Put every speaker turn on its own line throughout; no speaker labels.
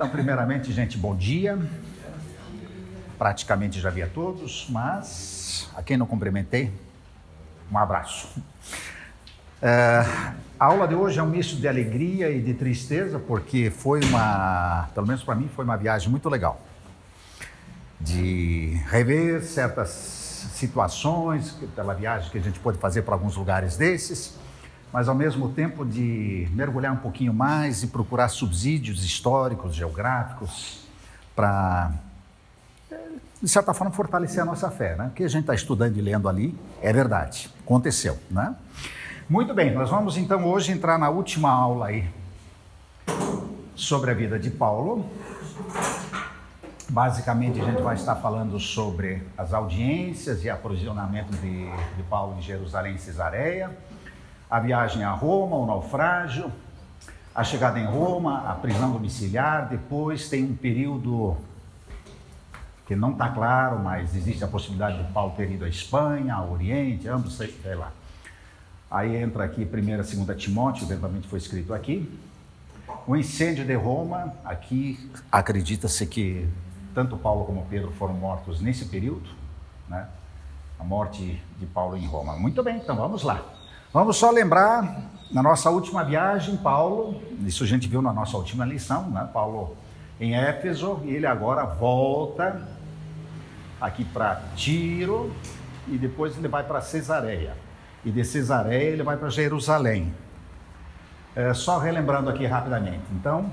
Então, primeiramente, gente, bom dia. Praticamente já vi a todos, mas a quem não cumprimentei, um abraço. É, a aula de hoje é um misto de alegria e de tristeza, porque foi uma, pelo menos para mim, foi uma viagem muito legal. De rever certas situações, pela viagem que a gente pôde fazer para alguns lugares desses mas ao mesmo tempo de mergulhar um pouquinho mais e procurar subsídios históricos, geográficos, para, de certa forma, fortalecer a nossa fé. Né? O que a gente está estudando e lendo ali é verdade, aconteceu. Né? Muito bem, nós vamos então hoje entrar na última aula aí sobre a vida de Paulo. Basicamente, a gente vai estar falando sobre as audiências e aprisionamento de, de Paulo em Jerusalém e Cesareia a viagem a Roma, o naufrágio, a chegada em Roma, a prisão domiciliar, depois tem um período que não está claro, mas existe a possibilidade de Paulo ter ido à Espanha, ao Oriente, ambos, sei, sei lá. Aí entra aqui 1 e 2 Timóteo, eventualmente foi escrito aqui. O incêndio de Roma, aqui acredita-se que tanto Paulo como Pedro foram mortos nesse período, né? A morte de Paulo em Roma. Muito bem, então vamos lá. Vamos só lembrar, na nossa última viagem, Paulo, isso a gente viu na nossa última lição, né? Paulo em Éfeso, e ele agora volta aqui para Tiro, e depois ele vai para Cesareia. E de Cesareia ele vai para Jerusalém. É, só relembrando aqui rapidamente. Então,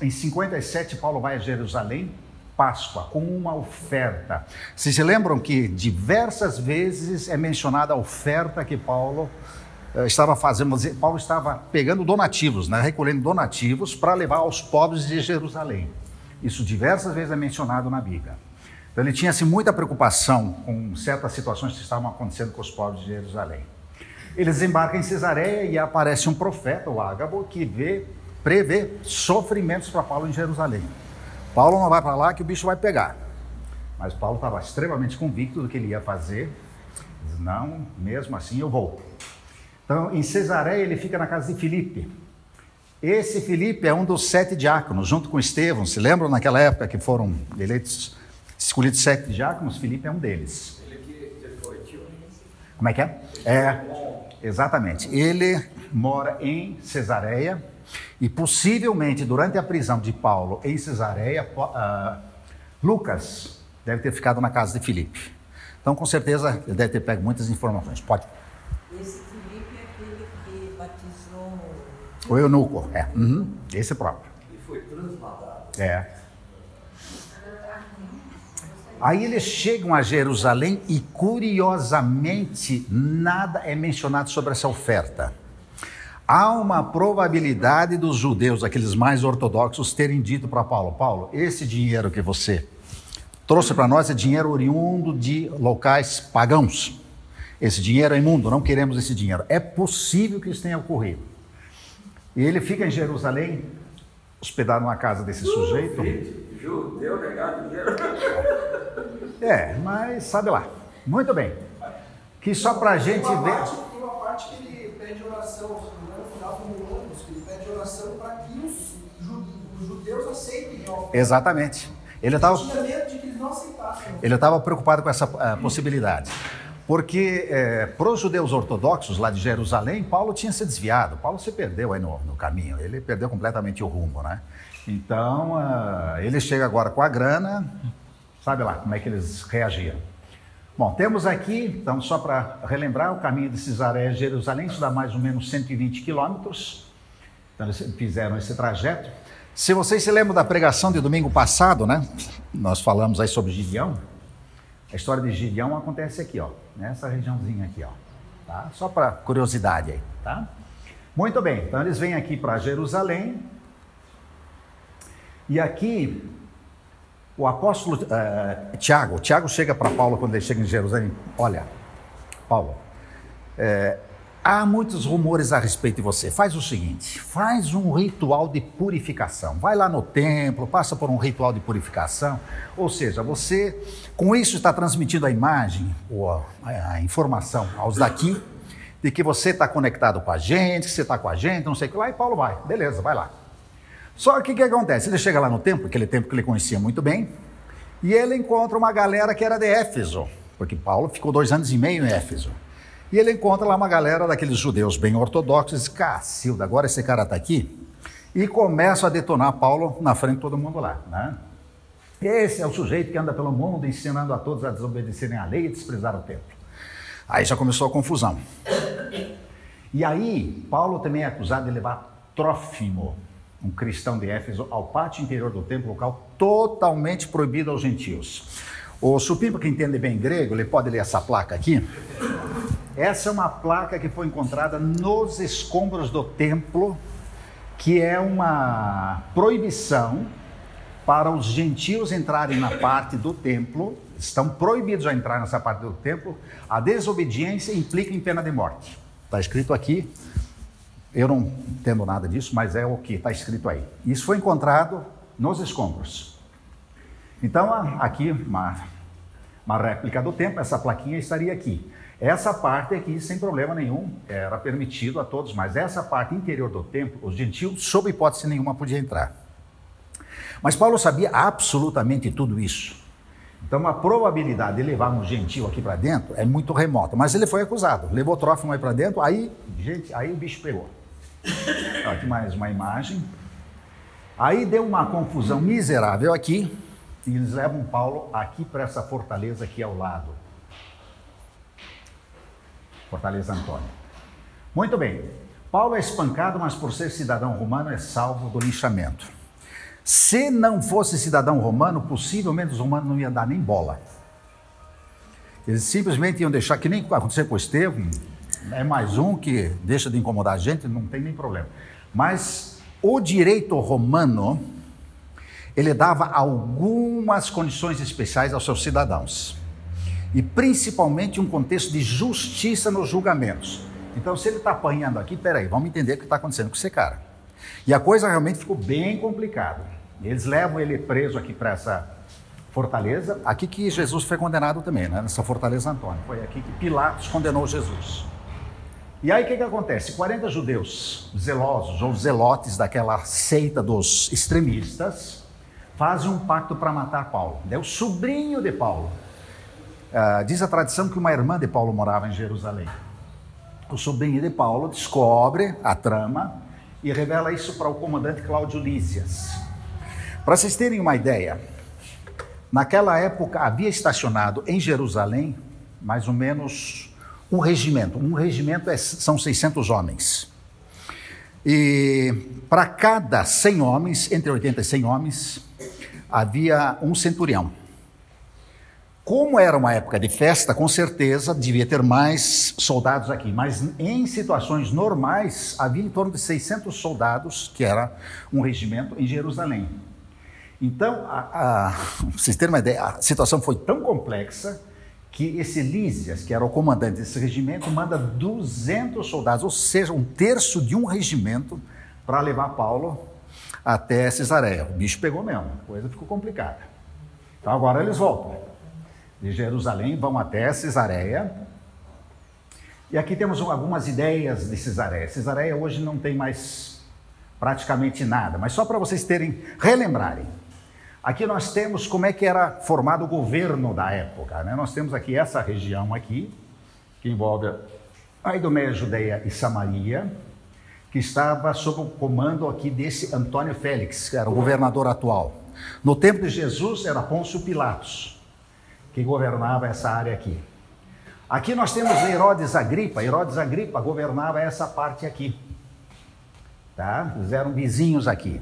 em 57, Paulo vai a Jerusalém, Páscoa, com uma oferta. Vocês se lembram que diversas vezes é mencionada a oferta que Paulo estava fazendo, Paulo estava pegando donativos, né, recolhendo donativos para levar aos pobres de Jerusalém. Isso diversas vezes é mencionado na Bíblia. Então ele tinha assim, muita preocupação com certas situações que estavam acontecendo com os pobres de Jerusalém. Ele desembarca em Cesareia e aparece um profeta, o Ágabo, que vê, prevê sofrimentos para Paulo em Jerusalém. Paulo não vai para lá que o bicho vai pegar. Mas Paulo estava extremamente convicto do que ele ia fazer. Diz, não, mesmo assim eu vou. Então, em Cesareia, ele fica na casa de Filipe. Esse Filipe é um dos sete diáconos, junto com Estevão. Se lembram naquela época que foram eleitos, escolhidos sete diáconos? Filipe é um deles. Como é que é? É, exatamente. Ele mora em Cesareia e possivelmente durante a prisão de Paulo em Cesareia, uh, Lucas deve ter ficado na casa de Filipe. Então, com certeza, ele deve ter pego muitas informações. Pode.
Esse
o eunuco, é. Uhum, esse próprio.
E foi transladado.
É. Aí eles chegam a Jerusalém e, curiosamente, nada é mencionado sobre essa oferta. Há uma probabilidade dos judeus, aqueles mais ortodoxos, terem dito para Paulo: Paulo, esse dinheiro que você trouxe para nós é dinheiro oriundo de locais pagãos. Esse dinheiro é imundo, não queremos esse dinheiro. É possível que isso tenha ocorrido. E ele fica em Jerusalém, hospedado na casa desse sujeito.
Judeu dinheiro.
É, mas sabe lá. Muito bem. Que só para a gente
uma
ver.
Parte, tem uma parte que ele pede oração, no final do Romanos, que ele pede oração para que os, os judeus aceitem.
Exatamente. Ele estava.
Tinha medo de que eles não aceitassem.
Ele estava preocupado com essa uh, possibilidade. Porque é, para os judeus ortodoxos lá de Jerusalém, Paulo tinha se desviado, Paulo se perdeu aí no, no caminho, ele perdeu completamente o rumo, né? Então, uh, ele chega agora com a grana, sabe lá como é que eles reagiram. Bom, temos aqui, então, só para relembrar, o caminho de Cesareia a Jerusalém, isso dá mais ou menos 120 quilômetros, então eles fizeram esse trajeto. Se vocês se lembram da pregação de domingo passado, né? Nós falamos aí sobre Gideão, a história de Gideão acontece aqui, ó, nessa regiãozinha aqui, ó, tá? Só para curiosidade aí, tá? Muito bem, então eles vêm aqui para Jerusalém. E aqui o apóstolo uh, Tiago, Tiago chega para Paulo quando ele chega em Jerusalém, olha, Paulo, é, Há muitos rumores a respeito de você. Faz o seguinte: faz um ritual de purificação. Vai lá no templo, passa por um ritual de purificação. Ou seja, você, com isso, está transmitindo a imagem ou a, a informação aos daqui de que você está conectado com a gente, que você está com a gente, não sei o que lá. E Paulo vai, beleza, vai lá. Só que o que acontece? Ele chega lá no templo, aquele templo que ele conhecia muito bem, e ele encontra uma galera que era de Éfeso, porque Paulo ficou dois anos e meio em Éfeso. E ele encontra lá uma galera daqueles judeus bem ortodoxos, e Cacilda, agora esse cara está aqui, e começa a detonar Paulo na frente de todo mundo lá. Né? Esse é o sujeito que anda pelo mundo ensinando a todos a desobedecerem a lei e desprezar o templo. Aí já começou a confusão. E aí, Paulo também é acusado de levar Trófimo, um cristão de Éfeso, ao pátio interior do templo local, totalmente proibido aos gentios. O supimpa que entende bem grego, ele pode ler essa placa aqui. Essa é uma placa que foi encontrada nos escombros do templo, que é uma proibição para os gentios entrarem na parte do templo, estão proibidos a entrar nessa parte do templo, a desobediência implica em pena de morte. Está escrito aqui, eu não entendo nada disso, mas é o que está escrito aí. Isso foi encontrado nos escombros. Então, aqui, uma, uma réplica do templo, essa plaquinha estaria aqui. Essa parte aqui, sem problema nenhum, era permitido a todos, mas essa parte interior do templo, os gentios, sob hipótese nenhuma, podiam entrar. Mas Paulo sabia absolutamente tudo isso. Então a probabilidade de levar um gentil aqui para dentro é muito remota. Mas ele foi acusado, levou Trófimo aí para dentro, aí, gente, aí o bicho pegou. Aqui mais uma imagem. Aí deu uma confusão miserável aqui, e eles levam Paulo aqui para essa fortaleza aqui ao lado. Fortaleza Antônio. Muito bem. Paulo é espancado, mas por ser cidadão romano é salvo do linchamento. Se não fosse cidadão romano, possivelmente os romanos não iam dar nem bola. Eles simplesmente iam deixar, que nem aconteceu com o Estevão, é mais um que deixa de incomodar a gente, não tem nem problema. Mas o direito romano, ele dava algumas condições especiais aos seus cidadãos. E principalmente um contexto de justiça nos julgamentos. Então, se ele está apanhando aqui, peraí, vamos entender o que está acontecendo com esse cara. E a coisa realmente ficou bem complicada. Eles levam ele preso aqui para essa fortaleza, aqui que Jesus foi condenado também, né? nessa fortaleza Antônio. Foi aqui que Pilatos condenou Jesus. E aí o que, que acontece? 40 judeus zelosos ou zelotes daquela seita dos extremistas fazem um pacto para matar Paulo. É o sobrinho de Paulo. Uh, diz a tradição que uma irmã de Paulo morava em Jerusalém. O sobrinho de Paulo descobre a trama e revela isso para o comandante Cláudio Lísias. Para vocês terem uma ideia, naquela época havia estacionado em Jerusalém mais ou menos um regimento. Um regimento é, são 600 homens. E para cada 100 homens, entre 80 e 100 homens, havia um centurião. Como era uma época de festa, com certeza devia ter mais soldados aqui, mas em situações normais havia em torno de 600 soldados, que era um regimento em Jerusalém. Então, a, a, vocês terem uma ideia, a situação foi tão complexa que esse Lísias, que era o comandante desse regimento, manda 200 soldados, ou seja, um terço de um regimento, para levar Paulo até Cesareia. O bicho pegou mesmo, a coisa ficou complicada. Então agora eles voltam de Jerusalém, vão até Cesareia. E aqui temos algumas ideias de Cesareia. Cesareia hoje não tem mais praticamente nada, mas só para vocês terem, relembrarem. Aqui nós temos como é que era formado o governo da época. Né? Nós temos aqui essa região aqui, que envolve a Idumeia, Judeia e Samaria, que estava sob o comando aqui desse Antônio Félix, que era o governador atual. No tempo de Jesus era Pôncio Pilatos, que governava essa área aqui. Aqui nós temos Herodes Agripa. Herodes Agripa governava essa parte aqui. Tá? Eles eram vizinhos aqui.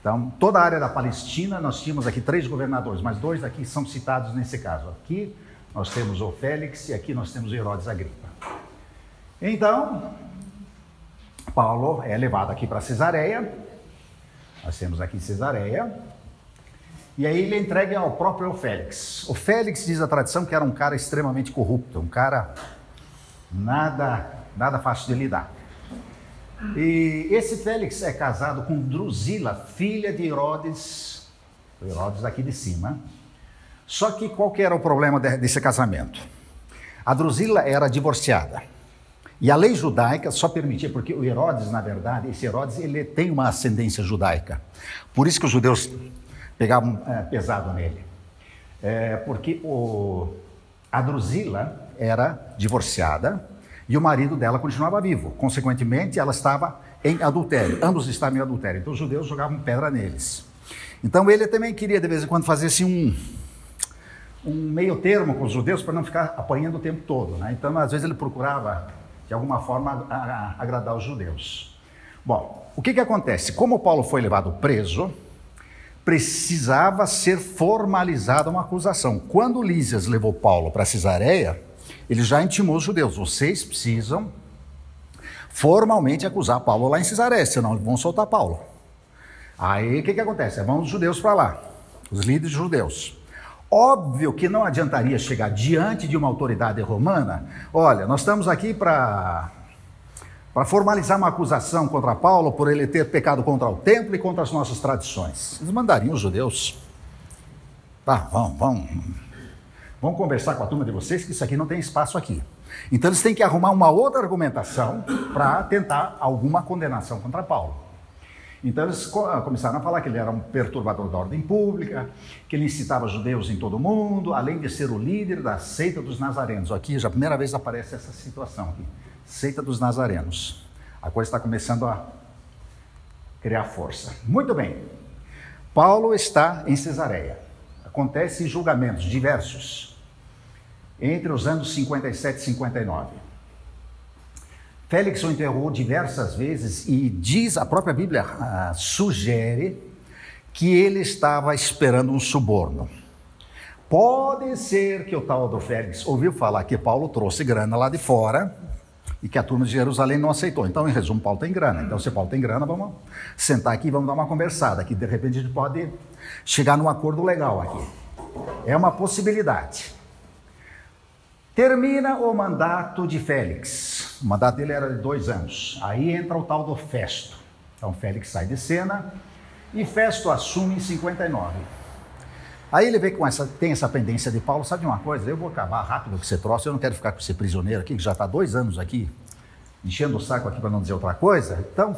Então, toda a área da Palestina, nós tínhamos aqui três governadores, mas dois aqui são citados nesse caso. Aqui nós temos o Félix e aqui nós temos o Herodes Agripa. Então, Paulo é levado aqui para Cesareia. Nós temos aqui Cesareia. E aí ele entrega ao próprio Félix. O Félix diz a tradição que era um cara extremamente corrupto, um cara nada, nada fácil de lidar. E esse Félix é casado com Drusila, filha de Herodes, Herodes aqui de cima. Só que qual que era o problema desse casamento? A Drusila era divorciada. E a lei judaica só permitia, porque o Herodes, na verdade, esse Herodes, ele tem uma ascendência judaica. Por isso que os judeus pegavam é, pesado nele. É, porque o, a Drusila era divorciada e o marido dela continuava vivo. Consequentemente, ela estava em adultério. Ambos estavam em adultério. Então os judeus jogavam pedra neles. Então ele também queria de vez em quando fazer assim um, um meio termo com os judeus para não ficar apanhando o tempo todo. Né? Então às vezes ele procurava de alguma forma agradar os judeus. Bom, o que, que acontece? Como Paulo foi levado preso, precisava ser formalizada uma acusação. Quando Lísias levou Paulo para Cesareia, ele já intimou os judeus: vocês precisam formalmente acusar Paulo lá em Cesareia, senão vão soltar Paulo. Aí o que, que acontece? Vão os judeus para lá, os líderes judeus. Óbvio que não adiantaria chegar diante de uma autoridade romana. Olha, nós estamos aqui para para formalizar uma acusação contra Paulo por ele ter pecado contra o templo e contra as nossas tradições. Eles mandariam os judeus. Tá, vamos, vamos. Vamos conversar com a turma de vocês que isso aqui não tem espaço aqui. Então eles têm que arrumar uma outra argumentação para tentar alguma condenação contra Paulo. Então eles ah, começaram a falar que ele era um perturbador da ordem pública, que ele incitava judeus em todo o mundo, além de ser o líder da seita dos nazarenos. Aqui já a primeira vez aparece essa situação aqui. Seita dos nazarenos. A coisa está começando a criar força. Muito bem. Paulo está em Cesareia. Acontecem julgamentos diversos entre os anos 57 e 59. Félix o interrogou diversas vezes e diz, a própria Bíblia ah, sugere que ele estava esperando um suborno. Pode ser que o tal do Félix ouviu falar que Paulo trouxe grana lá de fora e que a turma de Jerusalém não aceitou. Então, em resumo, Paulo tem grana. Então, se Paulo tem grana, vamos sentar aqui e vamos dar uma conversada, que de repente a gente pode chegar num acordo legal aqui. É uma possibilidade. Termina o mandato de Félix. O mandato dele era de dois anos. Aí entra o tal do Festo. Então Félix sai de cena e Festo assume em 59. Aí ele vê que essa, tem essa pendência de Paulo, sabe de uma coisa? Eu vou acabar rápido com esse troço, eu não quero ficar com esse prisioneiro aqui, que já está dois anos aqui, enchendo o saco aqui para não dizer outra coisa. Então,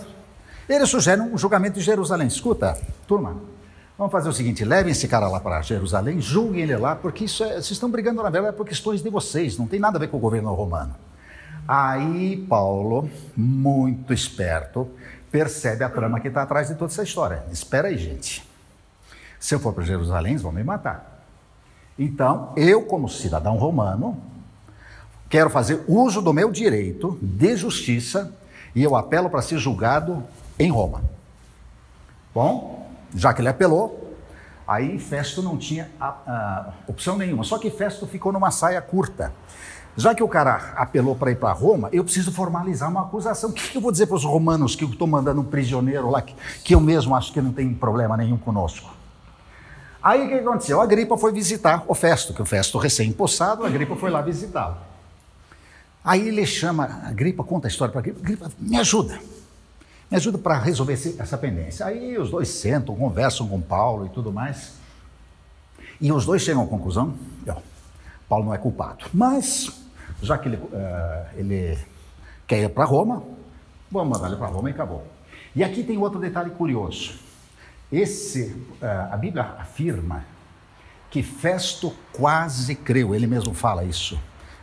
ele sugere um julgamento de Jerusalém. Escuta, turma, Vamos fazer o seguinte: levem esse cara lá para Jerusalém, julguem ele lá, porque isso é, vocês estão brigando, na verdade, por questões de vocês, não tem nada a ver com o governo romano. Aí Paulo, muito esperto, percebe a trama que está atrás de toda essa história. Espera aí, gente. Se eu for para Jerusalém, eles vão me matar. Então, eu, como cidadão romano, quero fazer uso do meu direito de justiça e eu apelo para ser julgado em Roma. Bom, já que ele apelou, aí Festo não tinha a, a, opção nenhuma. Só que Festo ficou numa saia curta. Já que o cara apelou para ir para Roma, eu preciso formalizar uma acusação. O que, eu vou dizer para os romanos que eu estou mandando um prisioneiro lá, que, que eu mesmo acho que não tem problema nenhum conosco? Aí o que aconteceu? A Gripa foi visitar o Festo, que o Festo recém-possado, a Gripa foi lá visitá-lo. Aí ele chama, a Gripa conta a história para a Gripa, Gripa, me ajuda. Me ajuda para resolver essa pendência. Aí os dois sentam, conversam com Paulo e tudo mais. E os dois chegam à conclusão: ó, Paulo não é culpado. Mas, já que ele, uh, ele quer ir para Roma, vamos mandar ele para Roma e acabou. E aqui tem outro detalhe curioso. Esse, uh, a Bíblia afirma que Festo quase creu, ele mesmo fala isso.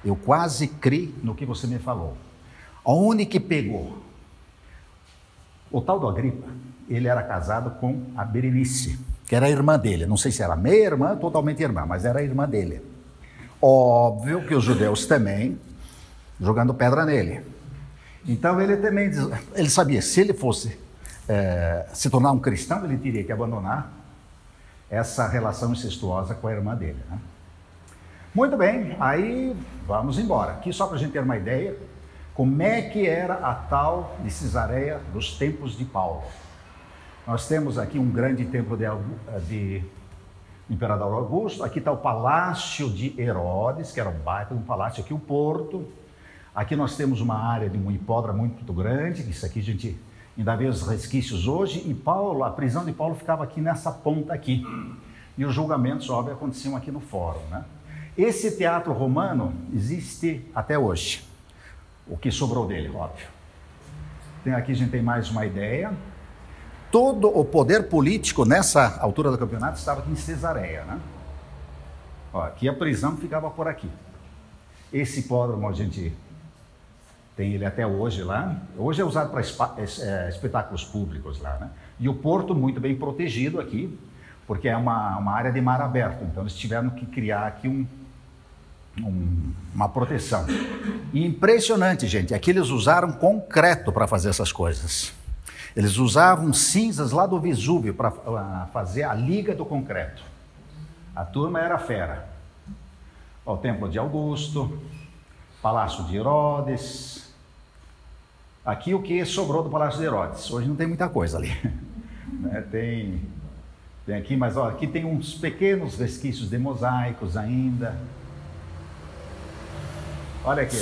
Eu quase criei no que você me falou. Aonde que pegou? O tal do Agripa, ele era casado com a Berenice, que era a irmã dele. Não sei se era meia irmã, totalmente irmã, mas era a irmã dele. Óbvio que os judeus também jogando pedra nele. Então ele também ele sabia se ele fosse é, se tornar um cristão, ele teria que abandonar essa relação incestuosa com a irmã dele. Né? Muito bem, aí vamos embora. Aqui só para a gente ter uma ideia, como é que era a tal de Cesareia dos tempos de Paulo? Nós temos aqui um grande templo de, de Imperador Augusto, aqui está o Palácio de Herodes, que era um baita um palácio, aqui o Porto. Aqui nós temos uma área de um hipódromo muito grande, isso aqui a gente ainda vê os resquícios hoje, e Paulo, a prisão de Paulo ficava aqui nessa ponta aqui. E os julgamentos, óbvio, aconteciam aqui no fórum. Né? Esse teatro romano existe até hoje. o que sobrou dele, óbvio. Tem, aqui a gente tem mais uma ideia. Todo o poder político nessa altura do campeonato estava aqui em Cesareia, né? Ó, aqui a prisão ficava por aqui. Esse hipódromo a gente tem ele até hoje lá. Hoje é usado para é, espetáculos públicos lá, né? E o porto muito bem protegido aqui, porque é uma, uma área de mar aberto. Então eles tiveram que criar aqui um, um, uma proteção. E impressionante, gente, aqui eles usaram concreto para fazer essas coisas. Eles usavam cinzas lá do Vesúvio para fazer a liga do concreto. A turma era fera. O Templo de Augusto, Palácio de Herodes. Aqui o que sobrou do Palácio de Herodes. Hoje não tem muita coisa ali. Né? Tem, tem aqui, mas ó, aqui tem uns pequenos resquícios de mosaicos ainda. Olha aqui,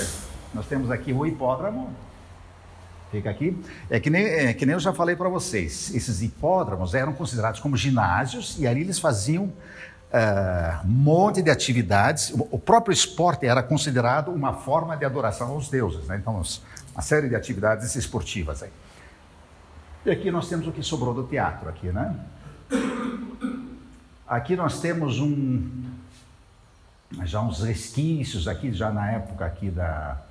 nós temos aqui o hipódromo. Fica aqui. É que nem, é que nem eu já falei para vocês. Esses hipódromos eram considerados como ginásios e ali eles faziam um monte de atividades. O próprio esporte era considerado uma forma de adoração aos deuses. Né? Então, uma série de atividades esportivas. Aí. E aqui nós temos o que sobrou do teatro aqui, né? Aqui nós temos um, já uns resquícios aqui, já na época aqui da,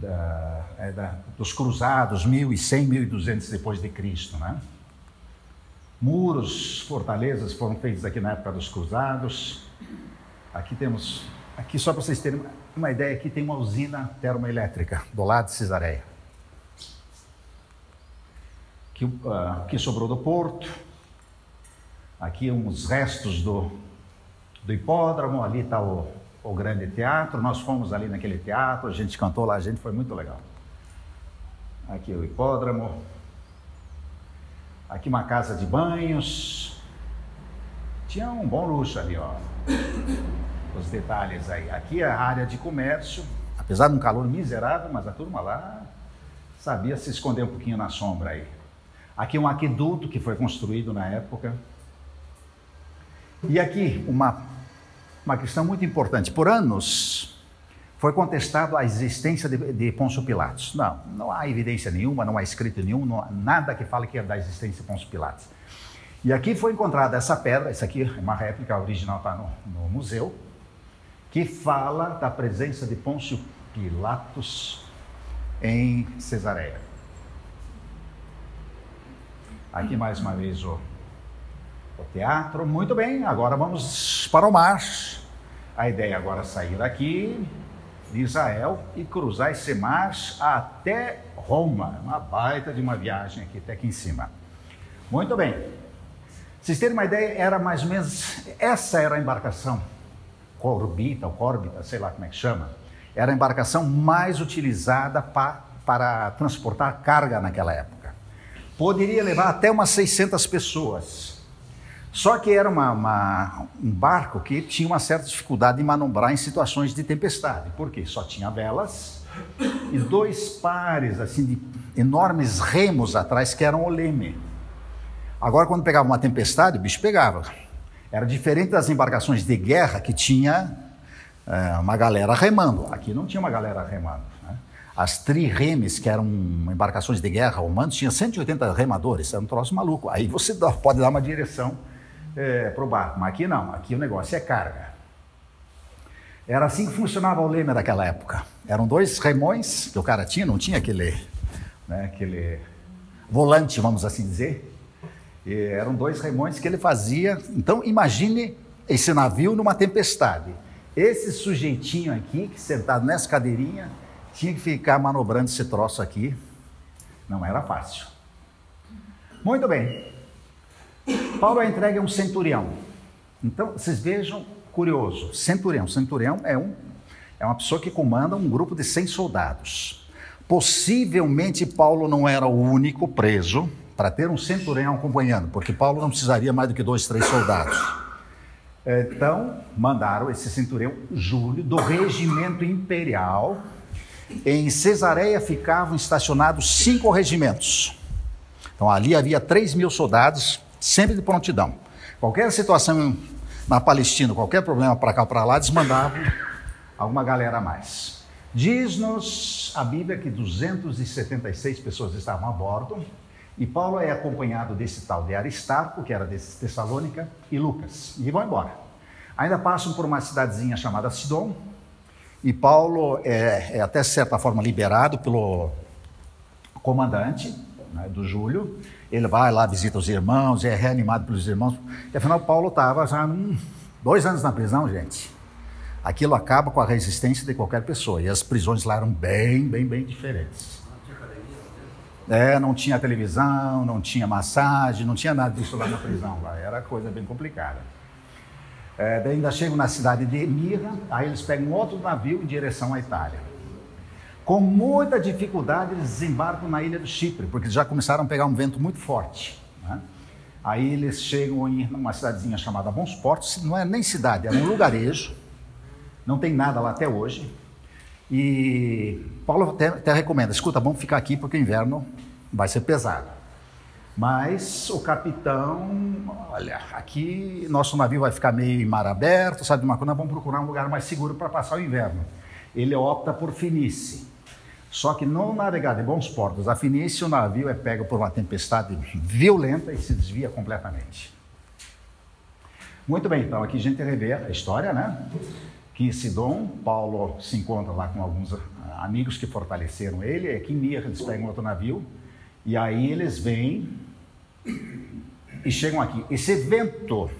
da, é, da, dos cruzados, 1100, 1200 depois de Cristo, né? Muros, fortalezas foram feitos aqui na época dos cruzados. Aqui temos, aqui só para vocês terem uma ideia, aqui tem uma usina termoelétrica do lado de Cesareia. Aqui, uh, que sobrou do porto. Aqui uns restos do, do hipódromo, ali está o, o grande teatro. Nós fomos ali naquele teatro, a gente cantou lá, a gente foi muito legal. Aqui o hipódromo. Aqui uma casa de banhos. Tinha um bom luxo ali, ó. Os detalhes aí. Aqui é a área de comércio, apesar de um calor miserável, mas a turma lá sabia se esconder um pouquinho na sombra aí. Aqui um aqueduto que foi construído na época. E aqui uma, uma questão muito importante. Por anos foi contestado a existência de, de Pôncio Pilatos. Não, não há evidência nenhuma, não há escrito nenhum, não há nada que fale que é da existência de Pôncio Pilatos. E aqui foi encontrada essa pedra, essa aqui é uma réplica, original está no, no museu, que fala da presença de Pôncio Pilatos em Cesareia. Aqui mais uma vez o o teatro. Muito bem, agora vamos para o mar. A ideia agora é sair daqui de Israel e cruzar esse mar até Roma. Uma baita de uma viagem aqui até aqui em cima. Muito bem. Vocês terem uma ideia, era mais ou menos essa era a embarcação corbita ou corbita, sei lá como é que chama. Era a embarcação mais utilizada pa, para transportar carga naquela época. Poderia levar até umas 600 pessoas. Só que era uma, uma, um barco que tinha uma certa dificuldade de manobrar em situações de tempestade. Por quê? Só tinha velas e dois pares assim de enormes remos atrás que eram o leme. Agora, quando pegava uma tempestade, o bicho pegava. Era diferente das embarcações de guerra que tinha é, uma galera remando. Aqui não tinha uma galera remando. Né? As triremes, que eram embarcações de guerra romanas, tinha 180 remadores. Era um troço maluco. Aí você pode dar uma direção é, para o barco. Mas aqui não, aqui o negócio é carga. Era assim que funcionava o leme daquela época. Eram dois remões que o cara tinha, não tinha aquele, né, aquele volante, vamos assim dizer. E eram dois remões que ele fazia. Então imagine esse navio numa tempestade. Esse sujeitinho aqui, sentado nessa cadeirinha, tinha que ficar manobrando esse troço aqui. Não era fácil. Muito bem. Paulo é entregue a um centurião. Então, vocês vejam, curioso, centurião. Centurião é, um, é uma pessoa que comanda um grupo de 100 soldados. Possivelmente Paulo não era o único preso para ter um centurião acompanhando, porque Paulo não precisaria mais do que dois, três soldados. Então, mandaram esse centurião, Júlio, do regimento imperial. Em Cesareia ficavam estacionados cinco regimentos. Então, ali havia 3 mil soldados sempre de prontidão. Qualquer situação na Palestina, qualquer problema para cá ou para lá, desmandavam alguma galera a mais. Diz-nos a Bíblia que 276 pessoas estavam a bordo e Paulo é acompanhado desse tal de Aristarco, que era de Tessalônica, e Lucas, e vão embora. Ainda passam por uma cidadezinha chamada Sidon e Paulo é, é até certa forma liberado pelo comandante né, do Júlio. Ele vai lá, visita os irmãos, é reanimado pelos irmãos. E afinal, Paulo estava já hum, dois anos na prisão, gente aquilo acaba com a resistência de qualquer pessoa. E as prisões lá eram bem, bem, bem diferentes. É, não tinha televisão, não tinha massagem, não tinha nada disso lá na prisão. Lá. Era coisa bem complicada. É, ainda chegam na cidade de Mirra, aí eles pegam outro navio em direção à Itália. Com muita dificuldade, eles desembarcam na ilha do Chipre, porque já começaram a pegar um vento muito forte. Né? Aí eles chegam em uma cidadezinha chamada Bons Portos, não é nem cidade, é um lugarejo, não tem nada lá até hoje. E Paulo até, até recomenda: escuta, vamos ficar aqui porque o inverno vai ser pesado. Mas o capitão, olha, aqui nosso navio vai ficar meio em mar aberto, sabe de uma coisa, vamos procurar um lugar mais seguro para passar o inverno. Ele opta por Finice. Só que no navegar de bons portos, a Finice, o navio é pego por uma tempestade violenta e se desvia completamente. Muito bem, então aqui a gente revê a história, né? que em Sidom, Paulo se encontra lá com alguns ah, amigos que fortaleceram ele, aqui em Mir eles pegam outro navio, e aí eles vêm e chegam aqui. Esse evento,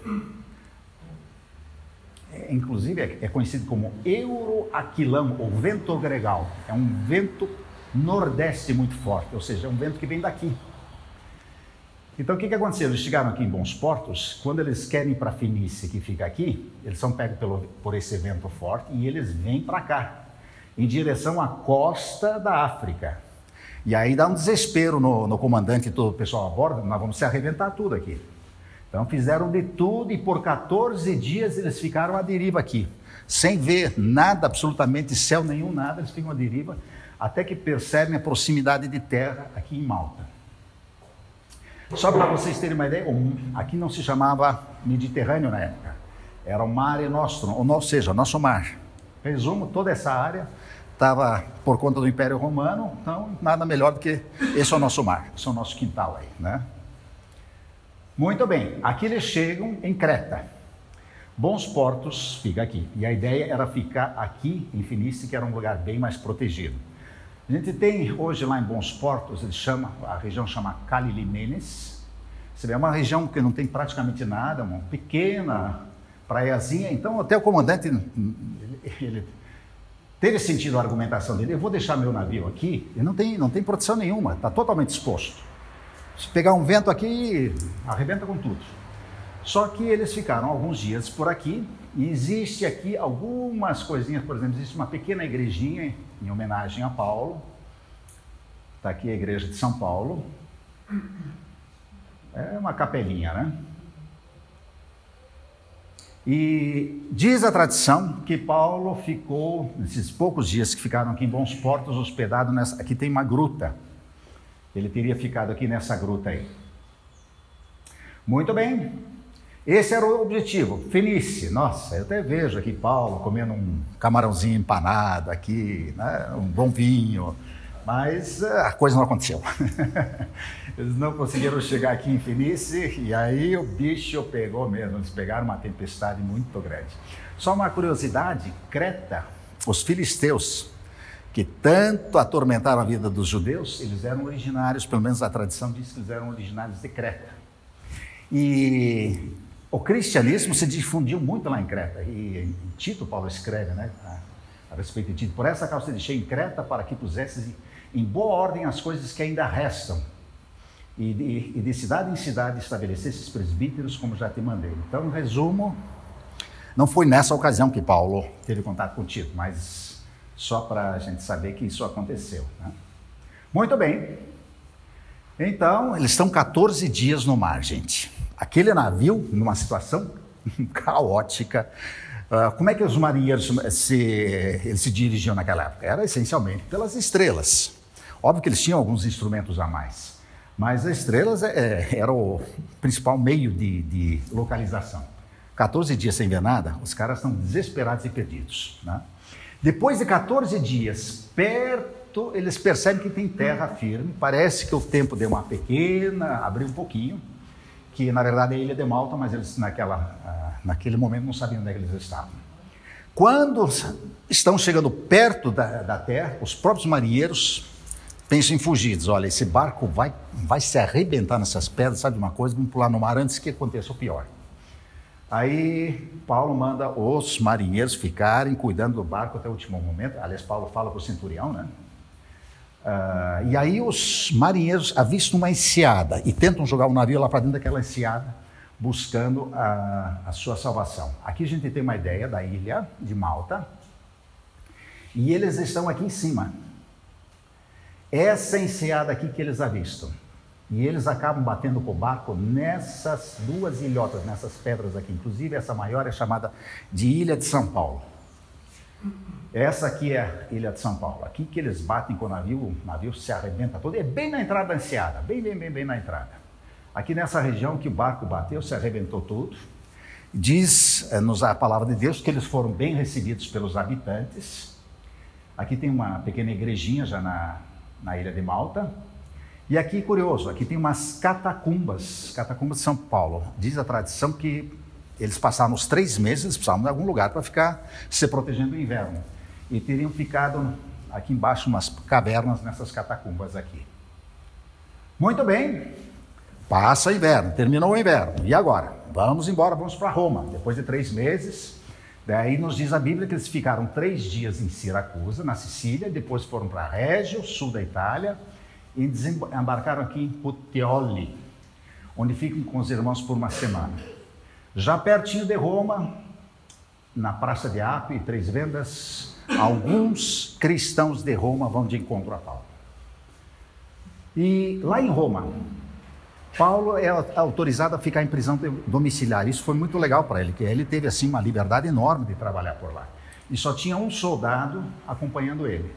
é, inclusive, é, é conhecido como Euroaquilão, ou vento gregal. É um vento nordeste muito forte, ou seja, é um vento que vem daqui. Então o que, que aconteceu? Eles chegaram aqui em Bons Portos, quando eles querem ir para Fenícia, que fica aqui, eles são pegos pelo, por esse vento forte e eles vêm para cá, em direção à costa da África. E aí dá um desespero no, no comandante e todo o pessoal a bordo, nós vamos se arrebentar tudo aqui. Então fizeram de tudo e por 14 dias eles ficaram à deriva aqui, sem ver nada, absolutamente céu nenhum, nada, eles ficam à deriva, até que percebem a proximidade de terra aqui em Malta. Só para vocês terem uma ideia, aqui não se chamava Mediterrâneo na época, era o Mare Nostrum, ou seja, nosso mar. Resumo, toda essa área estava por conta do Império Romano, então nada melhor do que esse é o nosso mar, esse é o nosso quintal aí, né? Muito bem, aqui eles chegam em Creta. Bons Portos fica aqui. E a ideia era ficar aqui em Finícia, que era um lugar bem mais protegido. A gente tem hoje lá em Bons Portos, ele chama, a região chama Calilimenes. É uma região que não tem praticamente nada, uma pequena praiazinha. Então, até o comandante, ele, ele teve sentido a argumentação dele. Eu vou deixar meu navio aqui, e não tem, não tem proteção nenhuma, está totalmente exposto. Se pegar um vento aqui, arrebenta com tudo. Só que eles ficaram alguns dias por aqui, e existe aqui algumas coisinhas, por exemplo, existe uma pequena igrejinha em homenagem a Paulo. Está aqui a igreja de São Paulo. É uma capelinha, né? E diz a tradição que Paulo ficou, nesses poucos dias que ficaram aqui em Bons Portos, hospedado nessa. Aqui tem uma gruta. Ele teria ficado aqui nessa gruta aí. Muito bem. Esse era o objetivo. Fenice, nossa, eu até vejo aqui Paulo comendo um camarãozinho empanado aqui, né? um bom vinho, mas eh, a coisa não aconteceu. Eles não conseguiram chegar aqui em Fenice e aí o bicho pegou mesmo. Eles pegaram uma tempestade muito grande. Só uma curiosidade: Creta, os filisteus, que tanto atormentaram a vida dos judeus, eles eram originários, pelo menos a tradição diz que eles eram originários de Creta. E o cristianismo se difundiu muito lá em Creta, e em Tito Paulo escreve né, a, respeito de Tito. Por essa causa deixei em Creta para que pusesses em boa ordem as coisas que ainda restam, e de, e de cidade em cidade estabelecesses presbíteros como já te mandei. Então, resumo, não foi nessa ocasião que Paulo teve contato com Tito, mas só para a gente saber que isso aconteceu. Né? Muito bem. Então, eles estão 14 dias no mar, gente aquele navio, numa situação caótica, uh, como é que os marinheiros se, eles se dirigiam naquela época? Era essencialmente pelas estrelas. Óbvio que eles tinham alguns instrumentos a mais, mas as estrelas é, é era o principal meio de, de, localização. 14 dias sem ver nada, os caras estão desesperados e perdidos. Né? Depois de 14 dias, perto, eles percebem que tem terra firme. Parece que o tempo deu uma pequena, abriu um pouquinho, que na verdade é a ilha de Malta, mas eles naquela, ah, naquele momento não sabiam onde é eles estavam. Quando estão chegando perto da, da terra, os próprios marinheiros pensam em fugir. Dizem, olha, esse barco vai, vai se arrebentar nessas pedras, sabe uma coisa? Vamos pular no mar antes que aconteça o pior. Aí Paulo manda os marinheiros ficarem cuidando do barco até o último momento. Aliás, Paulo fala para o centurião, né? Uh, e aí os marinheiros avistam uma enseada e tentam jogar o navio lá para dentro daquela enseada, buscando a, a sua salvação. Aqui a gente tem uma ideia da ilha de Malta e eles estão aqui em cima. Essa enseada aqui que eles avistam. E eles acabam batendo com o barco nessas duas ilhotas, nessas pedras aqui. Inclusive, essa maior é chamada de Ilha de São Paulo. Essa aqui é a Ilha de São Paulo. Aqui que eles batem com o navio, o navio se arrebenta todo. É bem na entrada da enseada, bem, bem, bem, bem na entrada. Aqui nessa região que o barco bateu, se arrebentou tudo. Diz eh, a palavra de Deus que eles foram bem recebidos pelos habitantes. Aqui tem uma pequena igrejinha já na, na ilha de Malta. E aqui, curioso, aqui tem umas catacumbas, catacumbas de São Paulo. Diz a tradição que eles passaram os três meses, precisavam de algum lugar para ficar se protegendo do inverno. E teriam ficado aqui embaixo umas cavernas nessas catacumbas aqui. Muito bem, passa o inverno, terminou o inverno. E agora? Vamos embora, vamos para Roma. Depois de três meses, daí nos diz a Bíblia que eles ficaram três dias em Siracusa, na Sicília, depois foram para Régio, sul da Itália, e desembarcaram aqui em Puteoli, onde ficam com os irmãos por uma semana. Já pertinho de Roma, na Praça de Ape, Três Vendas, alguns cristãos de Roma vão de encontro a Paulo. E lá em Roma, Paulo é autorizado a ficar em prisão domiciliar. Isso foi muito legal para ele, que ele teve assim uma liberdade enorme de trabalhar por lá. E só tinha um soldado acompanhando ele.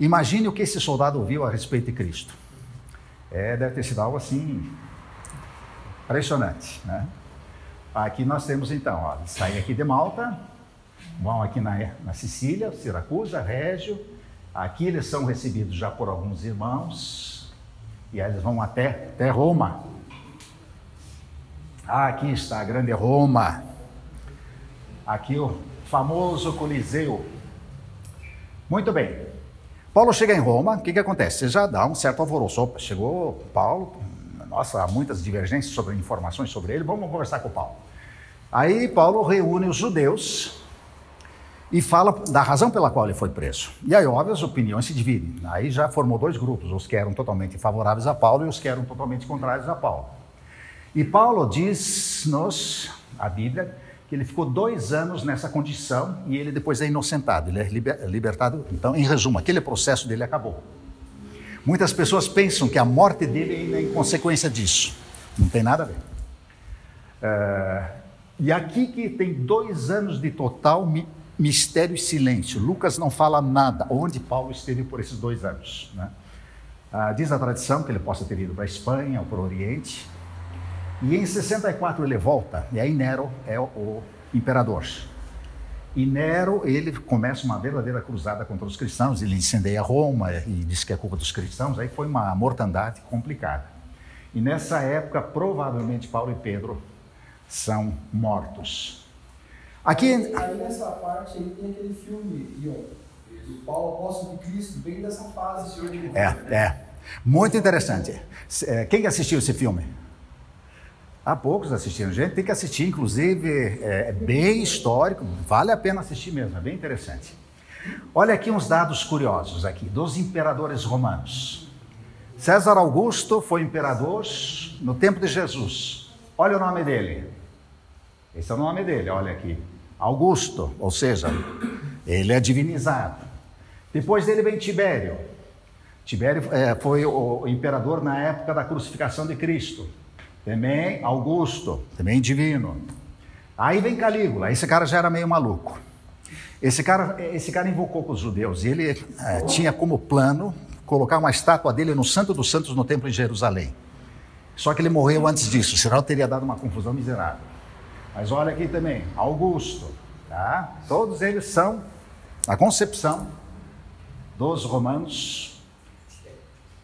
Imagine o que esse soldado ouviu a respeito de Cristo. É, deve ter sido algo assim impressionante, né? Aqui nós temos então, ó, saem aqui de Malta, vão aqui na, na Sicília, Siracusa, Régio. Aqui eles são recebidos já por alguns irmãos e aí eles vão até, até Roma. Aqui está a grande Roma. Aqui o famoso Coliseu. Muito bem. Paulo chega em Roma, o que, que acontece? Já dá um certo alvoroço. Opa, chegou Paulo, nossa, há muitas divergências sobre informações sobre ele, vamos conversar com Paulo. Aí Paulo reúne os judeus e fala da razão pela qual ele foi preso. E aí, óbvio, as opiniões se dividem. Aí já formou dois grupos, os que eram totalmente favoráveis a Paulo e os que eram totalmente contrários a Paulo. E Paulo diz-nos, a Bíblia, que ele ficou dois anos nessa condição e ele depois é inocentado, ele é libertado. Então, em resumo, aquele processo dele acabou. Muitas pessoas pensam que a morte dele é em consequência disso. Não tem nada a ver. Uh, e aqui que tem dois anos de total mi mistério e silêncio. Lucas não fala nada onde Paulo esteve por esses dois anos. Né? Uh, diz a tradição que ele possa ter ido para a Espanha ou para o Oriente, e em 64 ele volta, e aí Nero é o imperador. E Nero, ele começa uma verdadeira cruzada contra os cristãos, ele incendeia Roma e diz que é culpa dos cristãos, aí foi uma mortandade complicada. E nessa época, provavelmente Paulo e Pedro são mortos.
Aqui... Aí nessa parte aí tem aquele filme, Ion, do Paulo Apóstolo de Cristo, bem dessa fase, senhor de
É, é. Muito interessante. É, quem assistiu esse filme? Há poucos assistindo. Gente, tem que assistir, inclusive, é, é bem histórico, vale a pena assistir mesmo, é bem interessante. Olha aqui uns dados curiosos aqui dos imperadores romanos. César Augusto foi imperador no tempo de Jesus. Olha o nome dele. Esse é o nome dele, olha aqui. Augusto, ou seja, ele é divinizado. Depois dele vem Tibério. Tibério é, foi o imperador na época da crucificação de Cristo também Augusto, também divino. Aí vem Calígula, esse cara já era meio maluco. Esse cara, esse cara invocou com os judeus e ele é, tinha como plano colocar uma estátua dele no Santo dos Santos no Templo em Jerusalém. Só que ele morreu antes disso, senão teria dado uma confusão miserável. Mas olha aqui também, Augusto, tá? Todos eles são a concepção dos romanos.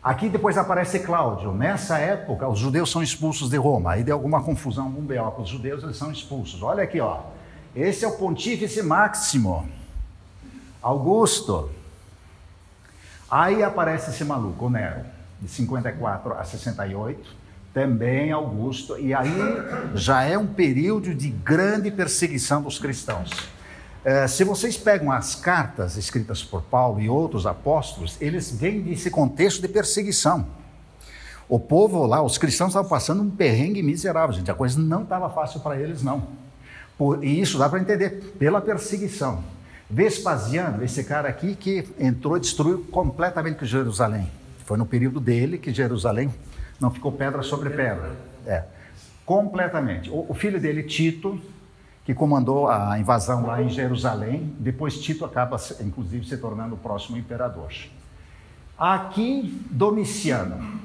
Aqui depois aparece Cláudio. Nessa época, os judeus são expulsos de Roma. Aí deu alguma confusão, um B.O. os judeus, eles são expulsos. Olha aqui, ó. Esse é o pontífice máximo, Augusto. Aí aparece esse maluco, Nero, de 54 a 68 também Augusto, e aí já é um período de grande perseguição dos cristãos. É, se vocês pegam as cartas escritas por Paulo e outros apóstolos, eles vêm desse contexto de perseguição. O povo lá, os cristãos estavam passando um perrengue miserável, gente. A coisa não estava fácil para eles, não. Por, e isso dá para entender pela perseguição. Vespasiano, esse cara aqui que entrou e destruiu completamente Jerusalém. Foi no período dele que Jerusalém não ficou pedra sobre pedra. É. Completamente. O, o filho dele, Tito, que comandou a invasão lá em Jerusalém, depois Tito acaba, inclusive, se tornando o próximo imperador. Aqui, Domiciano.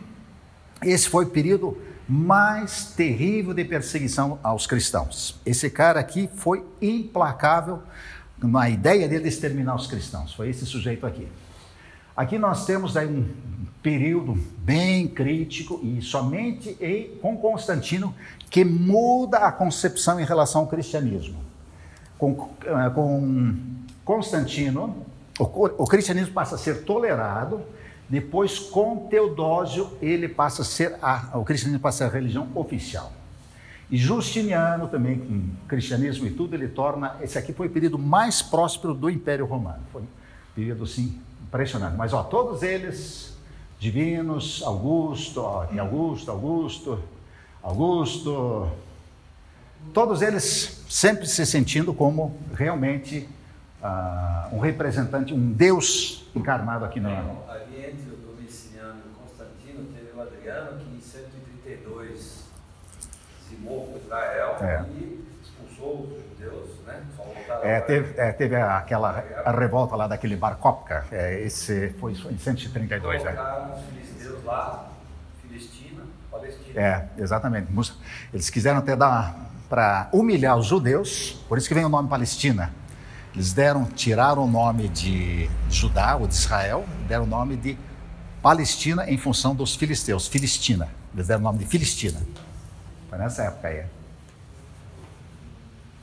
Esse foi o período mais terrível de perseguição aos cristãos. Esse cara aqui foi implacável na ideia dele de exterminar os cristãos. Foi esse sujeito aqui. Aqui nós temos aí um período bem crítico e somente com Constantino que muda a concepção em relação ao cristianismo. Com, eh, com Constantino, o, o, cristianismo passa a ser tolerado, depois com Teodósio ele passa a ser a, o cristianismo passa a ser a religião oficial. E Justiniano também, com cristianismo e tudo, ele torna, esse aqui foi o período mais próspero do Império Romano. Foi um período, sim, Impressionante. Mas, ó, todos eles divinos, Augusto, ó, Augusto, Augusto, Augusto, todos eles sempre se sentindo como realmente uh, um representante, um Deus encarnado aqui no
ano. Ali entre o Domiciano e o Constantino teve o Adriano que em 132 se moveu Israel é. e expulsou os judeus
é, teve, é, teve aquela a revolta lá daquele Bar Kopka, é, esse foi em 132.
É. Colocaram os filisteus lá,
É, exatamente. Eles quiseram até dar para humilhar os judeus, por isso que vem o nome Palestina. Eles deram, tiraram o nome de Judá ou de Israel, deram o nome de Palestina em função dos filisteus, Filistina. Eles deram o nome de Filistina. Foi nessa época aí.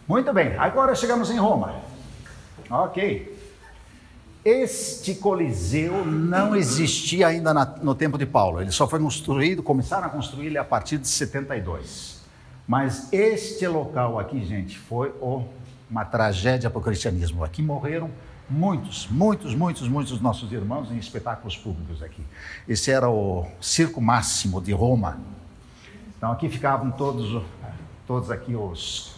Muito bem, agora chegamos em Roma. Ok. Este Coliseu não existia ainda na, no tempo de Paulo, ele só foi construído, começaram a construir ele a partir de 72. Mas este local aqui, gente, foi uma tragédia para o cristianismo. Aqui morreram muitos, muitos, muitos, muitos nossos irmãos em espetáculos públicos aqui. Esse era o circo máximo de Roma. Então aqui ficavam todos, todos aqui os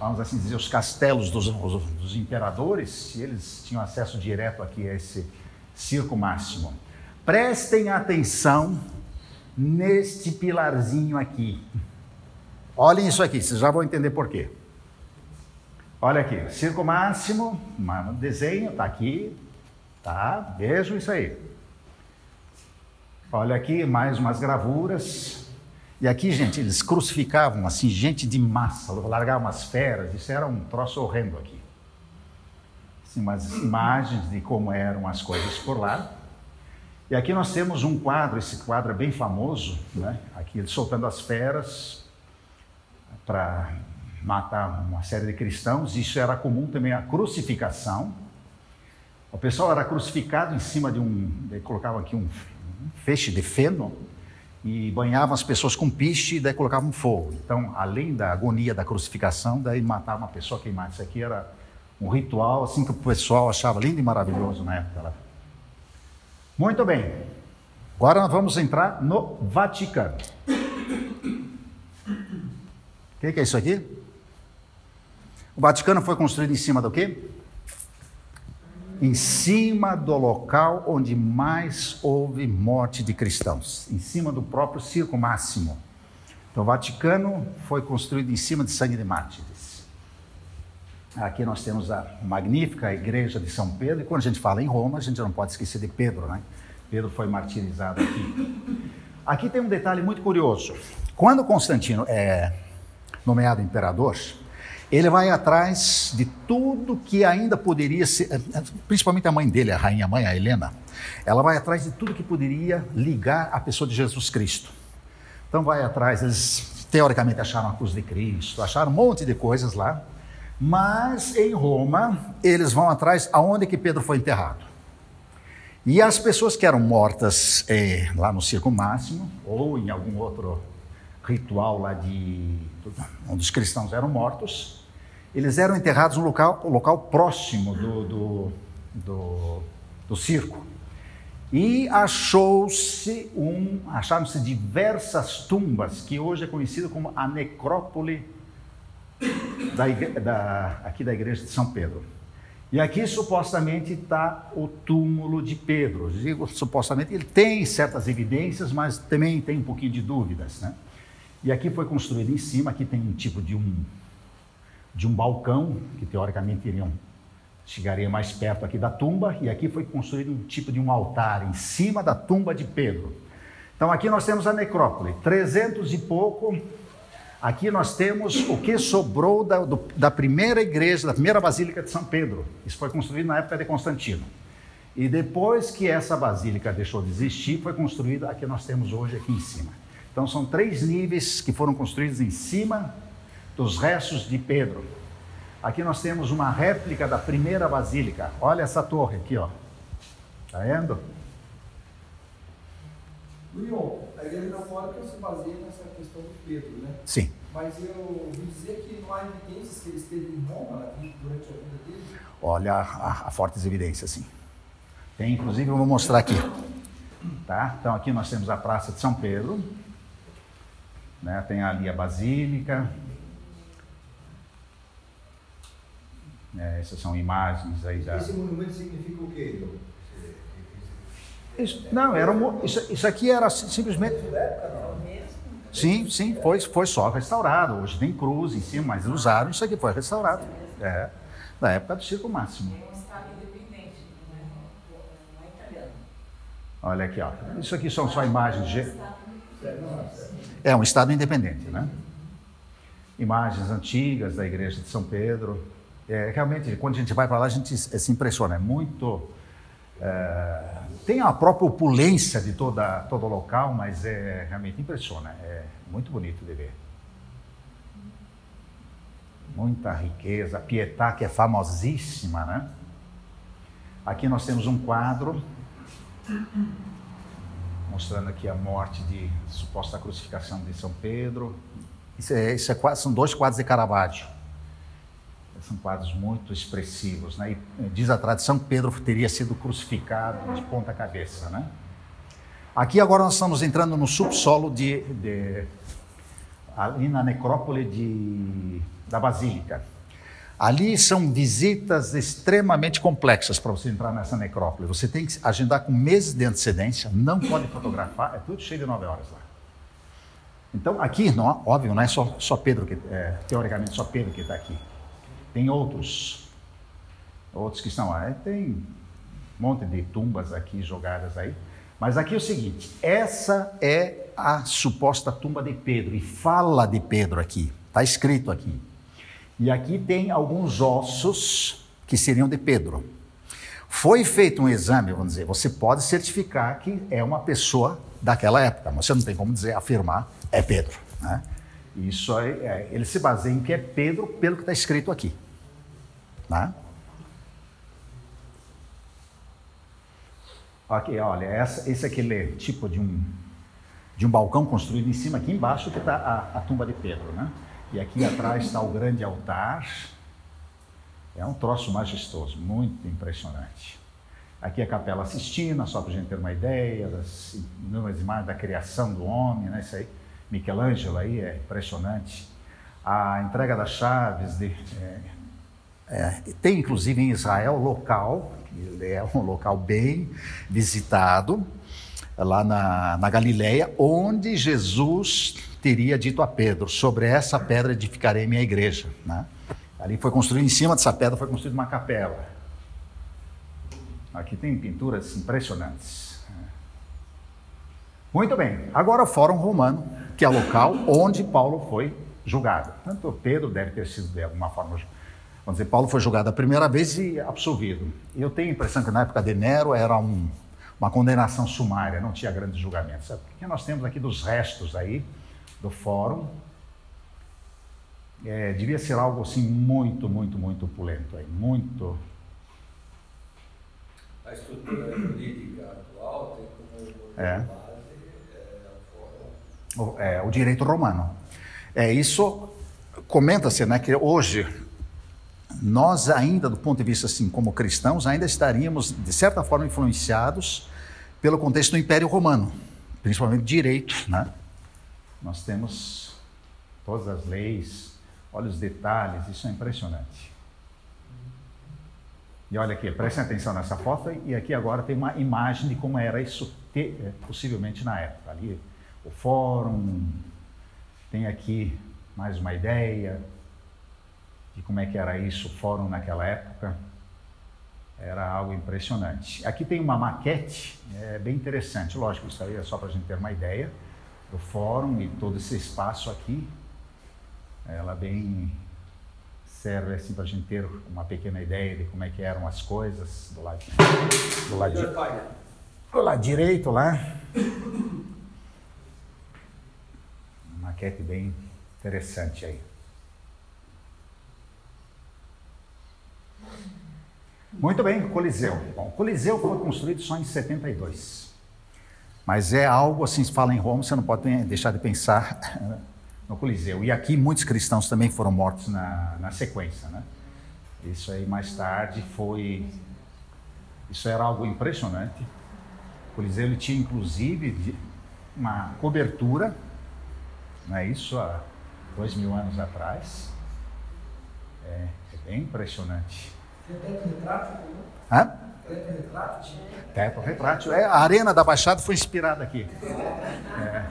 vamos assim dizer, os castelos dos, dos imperadores, eles tinham acesso direto aqui a esse circo máximo. Prestem atenção neste pilarzinho aqui. Olhem isso aqui, vocês já vão entender por quê. Olha aqui, circo máximo, um desenho, está aqui, tá? Vejam isso aí. Olha aqui, mais umas gravuras. E aqui, gente, eles crucificavam assim, gente de massa, largavam umas feras, isso era um troço horrendo aqui. Assim, umas imagens de como eram as coisas por lá. E aqui nós temos um quadro, esse quadro é bem famoso, né? aqui ele soltando as feras para matar uma série de cristãos. Isso era comum também a crucificação. O pessoal era crucificado em cima de um, colocavam aqui um feixe de feno e banhavam as pessoas com piche e daí colocavam fogo. Então, além da agonia da crucificação, daí matar uma pessoa queimada. Isso aqui era um ritual assim que o pessoal achava lindo e maravilhoso na época. Muito bem. Agora nós vamos entrar no Vaticano. O que, que é isso aqui? O Vaticano foi construído em cima do quê? Em cima do local onde mais houve morte de cristãos, em cima do próprio circo máximo. Então, o Vaticano foi construído em cima de sangue de mártires. Aqui nós temos a magnífica igreja de São Pedro, e quando a gente fala em Roma, a gente não pode esquecer de Pedro, né? Pedro foi martirizado aqui. Aqui tem um detalhe muito curioso. Quando Constantino é nomeado imperador, ele vai atrás de tudo que ainda poderia ser, principalmente a mãe dele, a rainha mãe, a Helena, ela vai atrás de tudo que poderia ligar a pessoa de Jesus Cristo. Então vai atrás, eles teoricamente acharam a cruz de Cristo, acharam um monte de coisas lá, mas em Roma eles vão atrás aonde que Pedro foi enterrado. E as pessoas que eram mortas é, lá no Circo Máximo, ou em algum outro ritual lá de onde os cristãos eram mortos, eles eram enterrados no local, local próximo do, do, do, do circo. E achou-se um, acharam-se diversas tumbas, que hoje é conhecido como a necrópole da, da, aqui da igreja de São Pedro. E aqui supostamente está o túmulo de Pedro. Digo supostamente, ele tem certas evidências, mas também tem um pouquinho de dúvidas. Né? E aqui foi construído em cima, aqui tem um tipo de um de um balcão, que teoricamente iriam, chegaria mais perto aqui da tumba, e aqui foi construído um tipo de um altar em cima da tumba de Pedro. Então aqui nós temos a necrópole, 300 e pouco. Aqui nós temos o que sobrou da, do, da primeira igreja, da primeira basílica de São Pedro. Isso foi construído na época de Constantino. E depois que essa basílica deixou de existir, foi construída a que nós temos hoje aqui em cima. Então são três níveis que foram construídos em cima dos restos de Pedro. Aqui nós temos uma réplica da primeira basílica. Olha essa torre aqui, ó. Tá vendo?
Leon, a igreja católica se baseia nessa questão do Pedro, né?
Sim.
Mas eu ouvi dizer que não há evidências que ele esteve em Roma durante a vida dele.
Olha, há, fortes evidências, sim. Tem, inclusive, eu vou mostrar aqui. Tá? Então, aqui nós temos a Praça de São Pedro. Né? Tem ali a Basílica, É, essas são imagens aí da.
Esse monumento significa o quê?
Isso, não, era um, isso, isso aqui era simplesmente. Sim, sim, foi, foi só restaurado. Hoje tem cruz em cima, mas usaram isso aqui, foi restaurado. É, da época do Circo Máximo. Olha aqui, ó. Isso aqui são só imagens de. É um Estado independente, né? Imagens antigas da igreja de São Pedro. É, realmente, quando a gente vai para lá, a gente se impressiona. É muito. É, tem a própria opulência de toda, todo o local, mas é, realmente impressiona. É muito bonito de ver. Muita riqueza. A Pietà, que é famosíssima, né? Aqui nós temos um quadro mostrando aqui a morte de suposta crucificação de São Pedro. Isso, é, isso é, são dois quadros de Caravaggio são quadros muito expressivos. Né? E eh, diz a tradição que Pedro teria sido crucificado de ponta cabeça. Né? Aqui agora nós estamos entrando no subsolo de, de ali na necrópole de, da Basílica. Ali são visitas extremamente complexas para você entrar nessa necrópole. Você tem que agendar com meses de antecedência, não pode fotografar, é tudo cheio de nove horas lá. Então, aqui, não, óbvio, não é só, só Pedro que, é, teoricamente, só Pedro que está aqui. Tem outros, outros que estão aí. Tem um monte de tumbas aqui jogadas aí. Mas aqui é o seguinte: essa é a suposta tumba de Pedro, e fala de Pedro aqui, está escrito aqui. E aqui tem alguns ossos que seriam de Pedro. Foi feito um exame, vamos dizer, você pode certificar que é uma pessoa daquela época, mas você não tem como dizer, afirmar, é Pedro. Né? Isso é, é, ele se baseia em que é Pedro pelo que está escrito aqui. Né? Ok, olha, essa, esse é aquele tipo de um, de um balcão construído em cima, aqui embaixo que está a, a, tumba de Pedro, né? E aqui atrás está o grande altar. É um troço majestoso, muito impressionante. Aqui a Capela Sistina, só para a gente ter uma ideia das inúmeras imagens da criação do homem, né? Isso aí Michelangelo aí, é impressionante. A entrega das chaves, de, é, é, tem inclusive em Israel local, é um local bem visitado, lá na, na Galileia, onde Jesus teria dito a Pedro: Sobre essa pedra edificarei minha igreja. Né? Ali foi construído, em cima dessa pedra foi construída uma capela. Aqui tem pinturas impressionantes. Muito bem, agora o Fórum Romano que é o local onde Paulo foi julgado. Tanto Pedro deve ter sido de alguma forma. Vamos dizer, Paulo foi julgado a primeira vez e absolvido. Eu tenho a impressão que na época de Nero era um, uma condenação sumária, não tinha grandes julgamentos. Sabe? Porque nós temos aqui dos restos aí do fórum. É, devia ser algo assim muito, muito, muito opulento aí, muito.
A estrutura jurídica atual tem como
é. É, o direito romano. É isso comenta-se, né, que hoje nós ainda, do ponto de vista assim, como cristãos, ainda estaríamos de certa forma influenciados pelo contexto do Império Romano, principalmente direito, né? Nós temos todas as leis, olha os detalhes, isso é impressionante. E olha aqui, prestem atenção nessa foto e aqui agora tem uma imagem de como era isso é, possivelmente na época. Ali o fórum, tem aqui mais uma ideia de como é que era isso o fórum naquela época. Era algo impressionante. Aqui tem uma maquete, é bem interessante. Lógico, isso aí é só para a gente ter uma ideia do fórum e todo esse espaço aqui. Ela bem serve assim para a gente ter uma pequena ideia de como é que eram as coisas do lado, do lado, do lado direito lá. Maquete bem interessante aí. Muito bem, Coliseu. Bom, Coliseu foi construído só em 72. Mas é algo assim, se fala em Roma, você não pode deixar de pensar no Coliseu. E aqui muitos cristãos também foram mortos na, na sequência, né? Isso aí mais tarde foi. Isso era algo impressionante. O Coliseu ele tinha inclusive uma cobertura, é isso? Há dois mil anos atrás. É, é bem impressionante.
Teto retrátil?
Hã?
Teto retrátil?
Teto retrátil. É, a Arena da Baixada foi inspirada aqui. É.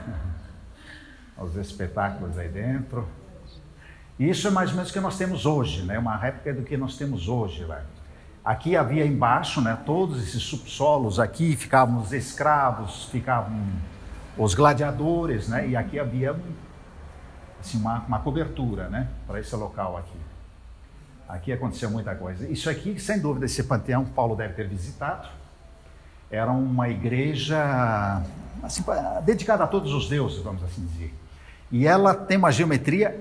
Os espetáculos aí dentro. Isso é mais ou menos o que nós temos hoje, né? Uma réplica do que nós temos hoje lá. Aqui havia embaixo, né? Todos esses subsolos aqui ficavam os escravos, ficavam os gladiadores, né? E aqui havia assim, uma, uma cobertura, né? Para esse local aqui. Aqui aconteceu muita coisa. Isso aqui, sem dúvida, esse panteão Paulo deve ter visitado. Era uma igreja assim, dedicada a todos os deuses, vamos assim dizer. E ela tem uma geometria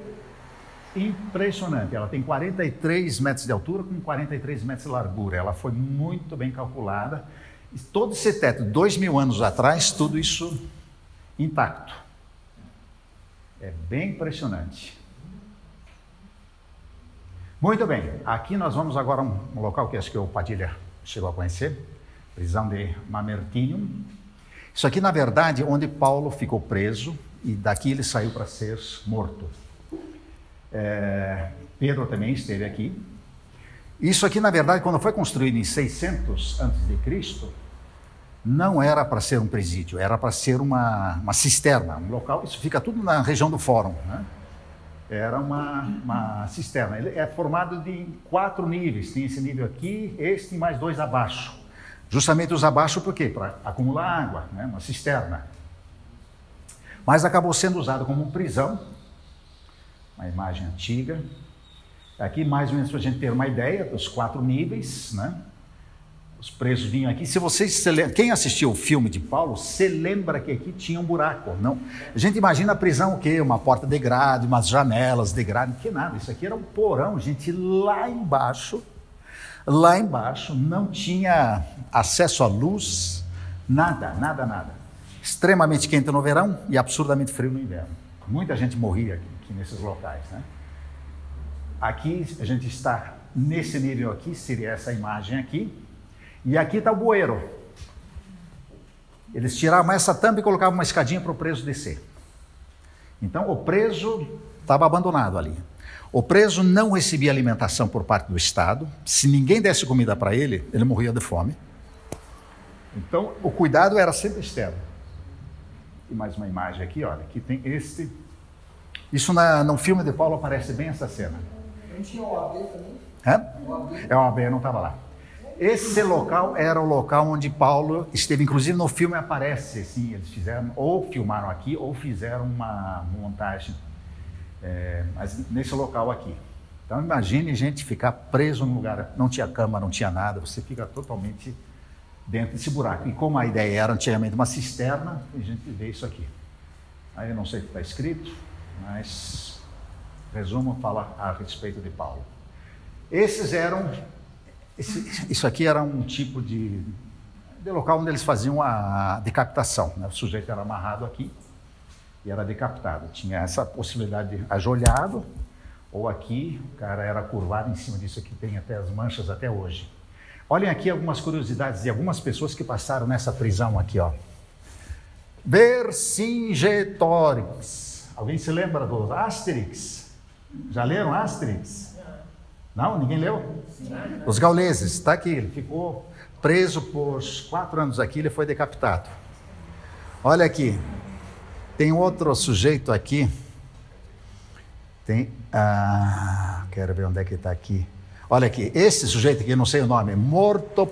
impressionante. Ela tem 43 metros de altura com 43 metros de largura. Ela foi muito bem calculada. E todo esse teto, dois mil anos atrás, tudo isso intacto. É bem impressionante. Muito bem, aqui nós vamos agora a um, local que acho que o Padilha chegou a conhecer, prisão de Mamertinium. Isso aqui, na verdade, onde Paulo ficou preso e daqui ele saiu para ser morto. É, Pedro também esteve aqui. Isso aqui, na verdade, quando foi construído em 600 a.C., não era para ser um presídio, era para ser uma, uma cisterna, um local. Isso fica tudo na região do Fórum. Né? era uma, uma cisterna. Ele é formado de quatro níveis. Tem esse nível aqui, este e mais dois abaixo. Justamente os abaixo por quê? Para acumular água, né? uma cisterna. Mas acabou sendo usado como prisão. Uma imagem antiga. Aqui, mais ou menos, para a gente ter uma ideia dos quatro níveis, né? Os presos vinham aqui. Se vocês se lembram, quem assistiu o filme de Paulo, se lembra que aqui tinha um buraco. Não, a gente imagina a prisão o quê? Uma porta de grade, umas janelas de grade, que nada. Isso aqui era um porão, gente, lá embaixo. Lá embaixo não tinha acesso à luz, nada, nada, nada. Extremamente quente no verão e absurdamente frio no inverno. Muita gente morria aqui, aqui nesses locais, né? Aqui a gente está nesse nível aqui, seria essa imagem aqui e aqui está o bueiro. Eles tiravam essa tampa e colocavam uma escadinha para o preso descer. Então o preso estava abandonado ali. O preso não recebia alimentação por parte do Estado. Se ninguém desse comida para ele, ele morria de fome. Então o cuidado era sempre externo. E mais uma imagem aqui, olha, aqui tem este. Isso na, no filme de Paulo aparece bem essa cena.
Não tinha o AB também?
Hã? O AB. É, o AB não estava lá. Esse local era o local onde Paulo esteve, inclusive no filme aparece, sim, eles fizeram, ou filmaram aqui, ou fizeram uma montagem É, mas nesse local aqui. Então imagine gente ficar preso num lugar, não tinha cama, não tinha nada, você fica totalmente dentro desse buraco. E como a ideia era antigamente uma cisterna, a gente vê isso aqui. Aí eu não sei o que está escrito, mas resumo fala a respeito de Paulo. Esses eram, esse, isso aqui era um tipo de, de local onde eles faziam a decapitação. Né? O sujeito era amarrado aqui e era decapitado. Tinha essa possibilidade de ajoelhado, ou aqui, o cara era curvado em cima disso aqui, tem até as manchas até hoje. Olhem aqui algumas curiosidades de algumas pessoas que passaram nessa prisão aqui, ó. Vercingetorix. Alguém se lembra do Asterix? Já leram Asterix? Não, ninguém leu? Os gauleses, está aqui, ele ficou preso por quatro anos aqui, ele foi decapitado. Olha aqui, tem outro sujeito aqui. Tem. Ah, quero ver onde é que está aqui. Olha aqui, esse sujeito aqui, não sei o nome, morto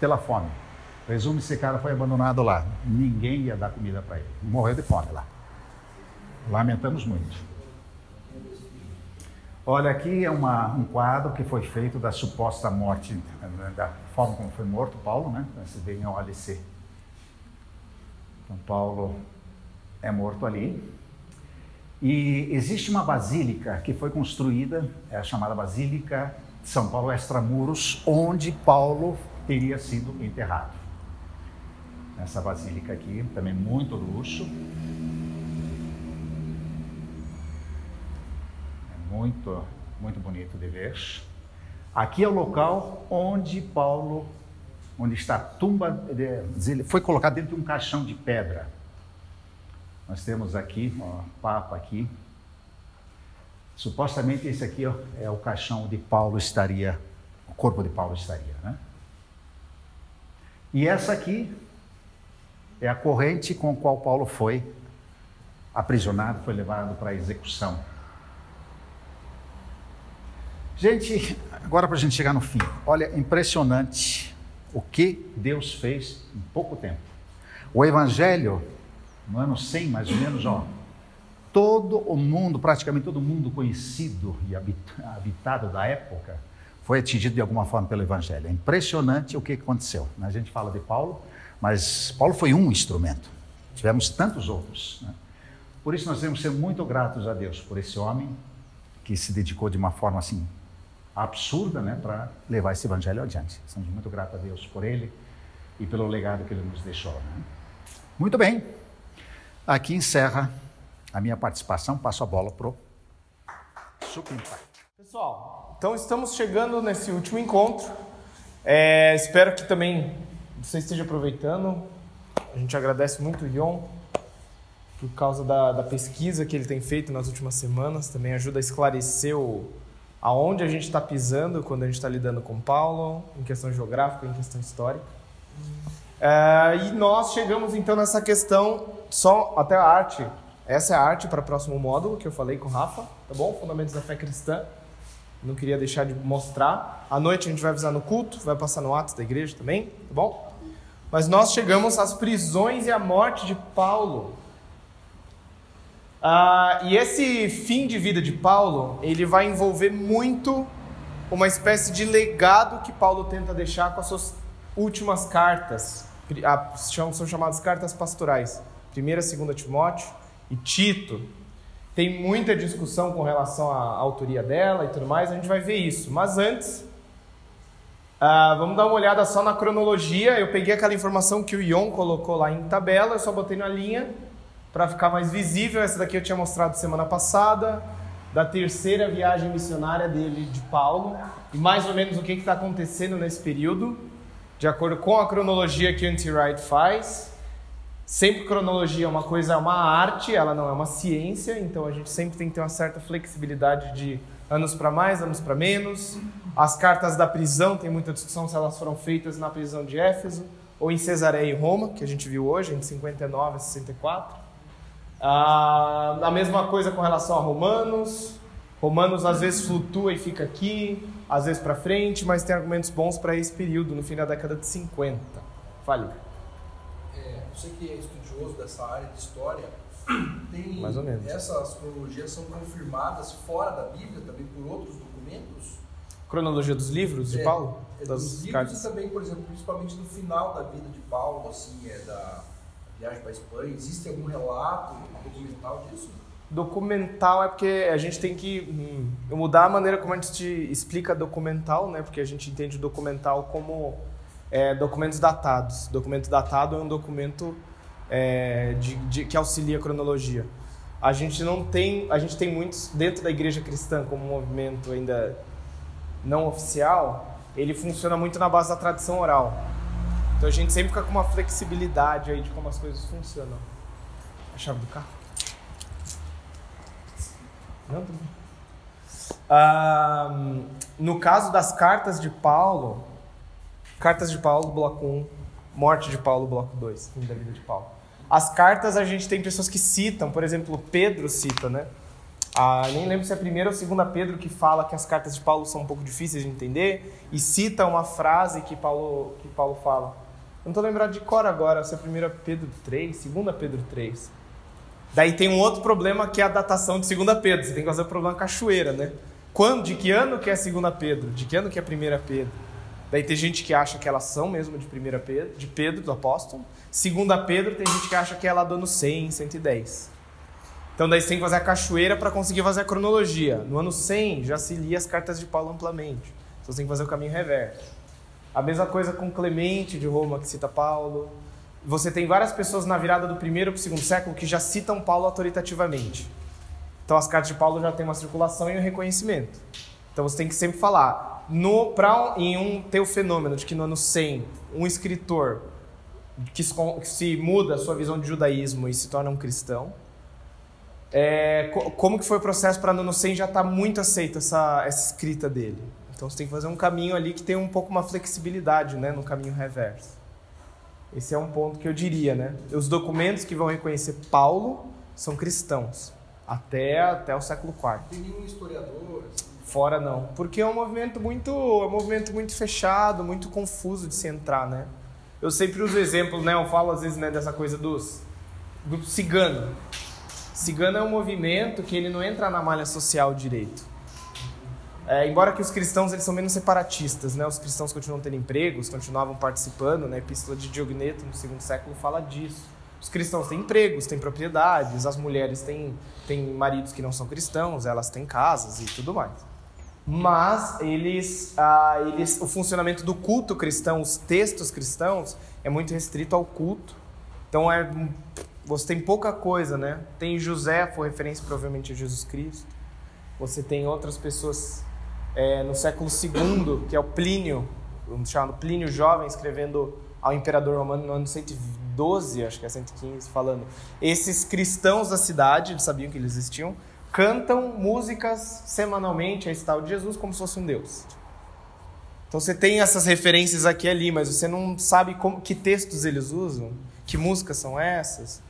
pela fome. Resume, esse cara foi abandonado lá. Ninguém ia dar comida para ele. Morreu de fome lá. Lamentamos muito. Olha, aqui é uma, um quadro que foi feito da suposta morte, da forma como foi morto Paulo, né? Você vê em OLC. Então, Paulo é morto ali. E existe uma basílica que foi construída, é a chamada Basílica de São Paulo Extramuros, onde Paulo teria sido enterrado. Essa basílica aqui, também muito luxo. Muito, muito bonito de ver. Aqui é o local onde Paulo, onde está a tumba, foi colocado dentro de um caixão de pedra. Nós temos aqui, ó, Papa aqui. Supostamente esse aqui ó, é o caixão de Paulo estaria, o corpo de Paulo estaria, né? E essa aqui é a corrente com a qual Paulo foi aprisionado, foi levado para a execução. Gente, agora para a gente chegar no fim, olha, impressionante o que Deus fez em pouco tempo. O Evangelho, no ano 100 mais ou menos, ó, todo o mundo, praticamente todo mundo conhecido e habitado da época, foi atingido de alguma forma pelo Evangelho. É impressionante o que aconteceu. Né? A gente fala de Paulo, mas Paulo foi um instrumento. Tivemos tantos outros. Né? Por isso nós devemos ser muito gratos a Deus por esse homem que se dedicou de uma forma assim absurda né, para levar esse evangelho adiante. Somos muito gratos a Deus por ele e pelo legado que ele nos deixou. Né? Muito bem, aqui encerra a minha participação. Passo a bola para o Super
Pessoal, então estamos chegando nesse último encontro. É, espero que também você esteja aproveitando. A gente agradece muito o Ion por causa da, da pesquisa que ele tem feito nas últimas semanas. Também ajuda a esclarecer o aonde a gente está pisando quando a gente está lidando com Paulo, em questão geográfica, em questão histórica. É, e nós chegamos então nessa questão só até a arte. Essa é a arte para o próximo módulo que eu falei com o Rafa, tá bom? Fundamentos da fé cristã. Não queria deixar de mostrar. À noite a gente vai avisar no culto, vai passar no Atos da igreja também, tá bom? Mas nós chegamos às prisões e à morte de Paulo. Ah, e esse fim de vida de Paulo, ele vai envolver muito uma espécie de legado que Paulo tenta deixar com as suas últimas cartas, são chamadas cartas pastorais, 1 e 2 Timóteo e Tito. Tem muita discussão com relação à autoria dela e tudo mais, a gente vai ver isso. Mas antes, ah, vamos dar uma olhada só na cronologia. Eu peguei aquela informação que o Ion colocou lá em tabela, eu só botei na linha para ficar mais visível. Essa daqui eu tinha mostrado semana passada, da terceira viagem missionária dele de Paulo, e mais ou menos o que está acontecendo nesse período, de acordo com a cronologia que N.T. Wright faz. Sempre cronologia é uma coisa, é uma arte, ela não é uma ciência, então a gente sempre tem que ter uma certa flexibilidade de anos para mais, anos para menos. As cartas da prisão, tem muita discussão se elas foram feitas na prisão de Éfeso ou em Cesareia e Roma, que a gente viu hoje, entre 59 e 64. Ah, a mesma coisa com relação a Romanos. Romanos às vezes flutua e fica aqui, às vezes para frente, mas tem argumentos bons para esse período, no fim da década de 50. Fale.
É, você que é estudioso dessa área de história, Tem,
Mais ou menos.
Essas cronologias são confirmadas fora da Bíblia também por outros documentos?
Cronologia dos livros de
É,
Paulo?
É,
Das
dos livros
cartas?
e também, por exemplo, principalmente no final da vida de Paulo, assim, é da viagem para a Espanha. Existe algum relato documental disso?
Documental é porque a gente tem que hum, mudar a maneira como a gente explica documental, né? Porque a gente entende documental como é, documentos datados. Documento datado é um documento é, de, de- que auxilia a cronologia. A gente não tem, a gente tem muitos dentro da igreja cristã como um movimento ainda não oficial. Ele funciona muito na base da tradição oral. Então a gente sempre fica com uma flexibilidade aí de como as coisas funcionam. A chave do carro. Não, bem. Ah, no caso das cartas de Paulo, cartas de Paulo, bloco 1, morte de Paulo, bloco 2, fim da vida de Paulo. As cartas a gente tem pessoas que citam, por exemplo, Pedro cita, né? Ah, nem lembro se é a primeira ou segunda Pedro que fala que as cartas de Paulo são um pouco difíceis de entender e cita uma frase que Paulo, que Paulo fala. Não estou lembrado de cor agora, se é a primeira Pedro 3, segunda Pedro 3. Daí tem um outro problema que é a datação de 2 Pedro. Você tem que fazer o problema cachoeira, né? Quando, de que ano que é 2 Pedro? De que ano que é 1 Pedro? Daí tem gente que acha que elas são mesmo de 1 Pedro, de Pedro, do apóstolo. 2 Pedro tem gente que acha que é lá do ano 100, 110. Então daí você tem que fazer a cachoeira para conseguir fazer a cronologia. No ano 100 já se lia as cartas de Paulo amplamente. Então você tem que fazer o caminho reverso. A mesma coisa com Clemente de Roma, que cita Paulo. Você tem várias pessoas na virada do primeiro para o segundo século que já citam Paulo autoritativamente. Então as cartas de Paulo já têm uma circulação e um reconhecimento. Então você tem que sempre falar. No, pra, em um ter o fenômeno de que no ano 100 um escritor que se, que se muda a sua visão de judaísmo e se torna um cristão, é, co- como que foi o processo para no ano 100 já estar muito aceita essa, essa escrita dele? Então você tem que fazer um caminho ali que tem um pouco uma flexibilidade né, no caminho reverso. Esse é um ponto que eu diria, né? Os documentos que vão reconhecer Paulo são cristãos, até, até o século IV.
Tem nenhum historiador? assim,
Fora não, porque é um movimento muito, é um movimento muito fechado, muito confuso de se entrar, né? Eu sempre uso exemplo, né? Eu falo às vezes né, dessa coisa dos do cigano. Cigano é um movimento que ele não entra na malha social direito. É, embora que os cristãos eles são menos separatistas, né? Os cristãos continuam tendo empregos, continuavam participando, né? A Epístola de Diogneto no segundo século fala disso. Os cristãos têm empregos, têm propriedades, as mulheres têm, têm maridos que não são cristãos, elas têm casas e tudo mais. Mas eles, ah, eles, o funcionamento do culto cristão, os textos cristãos, é muito restrito ao culto. Então é, você tem pouca coisa, né? Tem José, foi referência provavelmente a Jesus Cristo. Você tem outras pessoas é, no século II, que é o Plínio, um Plínio Jovem, escrevendo ao imperador romano no ano 112, acho que é 115, falando: esses cristãos da cidade, eles sabiam que eles existiam, cantam músicas semanalmente a esse tal de Jesus como se fosse um Deus. Então você tem essas referências aqui e ali, mas você não sabe como, que textos eles usam, que músicas são essas.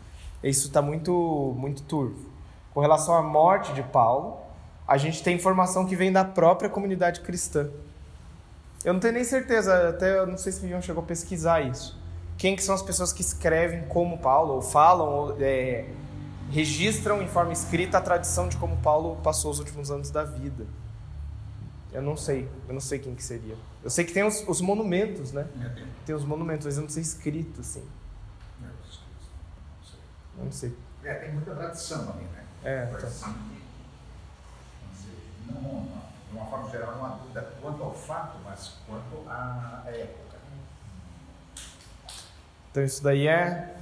Isso está muito, muito turvo. Com relação à morte de Paulo, a gente tem informação que vem da própria comunidade cristã. Eu não tenho nem certeza, até eu não sei se o Ian chegou a pesquisar isso. Quem que são as pessoas que escrevem como Paulo, ou falam, ou é, registram em forma escrita a tradição de como Paulo passou os últimos anos da vida. Eu não sei, eu não sei quem que seria. Eu sei que tem os, os monumentos, né? Tem os monumentos, mas eu não sei escrito, assim. Eu não sei.
É, tem muita tradição ali, né?
É, então.
Tradição que, vamos dizer, não, de uma forma geral, não há dúvida quanto ao fato, mas quanto à época.
Então isso daí é.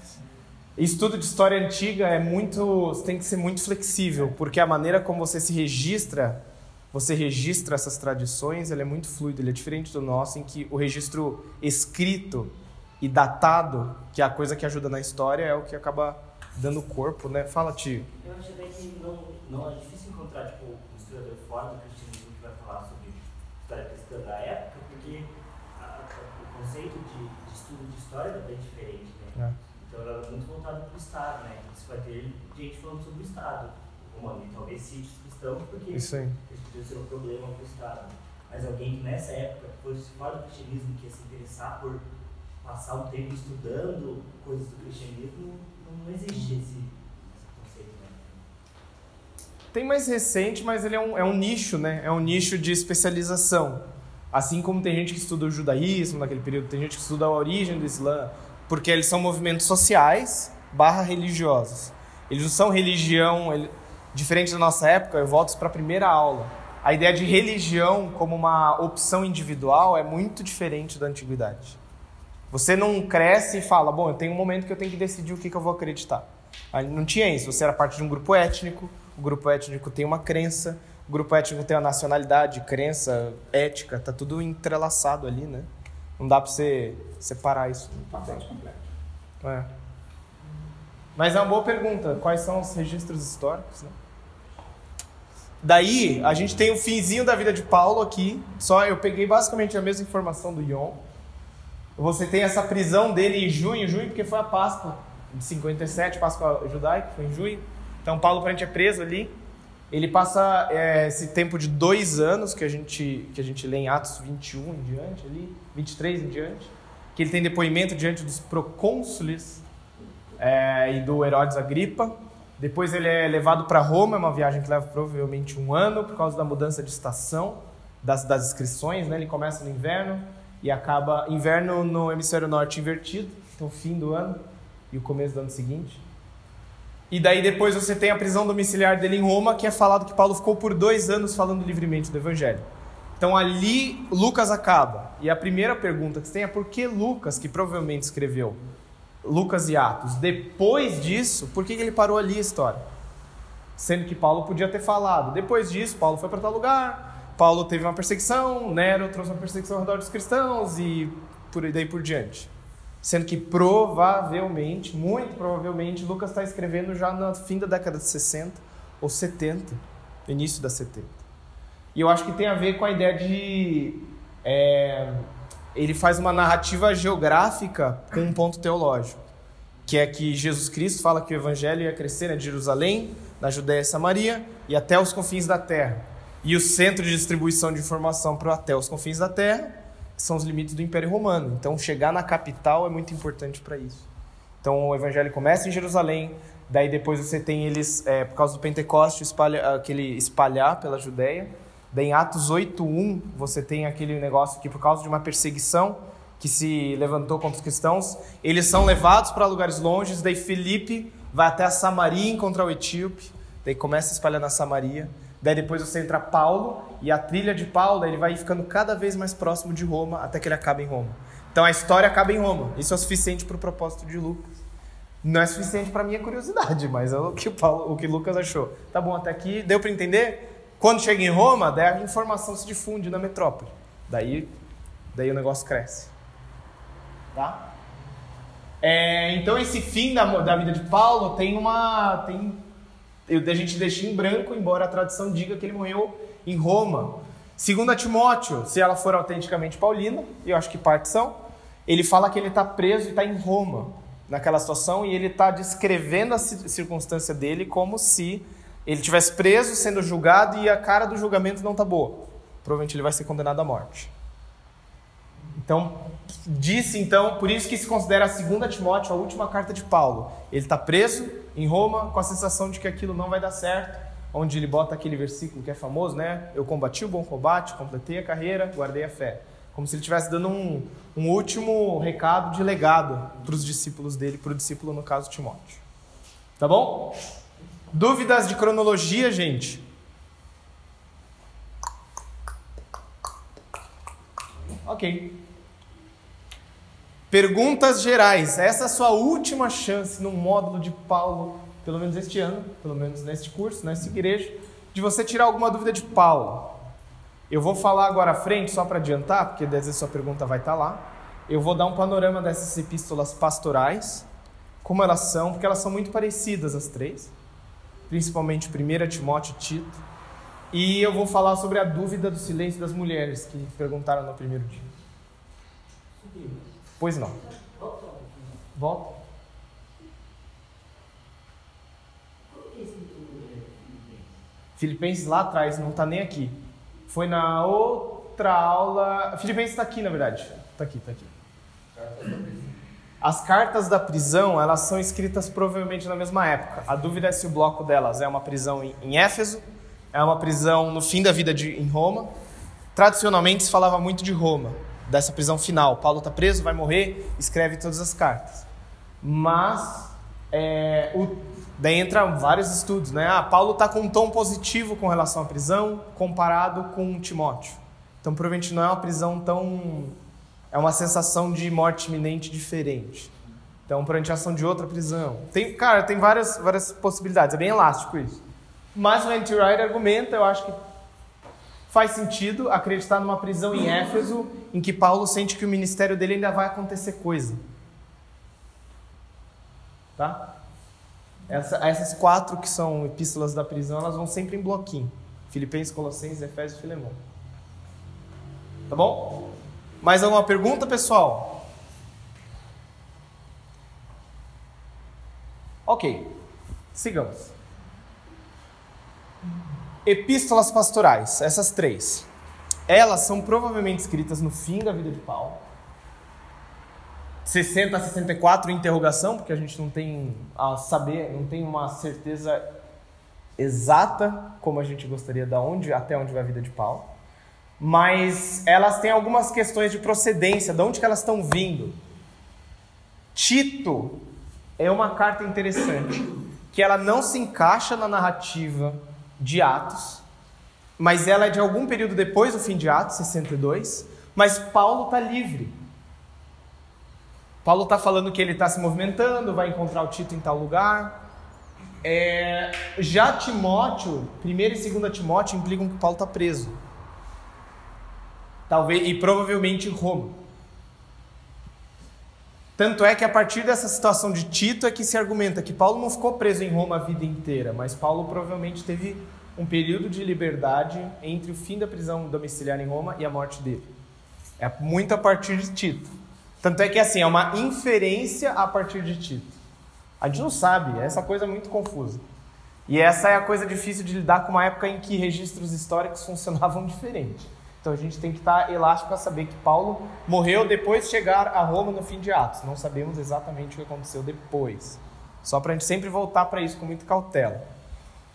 Estudo de história antiga é muito. Tem que ser muito flexível, porque a maneira como você se registra, você registra essas tradições, ele é muito fluido, ele é diferente do nosso, em que o registro escrito e datado, que é a coisa que ajuda na história, é o que acaba dando corpo, né? Fala, tio.
Eu acho que não, não é difícil encontrar tipo, historiador fora do cristianismo que vai falar sobre história cristã da época, porque a- a- o conceito de, de estudo de história é bem diferente, né?
É.
Então ela é muito voltada para o Estado, né? Você vai ter gente falando sobre o Estado. O Romano talvez cite os cristãos, porque
Isso
podia ser um problema para o Estado. Mas alguém que nessa época fosse fora do cristianismo, que ia se interessar por passar um tempo estudando coisas do cristianismo, não, não existe esse, essa
Tem mais recente, mas ele é um, é um nicho, né? É um nicho de especialização. Assim como tem gente que estuda o judaísmo naquele período, tem gente que estuda a origem do Islã, porque eles são movimentos sociais barra religiosos. Eles não são religião, ele, diferente da nossa época, eu volto para a primeira aula. A ideia de religião como uma opção individual é muito diferente da antiguidade. Você não cresce e fala, bom, eu tenho um momento que eu tenho que decidir o que, que eu vou acreditar. Aí não tinha isso, você era parte de um grupo étnico, o grupo étnico tem uma crença, o grupo étnico tem uma nacionalidade, crença, ética, tá tudo entrelaçado ali, né? Não dá para você separar isso.
Passado completo.
É. Mas é uma boa pergunta. Quais são os registros históricos? Né? Daí, a gente tem o finzinho da vida de Paulo aqui. Só eu peguei basicamente a mesma informação do Ion. Você tem essa prisão dele em junho, junho porque foi a Páscoa de 57, Páscoa judaica, foi em junho. Então, Paulo aparentemente é preso ali. Ele passa é, esse tempo de dois anos que a, gente, que a gente lê em Atos 21 em diante, ali, 23 em diante, que ele tem depoimento diante dos procônsules é, e do Herodes Agripa. Depois ele é levado para Roma, é uma viagem que leva provavelmente um ano por causa da mudança de estação das, das inscrições. Né? Ele começa no inverno e acaba inverno no hemisfério norte invertido, então fim do ano e o começo do ano seguinte. E daí depois você tem a prisão domiciliar dele em Roma, que é falado que Paulo ficou por dois anos falando livremente do Evangelho. Então ali Lucas acaba. E a primeira pergunta que você tem é por que Lucas, que provavelmente escreveu Lucas e Atos. Depois disso, por que ele parou ali a história? Sendo que Paulo podia ter falado. Depois disso, Paulo foi para tal lugar, Paulo teve uma perseguição, Nero trouxe uma perseguição ao redor dos cristãos e por aí daí por diante. Sendo que provavelmente, muito provavelmente, Lucas está escrevendo já no fim da década de 60 ou 70, início da 70. E eu acho que tem a ver com a ideia de é, ele faz uma narrativa geográfica com um ponto teológico, que é que Jesus Cristo fala que o evangelho ia crescer né, de Jerusalém, na Judéia e Samaria e até os confins da terra. E o centro de distribuição de informação para até os confins da terra são os limites do Império Romano. Então, chegar na capital é muito importante para isso. Então, o evangelho começa em Jerusalém, daí depois você tem eles, é, por causa do Pentecoste, espalha, aquele espalhar pela Judéia Daí em Atos 8.1, você tem aquele negócio que por causa de uma perseguição que se levantou contra os cristãos, eles são levados para lugares longes, daí Filipe vai até a Samaria encontrar o etíope, daí começa a espalhar na Samaria, daí depois você entra Paulo, e a trilha de Paulo, ele vai ficando cada vez mais próximo de Roma, até que ele acaba em Roma. Então a história acaba em Roma, isso é suficiente para o propósito de Lucas. Não é suficiente para minha curiosidade, mas é o que, Paulo, o que Lucas achou. Tá bom, até aqui deu para entender? Quando chega em Roma, daí a informação se difunde na metrópole. Daí, daí o negócio cresce. Tá? É, então esse fim da, da vida de Paulo tem uma. Tem, a gente deixa em branco, embora a tradição diga que ele morreu em Roma. Segundo Timóteo, se ela for autenticamente paulina, e eu acho que parte são, ele fala que ele está preso e está em Roma naquela situação e ele está descrevendo a circunstância dele como se ele tivesse preso, sendo julgado e a cara do julgamento não está boa. Provavelmente ele vai ser condenado à morte. Então, disse então, por isso que se considera a segunda Timóteo a última carta de Paulo. Ele está preso em Roma com a sensação de que aquilo não vai dar certo, onde ele bota aquele versículo que é famoso, né? Eu combati o bom combate, completei a carreira, guardei a fé. Como se ele estivesse dando um, um último recado de legado para os discípulos dele, para o discípulo, no caso, Timóteo. Tá bom? Dúvidas de cronologia, gente? Ok. Perguntas gerais. Essa é a sua última chance no módulo de Paulo, pelo menos este ano, pelo menos neste curso, nesta igreja, de você tirar alguma dúvida de Paulo. Eu vou falar agora à frente, só para adiantar, porque às vezes sua pergunta vai estar tá lá. Eu vou dar um panorama dessas epístolas pastorais, como elas são, porque elas são muito parecidas as três principalmente 1 Timóteo e Tito. E eu vou falar sobre a dúvida do silêncio das mulheres que perguntaram no primeiro dia. Pois não. Volta. Filipenses lá atrás, não está nem aqui. Foi na outra aula. Filipenses está aqui, na verdade. Está aqui, está aqui. As cartas da prisão, elas são escritas provavelmente na mesma época. A dúvida é se o bloco delas é uma prisão em Éfeso, é uma prisão no fim da vida de, em Roma. Tradicionalmente se falava muito de Roma, dessa prisão final. Paulo está preso, vai morrer, escreve todas as cartas. Mas é, o, daí entram vários estudos, né? Ah, Paulo está com um tom positivo com relação à prisão comparado com Timóteo. Então provavelmente não é uma prisão tão é uma sensação de morte iminente diferente. Então, por ação de outra prisão. Tem, cara, tem várias, várias possibilidades, é bem elástico isso. Mas o Anti-Wright argumenta, eu acho que faz sentido acreditar numa prisão em Éfeso em que Paulo sente que o ministério dele ainda vai acontecer coisa. Tá? Essa, essas quatro que são epístolas da prisão, elas vão sempre em bloquinho. Filipenses, Colossenses, Efésios e Filemão. Tá bom? Mais alguma pergunta, pessoal? Ok, sigamos. Epístolas pastorais, essas três. Elas são provavelmente escritas no fim da vida de Paulo. 60 a 64 interrogação, porque a gente não tem a saber, não tem uma certeza exata como a gente gostaria de onde até onde vai a vida de Paulo mas elas têm algumas questões de procedência, de onde que elas estão vindo. Tito é uma carta interessante, que ela não se encaixa na narrativa de Atos, mas ela é de algum período depois do fim de Atos, 62, mas Paulo está livre. Paulo está falando que ele está se movimentando, vai encontrar o Tito em tal lugar. É, já Timóteo, 1 e 2 Timóteo implicam que Paulo está preso talvez e provavelmente Roma. Tanto é que a partir dessa situação de Tito é que se argumenta que Paulo não ficou preso em Roma a vida inteira, mas Paulo provavelmente teve um período de liberdade entre o fim da prisão domiciliar em Roma e a morte dele. É muito a partir de Tito. Tanto é que assim, é uma inferência a partir de Tito. A gente não sabe, é essa coisa muito confusa. E essa é a coisa difícil de lidar com uma época em que registros históricos funcionavam diferente. Então a gente tem que estar elástico para saber que Paulo morreu depois de chegar a Roma no fim de Atos. Não sabemos exatamente o que aconteceu depois. Só para a gente sempre voltar para isso com muita cautela.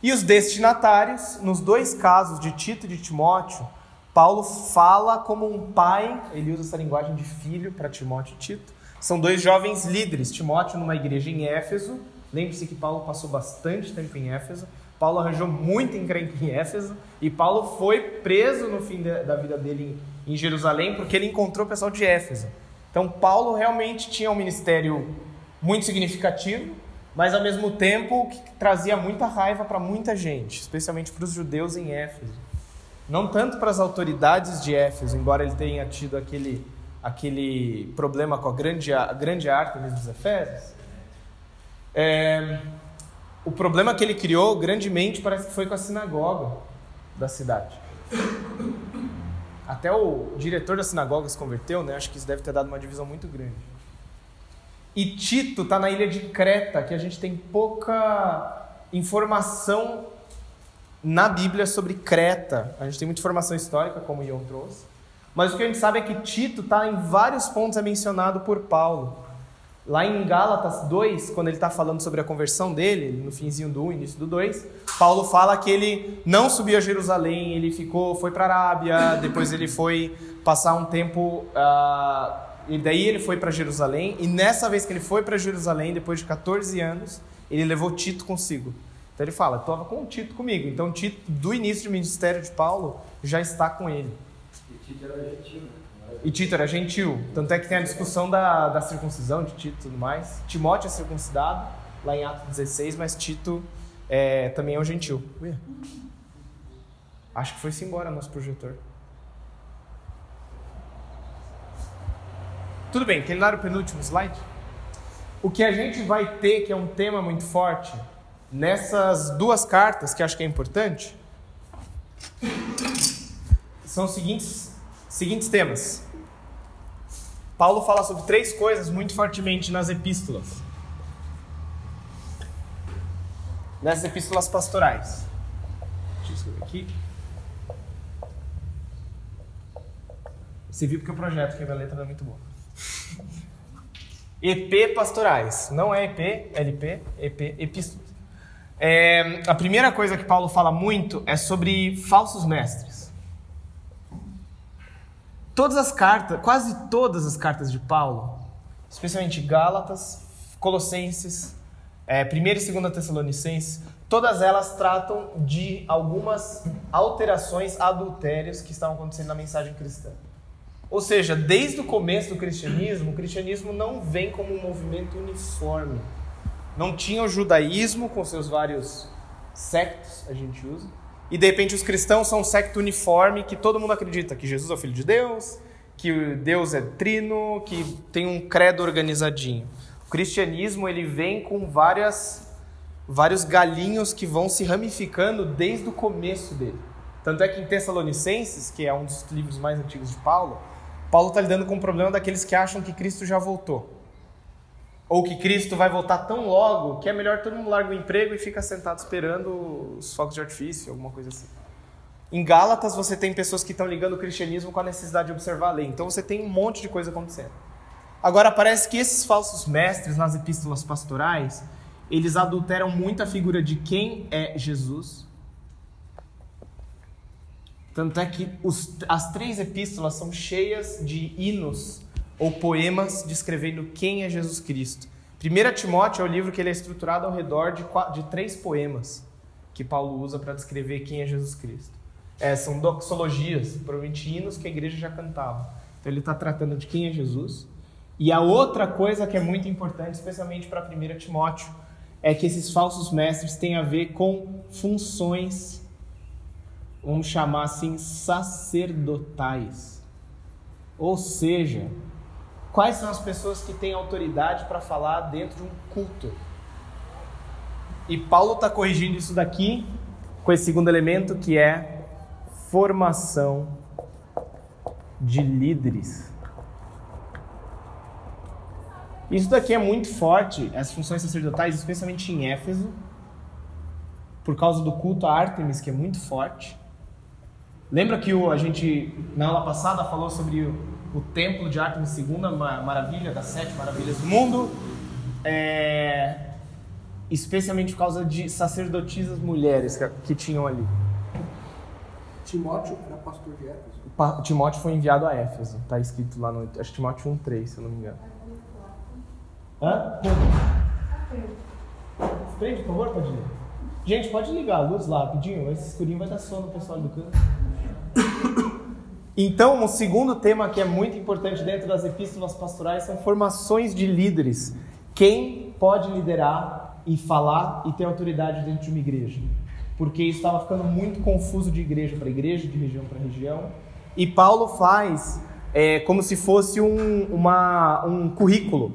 E os destinatários, nos dois casos de Tito e de Timóteo, Paulo fala como um pai, ele usa essa linguagem de filho para Timóteo e Tito. São dois jovens líderes, Timóteo numa igreja em Éfeso. Lembre-se que Paulo passou bastante tempo em Éfeso. Paulo arranjou muito encrenca em Éfeso e Paulo foi preso no fim da vida dele em Jerusalém porque ele encontrou o pessoal de Éfeso. Então Paulo realmente tinha um ministério muito significativo, mas ao mesmo tempo que trazia muita raiva para muita gente, especialmente para os judeus em Éfeso. Não tanto para as autoridades de Éfeso, embora ele tenha tido aquele, aquele problema com a grande, a grande arte dos Efésios. É, o problema que ele criou grandemente parece que foi com a sinagoga da cidade. Até o diretor da sinagoga se converteu, né? Acho que isso deve ter dado uma divisão muito grande. E Tito está na ilha de Creta, que a gente tem pouca informação na Bíblia sobre Creta. A gente tem muita informação histórica, como o Ion trouxe. Mas o que a gente sabe é que Tito está em vários pontos é mencionado por Paulo. Lá em Gálatas 2, quando ele está falando sobre a conversão dele, no finzinho do 1, início do 2, Paulo fala que ele não subiu a Jerusalém, ele ficou, foi para a Arábia, depois ele foi passar um tempo, uh, e daí ele foi para Jerusalém, e nessa vez que ele foi para Jerusalém, depois de 14 anos, ele levou Tito consigo. Então ele fala, estava com o Tito comigo. Então Tito, do início do ministério de Paulo, já está com ele.
E Tito era gentil, né?
E Tito era gentil. Tanto é que tem a discussão da, da circuncisão de Tito e tudo mais. Timóteo é circuncidado, lá em Atos 16, mas Tito é, também é um gentil. Acho que foi-se embora nosso projetor. Tudo bem, quer dar o penúltimo slide? O que a gente vai ter, que é um tema muito forte, nessas duas cartas, que acho que é importante, são os seguintes, seguintes temas. Paulo fala sobre três coisas muito fortemente nas epístolas. Nas epístolas pastorais. Deixa eu escrever aqui. Você viu porque o projeto, que a minha letra é muito boa. EP pastorais. Não é EP, LP, EP, epístolas. É, a primeira coisa que Paulo fala muito é sobre falsos mestres. Todas as cartas, quase todas as cartas de Paulo, especialmente Gálatas, Colossenses, é, 1 e 2 Tessalonicenses, todas elas tratam de algumas alterações, adultérios que estavam acontecendo na mensagem cristã. Ou seja, desde o começo do cristianismo, o cristianismo não vem como um movimento uniforme. Não tinha o judaísmo com seus vários sectos, a gente usa, e de repente os cristãos são um secto uniforme que todo mundo acredita que Jesus é o filho de Deus, que Deus é trino, que tem um credo organizadinho. O cristianismo ele vem com várias vários galinhos que vão se ramificando desde o começo dele. Tanto é que em Tessalonicenses, que é um dos livros mais antigos de Paulo, Paulo está lidando com o problema daqueles que acham que Cristo já voltou. Ou que Cristo vai voltar tão logo que é melhor todo mundo larga o emprego e fica sentado esperando os fogos de artifício, alguma coisa assim. Em Gálatas você tem pessoas que estão ligando o cristianismo com a necessidade de observar a lei. Então você tem um monte de coisa acontecendo. Agora parece que esses falsos mestres nas epístolas pastorais, eles adulteram muito a figura de quem é Jesus tanto é que os, as três epístolas são cheias de hinos ou poemas descrevendo quem é Jesus Cristo. 1 Timóteo é o livro que ele é estruturado ao redor de, de três poemas que Paulo usa para descrever quem é Jesus Cristo. É, são doxologias, provavelmente hinos que a igreja já cantava. Então ele está tratando de quem é Jesus. E a outra coisa que é muito importante, especialmente para 1 Timóteo, é que esses falsos mestres têm a ver com funções vamos chamar assim, sacerdotais. Ou seja, quais são as pessoas que têm autoridade para falar dentro de um culto? E Paulo está corrigindo isso daqui com esse segundo elemento que é formação de líderes. Isso daqui é muito forte, as funções sacerdotais, especialmente em Éfeso, por causa do culto a Ártemis, que é muito forte. Lembra que o, a gente, na aula passada, falou sobre o, o templo de Artemis segunda maravilha, das sete maravilhas do mundo, é, especialmente por causa de sacerdotisas mulheres que, que tinham ali.
Timóteo era pastor de Éfeso?
Pa, Timóteo foi enviado a Éfeso, está escrito lá no. Acho que Timóteo 1,3, se eu não me engano. Hã? Prende, por favor, pode. Gente, pode ligar a luz lá rapidinho, esse escurinho vai dar sono no pessoal do canto. Então, o segundo tema que é muito importante dentro das epístolas pastorais são formações de líderes. Quem pode liderar e falar e ter autoridade dentro de uma igreja? Porque isso estava ficando muito confuso de igreja para igreja, de região para região. E Paulo faz é, como se fosse um, uma, um currículo.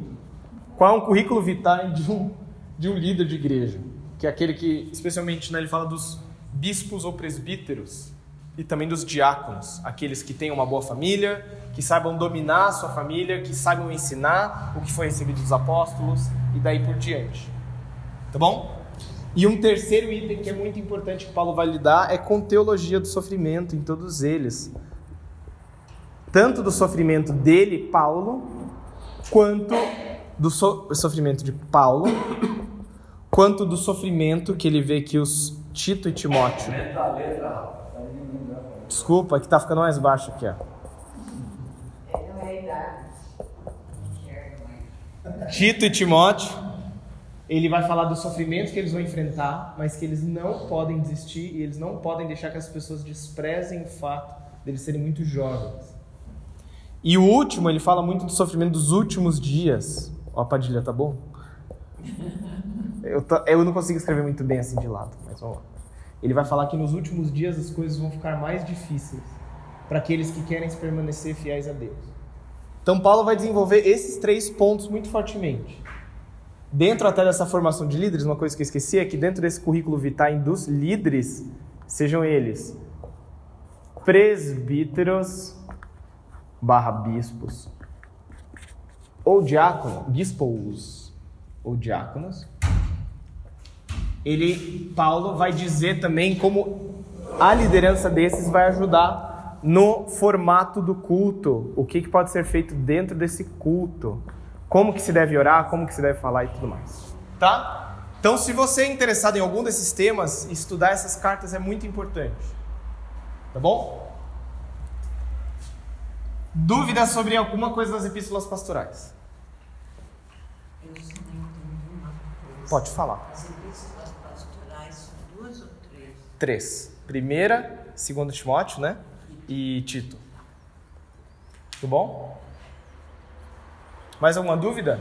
Qual é um currículo vitae de um, de um líder de igreja? Que é aquele que, especialmente, né, ele fala dos bispos ou presbíteros e também dos diáconos, aqueles que têm uma boa família, que saibam dominar a sua família, que saibam ensinar o que foi recebido dos apóstolos e daí por diante. Tá bom? E um terceiro item que é muito importante que Paulo vai lidar é com teologia do sofrimento em todos eles. Tanto do sofrimento dele, Paulo, quanto do so sofrimento de Paulo, quanto do sofrimento que ele vê que os Tito e Timóteo Desculpa, que tá ficando mais baixo aqui, ó. Tito e Timóteo, ele vai falar dos sofrimentos que eles vão enfrentar, mas que eles não podem desistir e eles não podem deixar que as pessoas desprezem o fato deles serem muito jovens. E o último, ele fala muito do sofrimento dos últimos dias. Ó, a Padilha, tá bom? Eu, eu não consigo escrever muito bem assim de lado, mas vamos lá. Ele vai falar que nos últimos dias as coisas vão ficar mais difíceis para aqueles que querem permanecer fiéis a Deus. Então, Paulo vai desenvolver esses três pontos muito fortemente. Dentro até dessa formação de líderes, uma coisa que eu esqueci é que dentro desse currículo vitae dos líderes, sejam eles presbíteros barra bispos, ou diáconos, bispos ou diáconos, ele Paulo vai dizer também como a liderança desses vai ajudar no formato do culto, o que, que pode ser feito dentro desse culto, como que se deve orar, como que se deve falar e tudo mais. Tá? Então, se você é interessado em algum desses temas, estudar essas cartas é muito importante. Tá bom? Dúvidas sobre alguma coisa das epístolas pastorais? Pode falar.
As epístolas pastorais são duas ou três?
Primeira, segundo Timóteo, né? E Tito. Tudo bom? Mais alguma dúvida?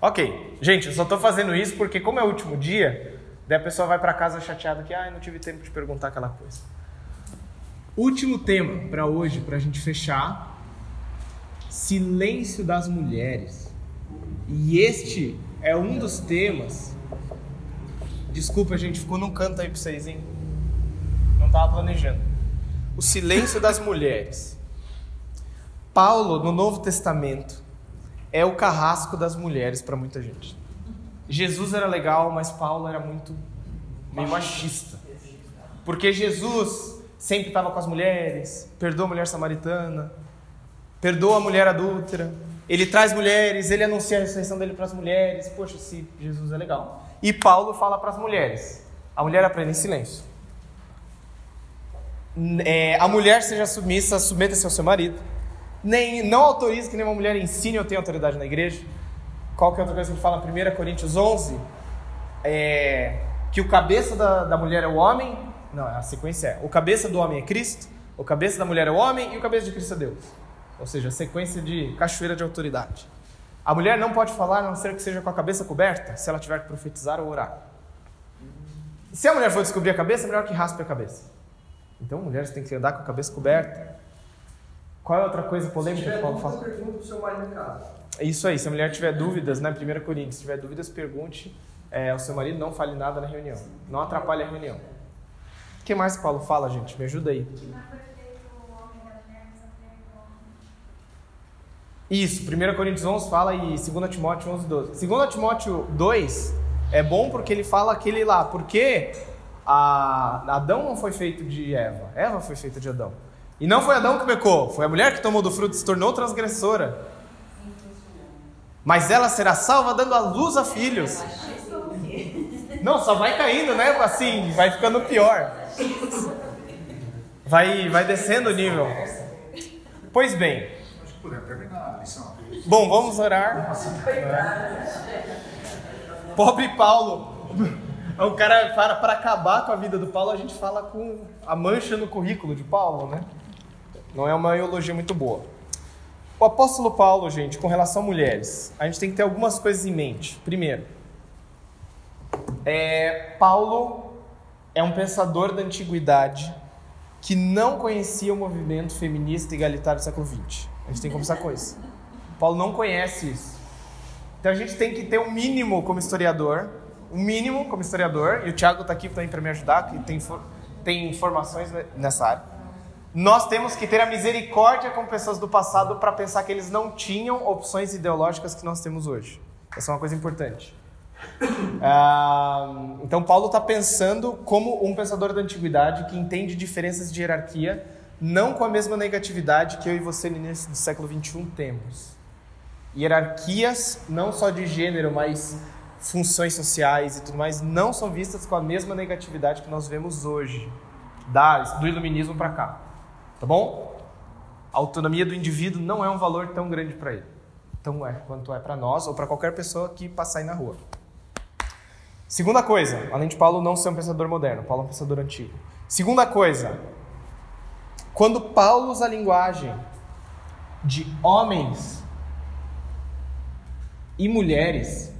Ok, gente, eu só estou fazendo isso porque como é o último dia, daí a pessoa vai para casa chateada que ah, não tive tempo de perguntar aquela coisa. Último tema para hoje, para a gente fechar: silêncio das mulheres. E este é um dos temas. Desculpa, gente, ficou num canto aí para vocês, hein? Não estava planejando. O silêncio das mulheres. Paulo, no Novo Testamento, é o carrasco das mulheres para muita gente. Jesus era legal, mas Paulo era muito meio machista. Porque Jesus sempre estava com as mulheres, perdoa a mulher samaritana, perdoa a mulher adúltera, ele traz mulheres, ele anuncia a ressurreição dele para as mulheres. Poxa, se Jesus é legal. E Paulo fala para as mulheres: a mulher aprende em silêncio. É, a mulher seja submissa, submeta-se ao seu marido. Nem, não autorize que nenhuma mulher ensine ou tenha autoridade na igreja. Qual que é outra coisa que fala em 1 Coríntios 11? É, que o cabeça da, da mulher é o homem. Não, a sequência é: o cabeça do homem é Cristo, o cabeça da mulher é o homem e o cabeça de Cristo é Deus. Ou seja, a sequência de cachoeira de autoridade. A mulher não pode falar a não ser que seja com a cabeça coberta, se ela tiver que profetizar ou orar. Se a mulher for descobrir a cabeça, é melhor que raspe a cabeça. Então, mulheres têm que andar com a cabeça coberta. Qual é outra coisa polêmica que Paulo fala?
pergunta pro seu marido em casa.
É isso aí, se a mulher tiver dúvidas, né? 1 Coríntios, se tiver dúvidas, pergunte é, ao seu marido, não fale nada na reunião. Não atrapalhe a reunião. O que mais que Paulo fala, gente? Me ajuda aí. Isso, 1 Coríntios 11 fala e 2 Timóteo 11, 12. 2 Timóteo 2 é bom porque ele fala aquele lá, porque a, Adão não foi feito de Eva, Eva foi feita de Adão. E não foi Adão que pecou, foi a mulher que tomou do fruto e se tornou transgressora. Mas ela será salva dando a luz a filhos. Não, só vai caindo, né? Assim, vai ficando pior. Vai, vai descendo o nível. Pois bem.
Acho que podemos terminar a lição.
Bom, vamos orar. Pobre Paulo. O cara, para, para acabar com a vida do Paulo, a gente fala com a mancha no currículo de Paulo, né? Não é uma elogia muito boa. O apóstolo Paulo, gente, com relação a mulheres, a gente tem que ter algumas coisas em mente. Primeiro, é, Paulo é um pensador da antiguidade que não conhecia o movimento feminista e igualitário do século XX. A gente tem que começar com isso. Paulo não conhece isso. Então a gente tem que ter um mínimo como historiador, um mínimo como historiador, e o Thiago está aqui também para me ajudar, que tem, tem informações nessa área. Nós temos que ter a misericórdia com pessoas do passado para pensar que eles não tinham opções ideológicas que nós temos hoje. Essa é uma coisa importante. Ah, então, Paulo está pensando como um pensador da antiguidade que entende diferenças de hierarquia, não com a mesma negatividade que eu e você no início do século XXI temos. Hierarquias, não só de gênero, mas funções sociais e tudo mais, não são vistas com a mesma negatividade que nós vemos hoje, da, do iluminismo para cá. Tá bom? A autonomia do indivíduo não é um valor tão grande para ele. Tão é quanto é para nós ou para qualquer pessoa que passar aí na rua. Segunda coisa, além de Paulo não ser um pensador moderno, Paulo é um pensador antigo. Segunda coisa, quando Paulo usa a linguagem de homens e mulheres,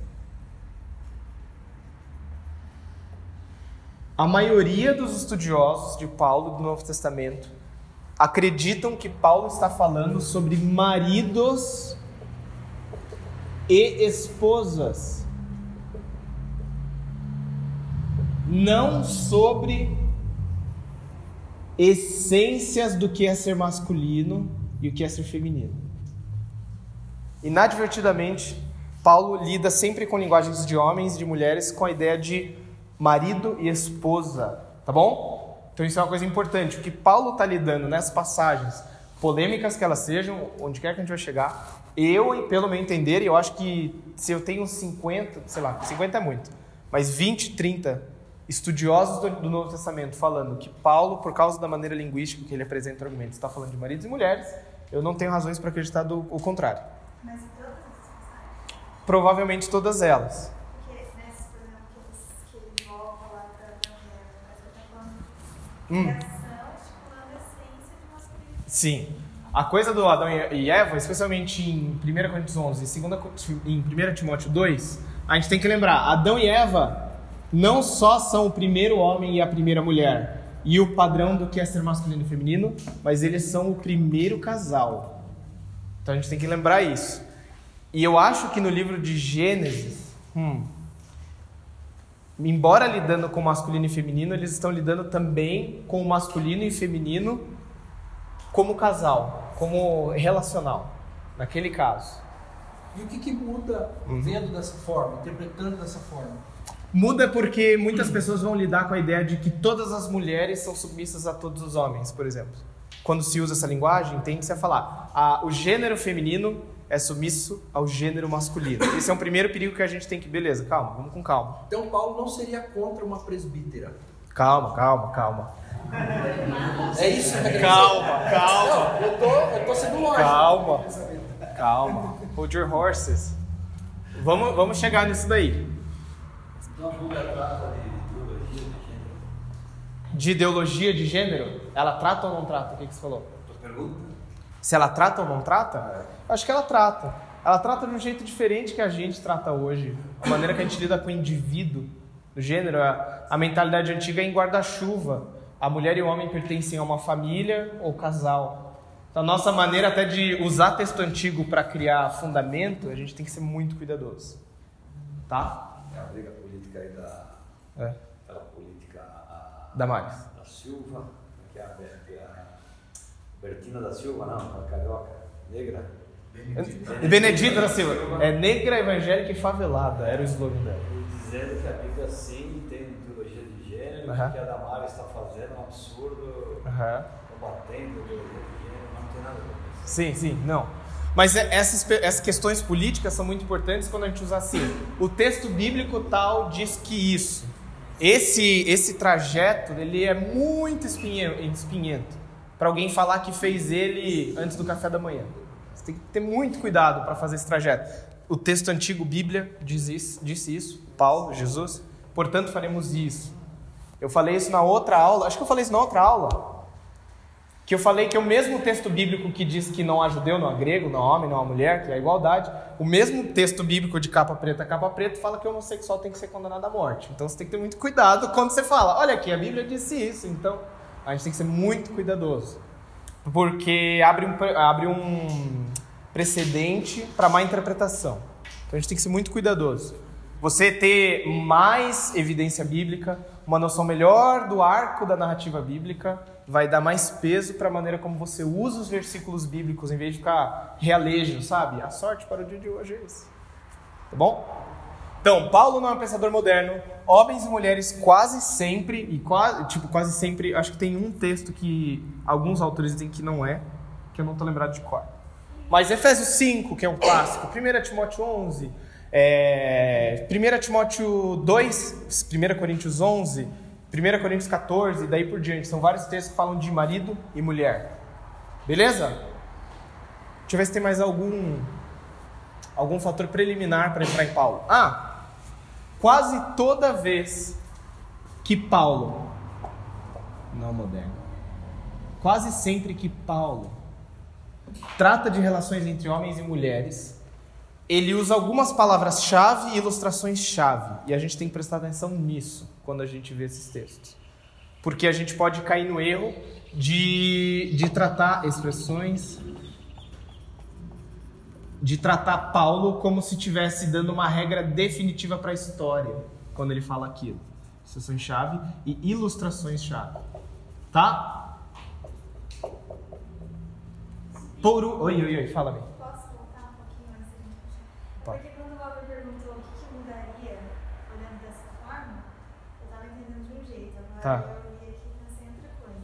a maioria dos estudiosos de Paulo do Novo Testamento acreditam que Paulo está falando sobre maridos e esposas, não sobre essências do que é ser masculino e o que é ser feminino. Inadvertidamente, Paulo lida sempre com linguagens de homens e de mulheres com a ideia de marido e esposa, tá bom? Então isso é uma coisa importante. O que Paulo está lidando nessas passagens polêmicas que elas sejam, onde quer que a gente vai chegar, eu, pelo meu entender, eu acho que se eu tenho 50, sei lá, 50 é muito, mas 20, 30 estudiosos do, do Novo Testamento falando que Paulo, por causa da maneira linguística que ele apresenta o argumento, está falando de maridos e mulheres, eu não tenho razões para acreditar do, o contrário.
Mas em todas as.
Provavelmente todas elas. Hum. Sim. A coisa do Adão e Eva, especialmente em 1 Coríntios 11 e 2 Co- em 1 Timóteo 2, a gente tem que lembrar, Adão e Eva não só são o primeiro homem e a primeira mulher e o padrão do que é ser masculino e feminino, mas eles são o primeiro casal. Então a gente tem que lembrar isso. E eu acho que no livro de Gênesis, hum, embora lidando com masculino e feminino, eles estão lidando também com o masculino e feminino como casal, como relacional, naquele caso.
E o que, que muda
Uhum.
vendo dessa forma, interpretando dessa forma?
Muda porque muitas pessoas vão lidar com a ideia de que todas as mulheres são submissas a todos os homens, por exemplo. Quando se usa essa linguagem, tende-se a falar o gênero feminino é submisso ao gênero masculino. Esse é um primeiro perigo que a gente tem que... Beleza, calma, vamos com calma.
Então Paulo não seria contra uma presbítera.
Calma, calma, calma.
É isso que eu
Calma, calma.
Não, eu tô, eu tô sendo lógico.
Calma. Calma. Hold your horses. Vamos, vamos chegar nisso daí.
Então a Bíblia trata de ideologia de gênero.
Ela trata ou não trata? O que, que você falou? Se ela trata ou não trata? Acho que ela trata. Ela trata de um jeito diferente que a gente trata hoje. A maneira que a gente lida com o indivíduo, o gênero, a, a mentalidade antiga é em guarda-chuva. A mulher e o homem pertencem a uma família ou casal. Então, a nossa maneira até de usar texto antigo para criar fundamento, a gente tem que ser muito cuidadoso. Tá?
É a briga política aí da.
É.
Aquela política. A,
Damares.
da Silva, que é a, Be- a Bertina da Silva, não, a carioca, negra.
Benedita da Silva. É negra, evangélica e favelada. Era o slogan dela.
Dizendo que a Bíblia sim tem ideologia de gênero,
Aham.
que a Damares está fazendo é um absurdo, combatendo a ideologia de gênero, não tem nada a ver.
Sim, sim, não. Mas é- essas, essas questões políticas são muito importantes quando a gente usa assim. O texto bíblico tal diz que isso. Esse, esse trajeto, ele é muito espinhe- espinhento. Para alguém falar que fez ele antes do café da manhã. Você tem que ter muito cuidado para fazer esse trajeto. O texto antigo, Bíblia, diz isso, disse isso. Paulo, Jesus. Portanto, faremos isso. Eu falei isso na outra aula. Acho que eu falei isso na outra aula que eu falei que é o mesmo texto bíblico que diz que não há judeu, não há grego, não há homem, não há mulher, que é a igualdade, o mesmo texto bíblico de capa preta a capa preta fala que o homossexual tem que ser condenado à morte. Então você tem que ter muito cuidado quando você fala, olha aqui, a Bíblia disse isso, então a gente tem que ser muito cuidadoso. Porque abre um, abre um precedente para má interpretação. Então a gente tem que ser muito cuidadoso. Você ter mais evidência bíblica, uma noção melhor do arco da narrativa bíblica, vai dar mais peso para a maneira como você usa os versículos bíblicos, em vez de ficar realejo, sabe? A sorte para o dia de hoje é isso. Tá bom? Então, Paulo não é um pensador moderno. Homens e mulheres quase sempre, e quase, tipo, quase sempre, acho que tem um texto que alguns autores dizem que não é, que eu não tô lembrado de cor. Mas Efésios 5, que é um clássico, 1 Timóteo 11, é, 1 Timóteo 2, 1 Coríntios 11, 1 Coríntios 14, e daí por diante. São vários textos que falam de marido e mulher. Beleza? Deixa eu ver se tem mais algum algum fator preliminar para entrar em Paulo. Ah, quase toda vez que Paulo, não moderno, quase sempre que Paulo trata de relações entre homens e mulheres, ele usa algumas palavras-chave e ilustrações-chave. E a gente tem que prestar atenção nisso quando a gente vê esses textos. Porque a gente pode cair no erro de, de tratar expressões de tratar Paulo como se estivesse dando uma regra definitiva para a história quando ele fala aquilo. Expressões-chave e ilustrações-chave. Tá? Por. Oi, oi, oi, fala-me.
Posso voltar um pouquinho?
Pode.
Porque quando o Walter perguntou o que, que mudaria olhando dessa forma, eu estava entendendo de um jeito. Agora
Tá.
eu vi aqui que pensei em outra coisa.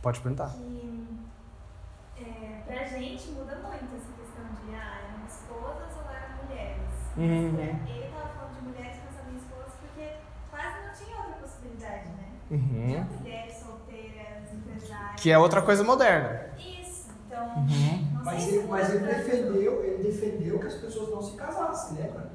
Pode perguntar.
Que é, gente muda muito essa questão de ah, eram esposas ou eram mulheres.
Uhum.
Ele tava falando de mulheres pensando em esposas porque quase não tinha outra possibilidade, né?
Uhum.
Tinha mulheres solteiras, empresárias.
Que é outra coisa moderna.
Isso, então.
Uhum.
Mas ele, mas ele
pra-
defendeu, ele defendeu que as pessoas não se casassem, lembra?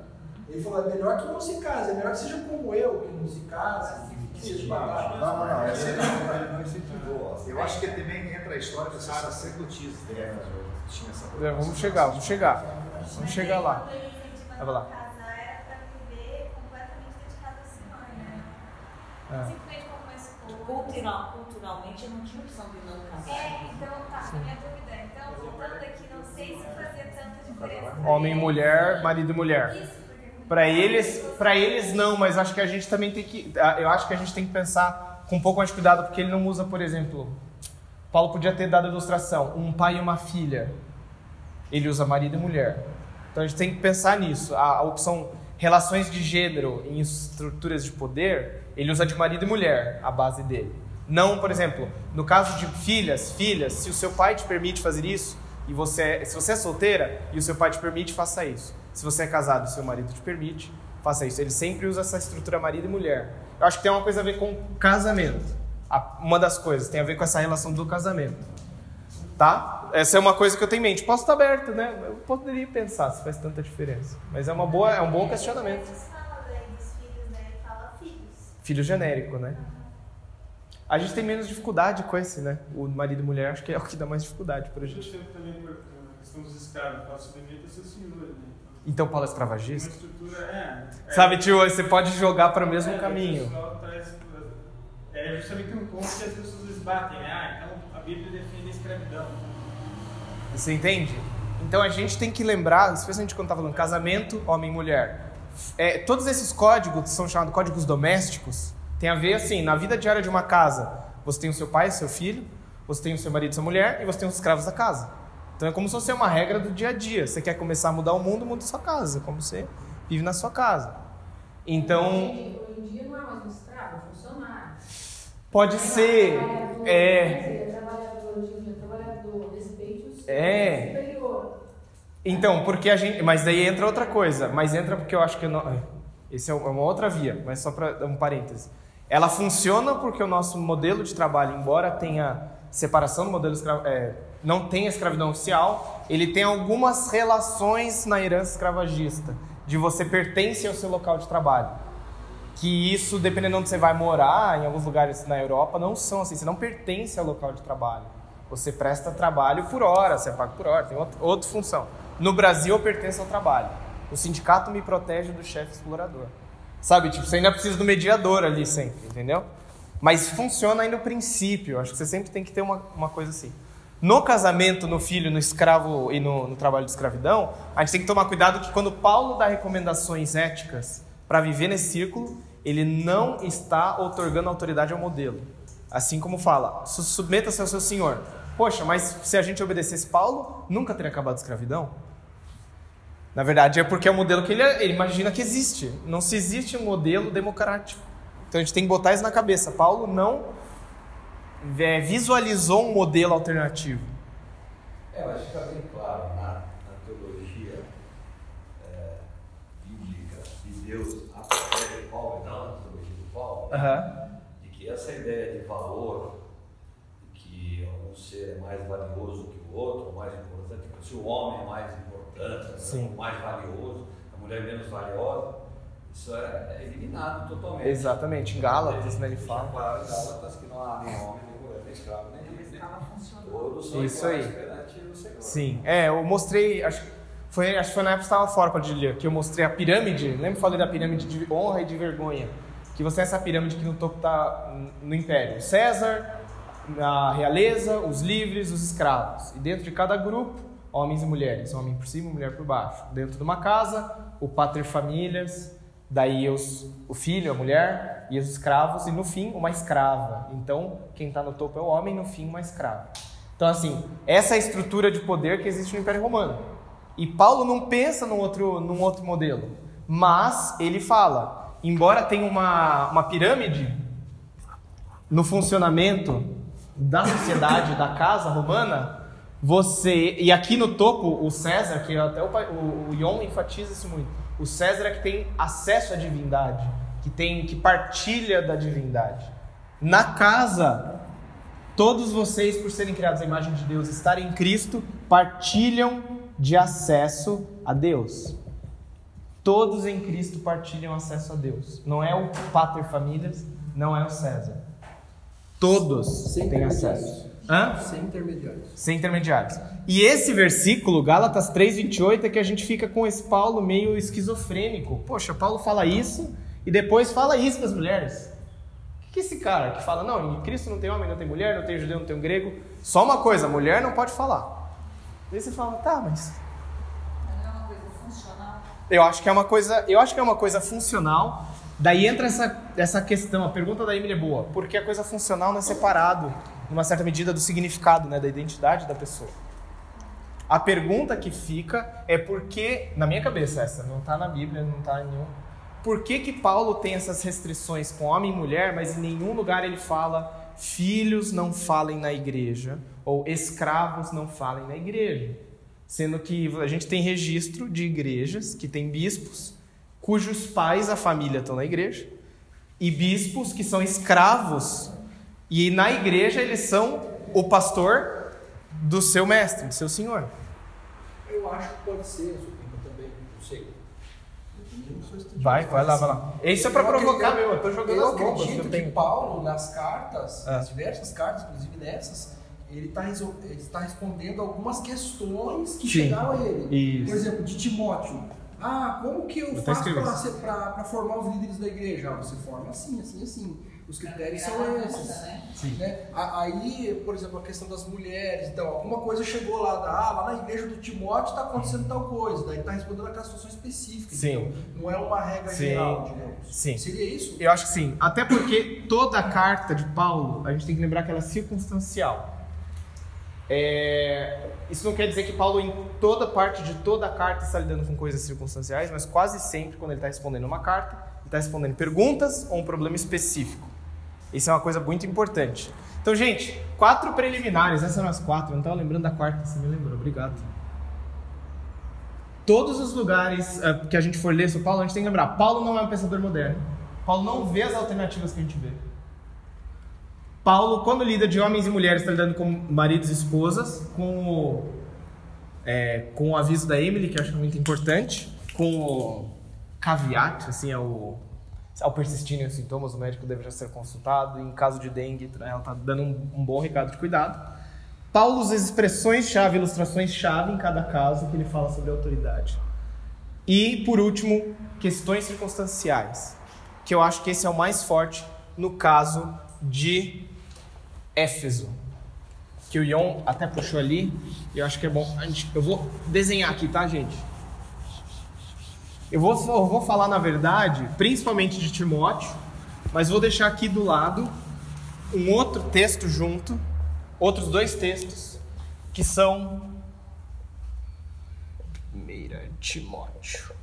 Ele falou, é melhor que não se case, é melhor que seja como eu, que não se case, que batata.
Não, não, não. Essa ele não incentivou. Eu acho que também entra a história dessas sacerdotisas dela. Tinha essa
É, Vamos chegar, vamos chegar. Vamos chegar lá. Vai lá.
a casar, era pra viver completamente dedicado ao Senhor, né?
É.
Simplesmente como esposa.
Cultural, culturalmente não tinha opção de não casar.
É, então tá, minha dúvida. Então, voltando aqui, não sei se fazia tanta diferença.
Homem e mulher, marido e mulher.
Isso,
Para eles, para eles não, mas acho que a gente também tem que, eu acho que a gente tem que pensar com um pouco mais de cuidado, porque ele não usa, por exemplo, Paulo podia ter dado a ilustração, um pai e uma filha. Ele usa marido e mulher. Então a gente tem que pensar nisso. A, a opção relações de gênero em estruturas de poder, ele usa de marido e mulher, a base dele. Não, por exemplo, no caso de filhas, filhas, se o seu pai te permite fazer isso, e você, se você é solteira e o seu pai te permite, faça isso. Se você é casado e seu marido te permite, faça isso. Ele sempre usa essa estrutura marido e mulher. Eu acho que tem uma coisa a ver com casamento. Uma das coisas tem a ver com essa relação do casamento. Tá? Essa é uma coisa que eu tenho em mente. Posso estar aberto, né? Eu poderia pensar se faz tanta diferença. Mas é uma boa, é um bom questionamento.
Mas fala daí dos filhos, né? Ele fala filhos.
Filho genérico, né? A gente tem menos dificuldade com esse, né? O marido e mulher acho que é o que dá mais dificuldade pra
Eu
gente.
sempre também por a questão dos escravos, para submeter a seu senhor, né?
Então, Paulo é escravagista?
é. é-
Sabe, tio, você pode jogar para o mesmo
é,
caminho.
traz- É justamente um ponto que as pessoas esbatem, né? Ah, então a Bíblia defende a escravidão.
Você entende? Então a gente tem que lembrar, especialmente quando está falando casamento, homem e mulher. É, todos esses códigos que são chamados códigos domésticos tem a ver assim, na vida diária de uma casa, você tem o seu pai, seu filho, você tem o seu marido, sua mulher e você tem os escravos da casa. Então é como se fosse uma regra do dia a dia. Você quer começar a mudar o mundo, muda a sua casa, como você vive na sua casa. Então,
Hoje em dia não é mais um escravo, é funcionário.
pode ser é
o seu
É.
superior.
Então, porque a gente. Mas daí entra outra coisa. Mas entra porque eu acho que. eu Não, esse é uma outra via, mas só para dar um parêntese. Ela funciona porque o nosso modelo de trabalho, embora tenha separação do modelo escra... é, não tenha escravidão oficial, ele tem algumas relações na herança escravagista, de você pertence ao seu local de trabalho. Que isso, dependendo de onde você vai morar, em alguns lugares na Europa, não são assim. Você não pertence ao local de trabalho. Você presta trabalho por hora, você é pago por hora, tem outra, outra função. No Brasil, eu pertenço ao trabalho. O sindicato me protege do chefe explorador. Sabe, tipo, você ainda precisa do mediador ali sempre, entendeu? Mas funciona aí no princípio. Acho que você sempre tem que ter uma, uma coisa assim. No casamento, no filho, no escravo e no, no trabalho de escravidão, a gente tem que tomar cuidado que quando Paulo dá recomendações éticas para viver nesse círculo, ele não está otorgando autoridade ao modelo. Assim como fala, "Su- submeta-se ao seu senhor. Poxa, mas se a gente obedecesse Paulo, nunca teria acabado a escravidão? Na verdade, é porque é o modelo que ele, ele imagina que existe. Não se existe um modelo democrático. Então a gente tem que botar isso na cabeça. Paulo não é, visualizou um modelo alternativo.
É, mas fica bem claro na, na teologia é, bíblica de Deus, através de Paulo, e não na teologia de Paulo,
Aham.
de que essa ideia de valor, de que um ser é mais valioso que o outro, ou mais importante, se o homem é mais importante, o mais valioso, a mulher menos valiosa, isso é, é eliminado totalmente.
Exatamente. Em Gálatas, né, ele fala.
Claro, em Gálatas que não há nem homem, nem mulher, nem escravo, nem livre. Todos são
Isso aí.
perante o Senhor.
Sim. É, eu mostrei. Acho, que foi, acho que foi na época que estava fora para Julia, que eu mostrei a pirâmide. Lembra que eu falei da pirâmide de honra e de vergonha? Que você tem essa pirâmide que no topo está no império. César, a realeza, os livres, os escravos. E dentro de cada grupo, homens e mulheres. Homem por cima, mulher por baixo. Dentro de uma casa, o pater famílias, daí os, o filho, a mulher e os escravos. E no fim, uma escrava. Então, quem está no topo é o homem, no fim, uma escrava. Então, assim, essa é a estrutura de poder que existe no Império Romano. E Paulo não pensa num outro, num outro modelo. Mas ele fala, embora tenha uma, uma pirâmide no funcionamento da sociedade, da casa romana, Você, e aqui no topo, o César, que até o, o, o Yon enfatiza isso muito. O César é que tem acesso à divindade, que tem que partilha da divindade. Na casa, todos vocês, por serem criados à imagem de Deus, estarem em Cristo, partilham de acesso a Deus. Todos em Cristo partilham acesso a Deus. Não é o Pater Famílias, não é o César. Todos
Sem
têm acesso. Hã?
Sem intermediários.
Sem intermediários. E esse versículo, Gálatas 3:28, é que a gente fica com esse Paulo meio esquizofrênico. Poxa, Paulo fala isso e depois fala isso das mulheres. O que é esse cara que fala, não, em Cristo não tem homem, não tem mulher, não tem judeu, não tem grego. Só uma coisa, mulher não pode falar. Daí você fala, tá, mas
não é uma coisa funcional.
eu acho que é uma coisa, eu acho que é uma coisa funcional. Daí entra essa, essa questão, a pergunta da Emily é boa, porque a coisa funcional não é separado, numa certa medida, do significado, né, da identidade da pessoa. A pergunta que fica é por que, na minha cabeça essa, não está na Bíblia, não está em nenhum. Por que que Paulo tem essas restrições com homem e mulher, mas em nenhum lugar ele fala filhos não falem na igreja ou escravos não falem na igreja? Sendo que a gente tem registro de igrejas que têm bispos cujos pais, a família, estão na igreja, e bispos que são escravos, e na igreja eles são o pastor do seu mestre, do seu senhor.
Eu acho que pode ser, Supimpa também, não sei. Eu
Vai, vai lá, vai lá. Isso é
eu
provocar mesmo, eu tô jogando
Eu
as bombas que
acredito
eu
que. Paulo, nas cartas,
É.
nas diversas cartas, inclusive nessas, ele está respondendo algumas questões que
Sim.
chegaram a ele.
Isso.
Por exemplo, de Timóteo. Ah, como que eu
até
faço para formar os líderes da igreja? Ah, você forma assim, assim, assim. Os critérios são esses.
Né?
né? Aí, por exemplo, a questão das mulheres, então, alguma coisa chegou lá, da, ah, lá na igreja do Timóteo está acontecendo tal coisa, daí está respondendo aquela situação específica.
Sim.
Então, não é uma regra
Sim.
geral, digamos.
Sim.
Seria isso?
Eu acho que sim. Até porque toda a carta de Paulo, a gente tem que lembrar que ela é circunstancial. É, Isso não quer dizer que Paulo, em toda parte de toda a carta, está lidando com coisas circunstanciais, mas quase sempre, quando ele está respondendo uma carta, ele está respondendo perguntas ou um problema específico. Isso é uma coisa muito importante. Então, gente, quatro preliminares. Essas são as quatro. Eu não estava lembrando da quarta, você me lembrou. Obrigado. Todos os lugares eh, que a gente for ler sobre Paulo, a gente tem que lembrar: Paulo não é um pensador moderno. Paulo não vê as alternativas que a gente vê. Paulo, quando lida de homens e mulheres, está lidando com maridos e esposas, com o, é, com o aviso da Emily, que eu acho muito importante, com o caveat, assim, é o, ao persistirem os sintomas, o médico deverá ser consultado. Em caso de dengue, né, ela está dando um, um bom recado de cuidado. Paulo usa expressões-chave, ilustrações-chave em cada caso que ele fala sobre autoridade. E, por último, questões circunstanciais, que eu acho que esse é o mais forte no caso de Éfeso, que o Ion até puxou ali, e eu acho que é bom. a Eu vou desenhar aqui, tá, gente? Eu vou, eu vou falar, na verdade, principalmente de Timóteo, mas vou deixar aqui do lado um outro texto junto, outros dois textos, que são. Primeira Timóteo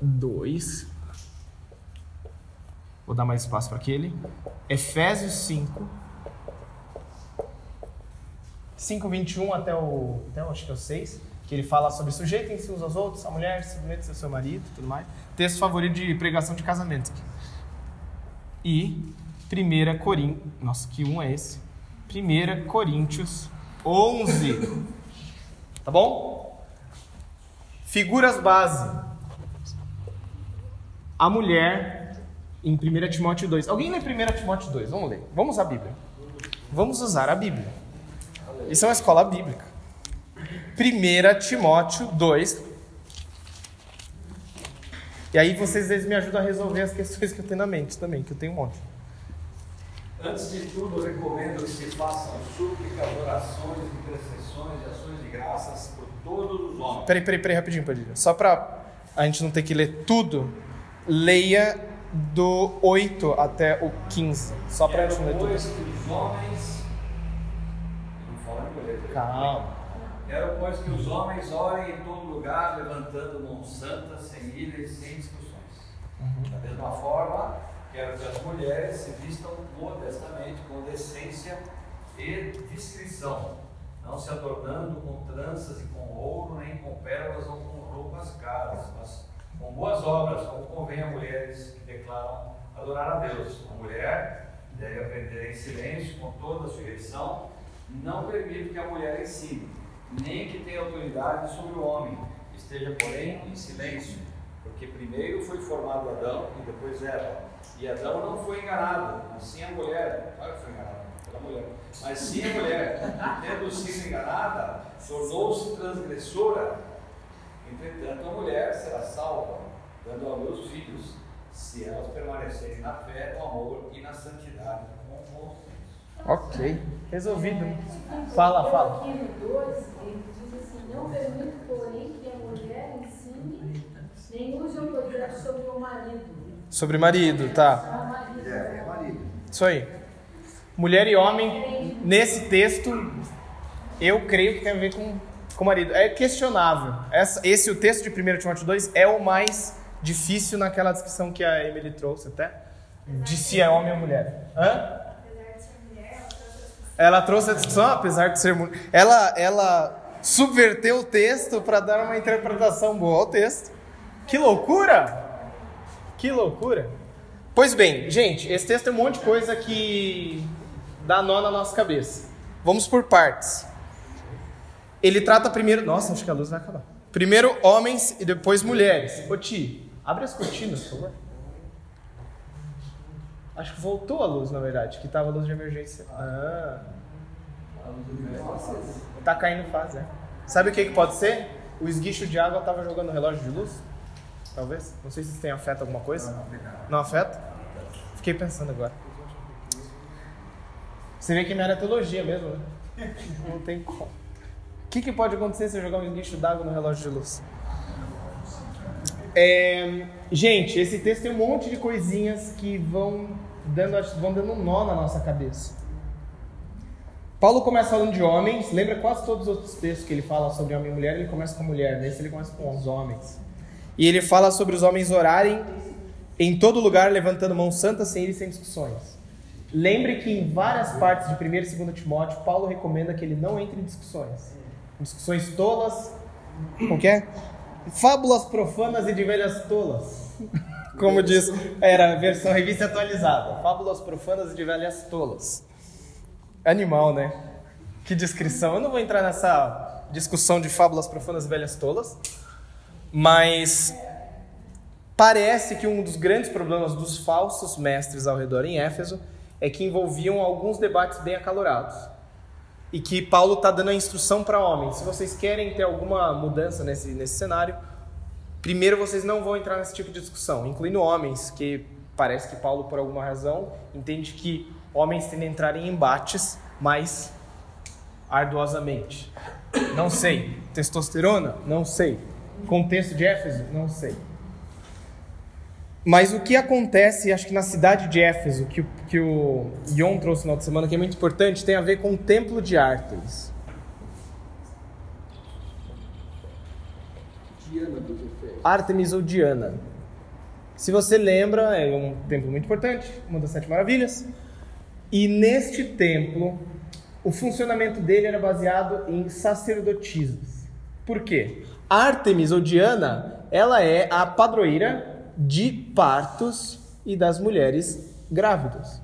2. Vou dar mais espaço para aquele. Efésios 5. 5, 21 até o, até o, acho que é o 6, que ele fala sobre sujeitem-se uns aos outros, a mulher se submete ao seu marido tudo mais. Texto favorito de pregação de casamento. E 1 Coríntios, nossa, que um é esse? 1 Coríntios 11. Tá bom? Figuras base. A mulher em 1 Timóteo 2. Alguém lê 1 Timóteo 2? Vamos ler. Vamos usar a Bíblia. Vamos usar a Bíblia. Isso é uma escola bíblica. 1 Timóteo 2. E aí vocês eles me ajudam a resolver as questões que eu tenho na mente também, que eu tenho um monte.
Antes de tudo, recomendo que se façam súplicas, orações, intercessões e ações de graças por todos os homens.
Peraí, peraí, peraí, rapidinho, Padilha. Só pra a gente não ter que ler tudo, leia do 8 até o 15. Só pra gente não ler tudo.
os homens. Não fala em mulher.
Calma.
Quero, pois, que os homens orem em todo lugar, levantando mãos santas, sem ira e sem discussões. Da mesma forma, quero que as mulheres se vistam modestamente, com decência e discrição, não se adornando com tranças e com ouro, nem com pérolas ou com roupas caras, mas com boas obras, como convém a mulheres que declaram adorar a Deus. A mulher deve aprender em silêncio, com toda a sujeição, não permite que a mulher ensine, nem que tenha autoridade sobre o homem, esteja, porém, em silêncio, porque primeiro foi formado Adão e depois Eva. E Adão não foi enganado, assim a mulher, claro que foi enganado pela mulher, mas sim a mulher, tendo sido enganada, tornou-se transgressora. Entretanto, a mulher será salva, dando à luz filhos, se elas permanecerem na fé, no amor e na santidade.
Ok, resolvido. Fala, fala.
Aqui no 2, ele diz assim: Não permito, porém, que a mulher ensine, nem use autoridade sobre o marido.
Sobre marido, tá.
O.
É, marido.
Isso aí. Mulher e homem, nesse texto, eu creio que tem a ver com, com marido. É questionável. Essa, esse, o texto de 1 Timóteo 2, é o mais difícil naquela descrição que a Emily trouxe até, de se é homem ou mulher. Hã?
Apesar de ser mulher, ela trouxe as
Ela trouxe a discussão, apesar de ser mulher. Ela, ela subverteu o texto para dar uma interpretação boa ao texto. Que loucura! Que loucura! Pois bem, gente, esse texto tem um monte de coisa que dá nó na nossa cabeça. Vamos por partes. Ele trata primeiro. Nossa, acho que a luz vai acabar. Primeiro homens e depois mulheres. Ô Ti, abre as cortinas, por favor. Acho que voltou a luz, na verdade, que tava a luz de emergência. Ah. Tá caindo fase, é. Sabe o que, que pode ser? O esguicho de água tava jogando relógio de luz? Talvez? Não sei se isso tem afeta alguma coisa. Não afeta? Fiquei pensando agora. Você vê que minha área é teologia mesmo, né? Não tem como. O que, que pode acontecer se eu jogar um esguicho d'água no relógio de luz? É, gente, esse texto tem um monte de coisinhas que vão dando, vão dando um nó na nossa cabeça. Paulo começa falando de homens, lembra quase todos os outros textos que ele fala sobre homem e mulher, ele começa com mulher, nesse ele começa com os homens. E ele fala sobre os homens orarem em todo lugar, levantando mãos santas, sem ir sem discussões. Lembre que em várias partes de 1 e 2 Timóteo, Paulo recomenda que ele não entre em discussões. Discussões tolas, que é? Fábulas profanas e de velhas tolas. Como diz, era a versão revista atualizada. Fábulas profanas e de velhas tolas. Animal, né? Que descrição. Eu não vou entrar nessa discussão de fábulas profanas e velhas tolas, mas parece que um dos grandes problemas dos falsos mestres ao redor em Éfeso é que envolviam alguns debates bem acalorados. E que Paulo está dando a instrução para homens: se vocês querem ter alguma mudança nesse, nesse cenário, primeiro vocês não vão entrar nesse tipo de discussão, incluindo homens, que parece que Paulo, por alguma razão, entende que homens tendem a entrar em embates mais arduosamente. Não sei. Testosterona? Não sei. Contexto de Éfeso? Não sei. Mas o que acontece, acho que na cidade de Éfeso, que, o- que o Ion trouxe no final de semana, que é muito importante, tem a ver com o templo de Ártemis.
Diana
Ártemis ou Diana. Se você lembra, é um templo muito importante, uma das sete maravilhas. E neste templo, o funcionamento dele era baseado em sacerdotisas. Por quê? Ártemis ou Diana, ela é a padroeira de partos e das mulheres grávidas.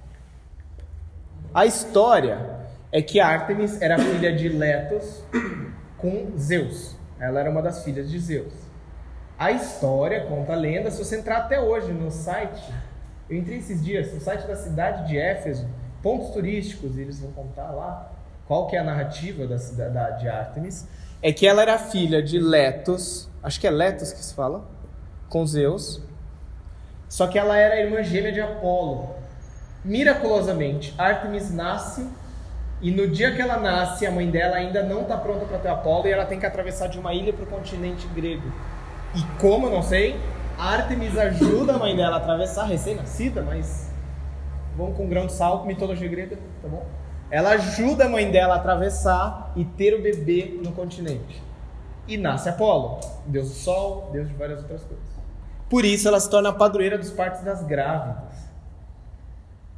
A história é que Ártemis era filha de Letos com Zeus. Ela era uma das filhas de Zeus. A história conta a lenda, se você entrar até hoje no site, eu entrei esses dias, no site da cidade de Éfeso, pontos turísticos, e eles vão contar lá qual que é a narrativa da cidade de Ártemis, é que ela era filha de Letos, acho que é Letos que se fala, com Zeus, só que ela era irmã gêmea de Apolo. Miraculosamente, Ártemis nasce e no dia que ela nasce, a mãe dela ainda não está pronta para ter Apolo e ela tem que atravessar de uma ilha para o continente grego. E como não sei, Ártemis ajuda a mãe dela a atravessar, recém-nascida, mas vamos com grão de sal, mitologia grega, tá bom? Ela ajuda a mãe dela a atravessar e ter o bebê no continente. E nasce Apolo, deus do sol, deus de várias outras coisas. Por isso ela se torna a padroeira dos partos das grávidas.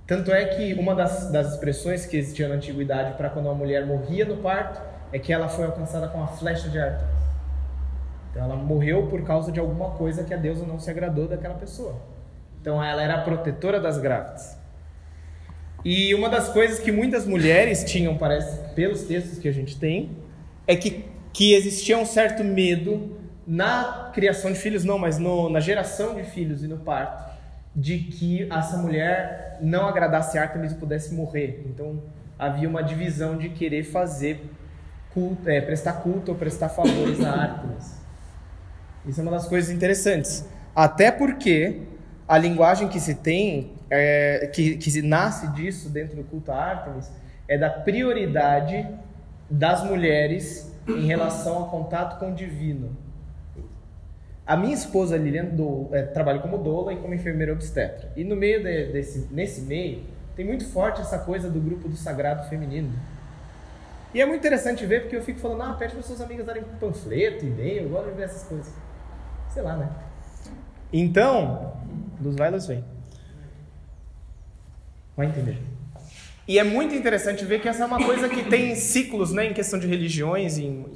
Tanto é que uma das, das expressões que existia na antiguidade para quando uma mulher morria no parto é que ela foi alcançada com a flecha de Artemis. Então ela morreu por causa de alguma coisa que a deusa não se agradou daquela pessoa. Então ela era a protetora das grávidas. E uma das coisas que muitas mulheres tinham, parece, pelos textos que a gente tem, é que, que existia um certo medo na criação de filhos, não, mas no, na geração de filhos e no parto, de que essa mulher não agradasse Artemis e pudesse morrer. Então havia uma divisão de querer fazer culto, é, prestar culto ou prestar favores a Artemis. Isso é uma das coisas interessantes. Até porque a linguagem que se tem, é, que, que nasce disso dentro do culto a Artemis, é da prioridade das mulheres em relação ao contato com o divino. A minha esposa Lilian do, é, trabalha como doula e como enfermeira obstetra. E no meio de, desse, nesse meio tem muito forte essa coisa do grupo do sagrado feminino. E é muito interessante ver porque eu fico falando, ah, pede para suas amigas darem panfleto, e-mail, eu gosto de ver essas coisas. Sei lá, né? Então, luz vai, luz vem. Vai entender. E é muito interessante ver que essa é uma coisa que tem ciclos, né, em questão de religiões, em,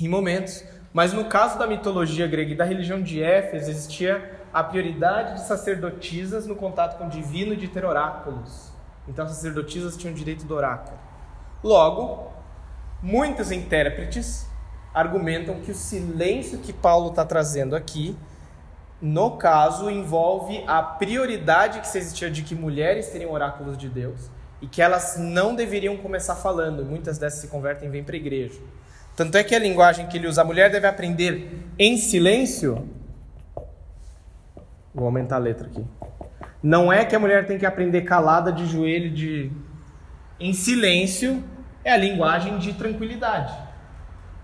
em momentos. Mas no caso da mitologia grega e da religião de Éfeso, existia a prioridade de sacerdotisas no contato com o divino e de ter oráculos. Então, as sacerdotisas tinham direito do oráculo. Logo, muitos intérpretes argumentam que o silêncio que Paulo está trazendo aqui, no caso, envolve a prioridade que se existia de que mulheres teriam oráculos de Deus e que elas não deveriam começar falando. Muitas dessas se convertem e vêm para a igreja. Tanto é que a linguagem que ele usa, a mulher deve aprender em silêncio. Vou aumentar a letra aqui. Não é que a mulher tem que aprender calada de joelho, de em silêncio, é a linguagem de tranquilidade.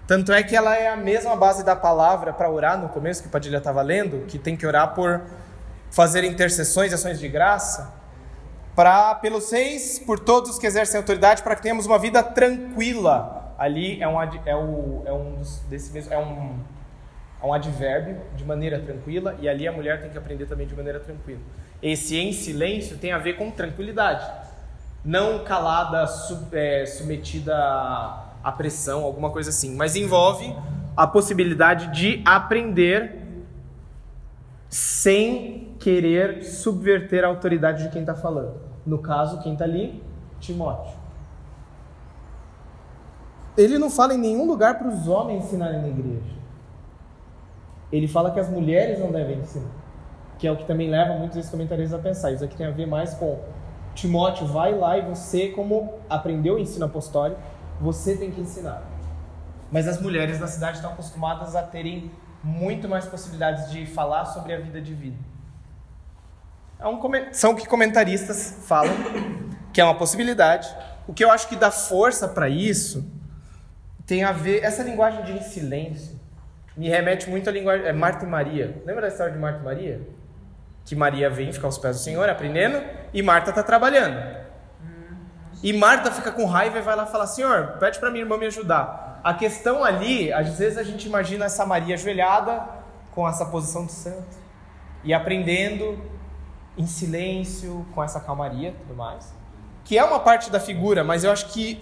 Tanto é que ela é a mesma base da palavra para orar no começo, que Padilha estava lendo, que tem que orar por fazer intercessões e ações de graça, para pelos seis, por todos que exercem autoridade, para que tenhamos uma vida tranquila. Ali é um, é o, é um desse mesmo, é um, é um advérbio de maneira tranquila, e ali a mulher tem que aprender também de maneira tranquila. Esse em silêncio tem a ver com tranquilidade, não calada, sub, é, submetida a pressão, alguma coisa assim, mas envolve a possibilidade de aprender sem querer subverter a autoridade de quem está falando. No caso, quem está ali? Timóteo. Ele não fala em nenhum lugar para os homens ensinarem na igreja. Ele fala que as mulheres não devem ensinar. Que é o que também leva muitos desses comentaristas a pensar. Isso aqui tem a ver mais com Timóteo, vai lá e você, como aprendeu o ensino apostólico, você tem que ensinar. Mas as mulheres da cidade estão acostumadas a terem muito mais possibilidades de falar sobre a vida de vida. É um, são o que comentaristas falam, que é uma possibilidade. O que eu acho que dá força para isso tem a ver. Essa linguagem de silêncio me remete muito à linguagem. É Marta e Maria. Lembra da história de Marta e Maria? Que Maria vem ficar aos pés do Senhor aprendendo e Marta está trabalhando. E Marta fica com raiva e vai lá falar: Senhor, pede para minha irmã me ajudar. A questão ali, às vezes a gente imagina essa Maria ajoelhada com essa posição de santo e aprendendo em silêncio, com essa calmaria tudo mais. Que é uma parte da figura, mas eu acho que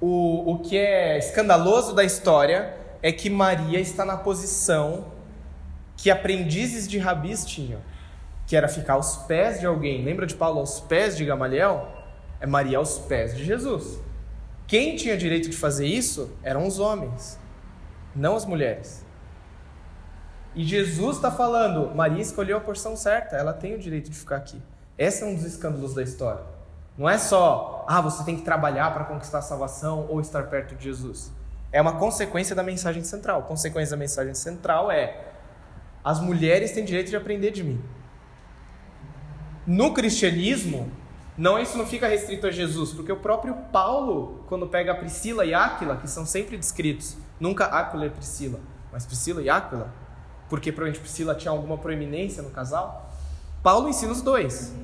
o, o que é escandaloso da história é que Maria está na posição que aprendizes de rabis tinham, que era ficar aos pés de alguém. Lembra de Paulo aos pés de Gamaliel? É Maria aos pés de Jesus. Quem tinha direito de fazer isso eram os homens, não as mulheres. E Jesus está falando, Maria escolheu a porção certa, ela tem o direito de ficar aqui. Esse é um dos escândalos da história. Não é só, ah, você tem que trabalhar para conquistar a salvação ou estar perto de Jesus. É uma consequência da mensagem central. A consequência da mensagem central é: as mulheres têm direito de aprender de mim. No cristianismo, não, isso não fica restrito a Jesus, porque o próprio Paulo, quando pega Priscila e Áquila, que são sempre descritos, nunca Áquila e Priscila, mas Priscila e Áquila, porque provavelmente Priscila tinha alguma proeminência no casal, Paulo ensina os dois.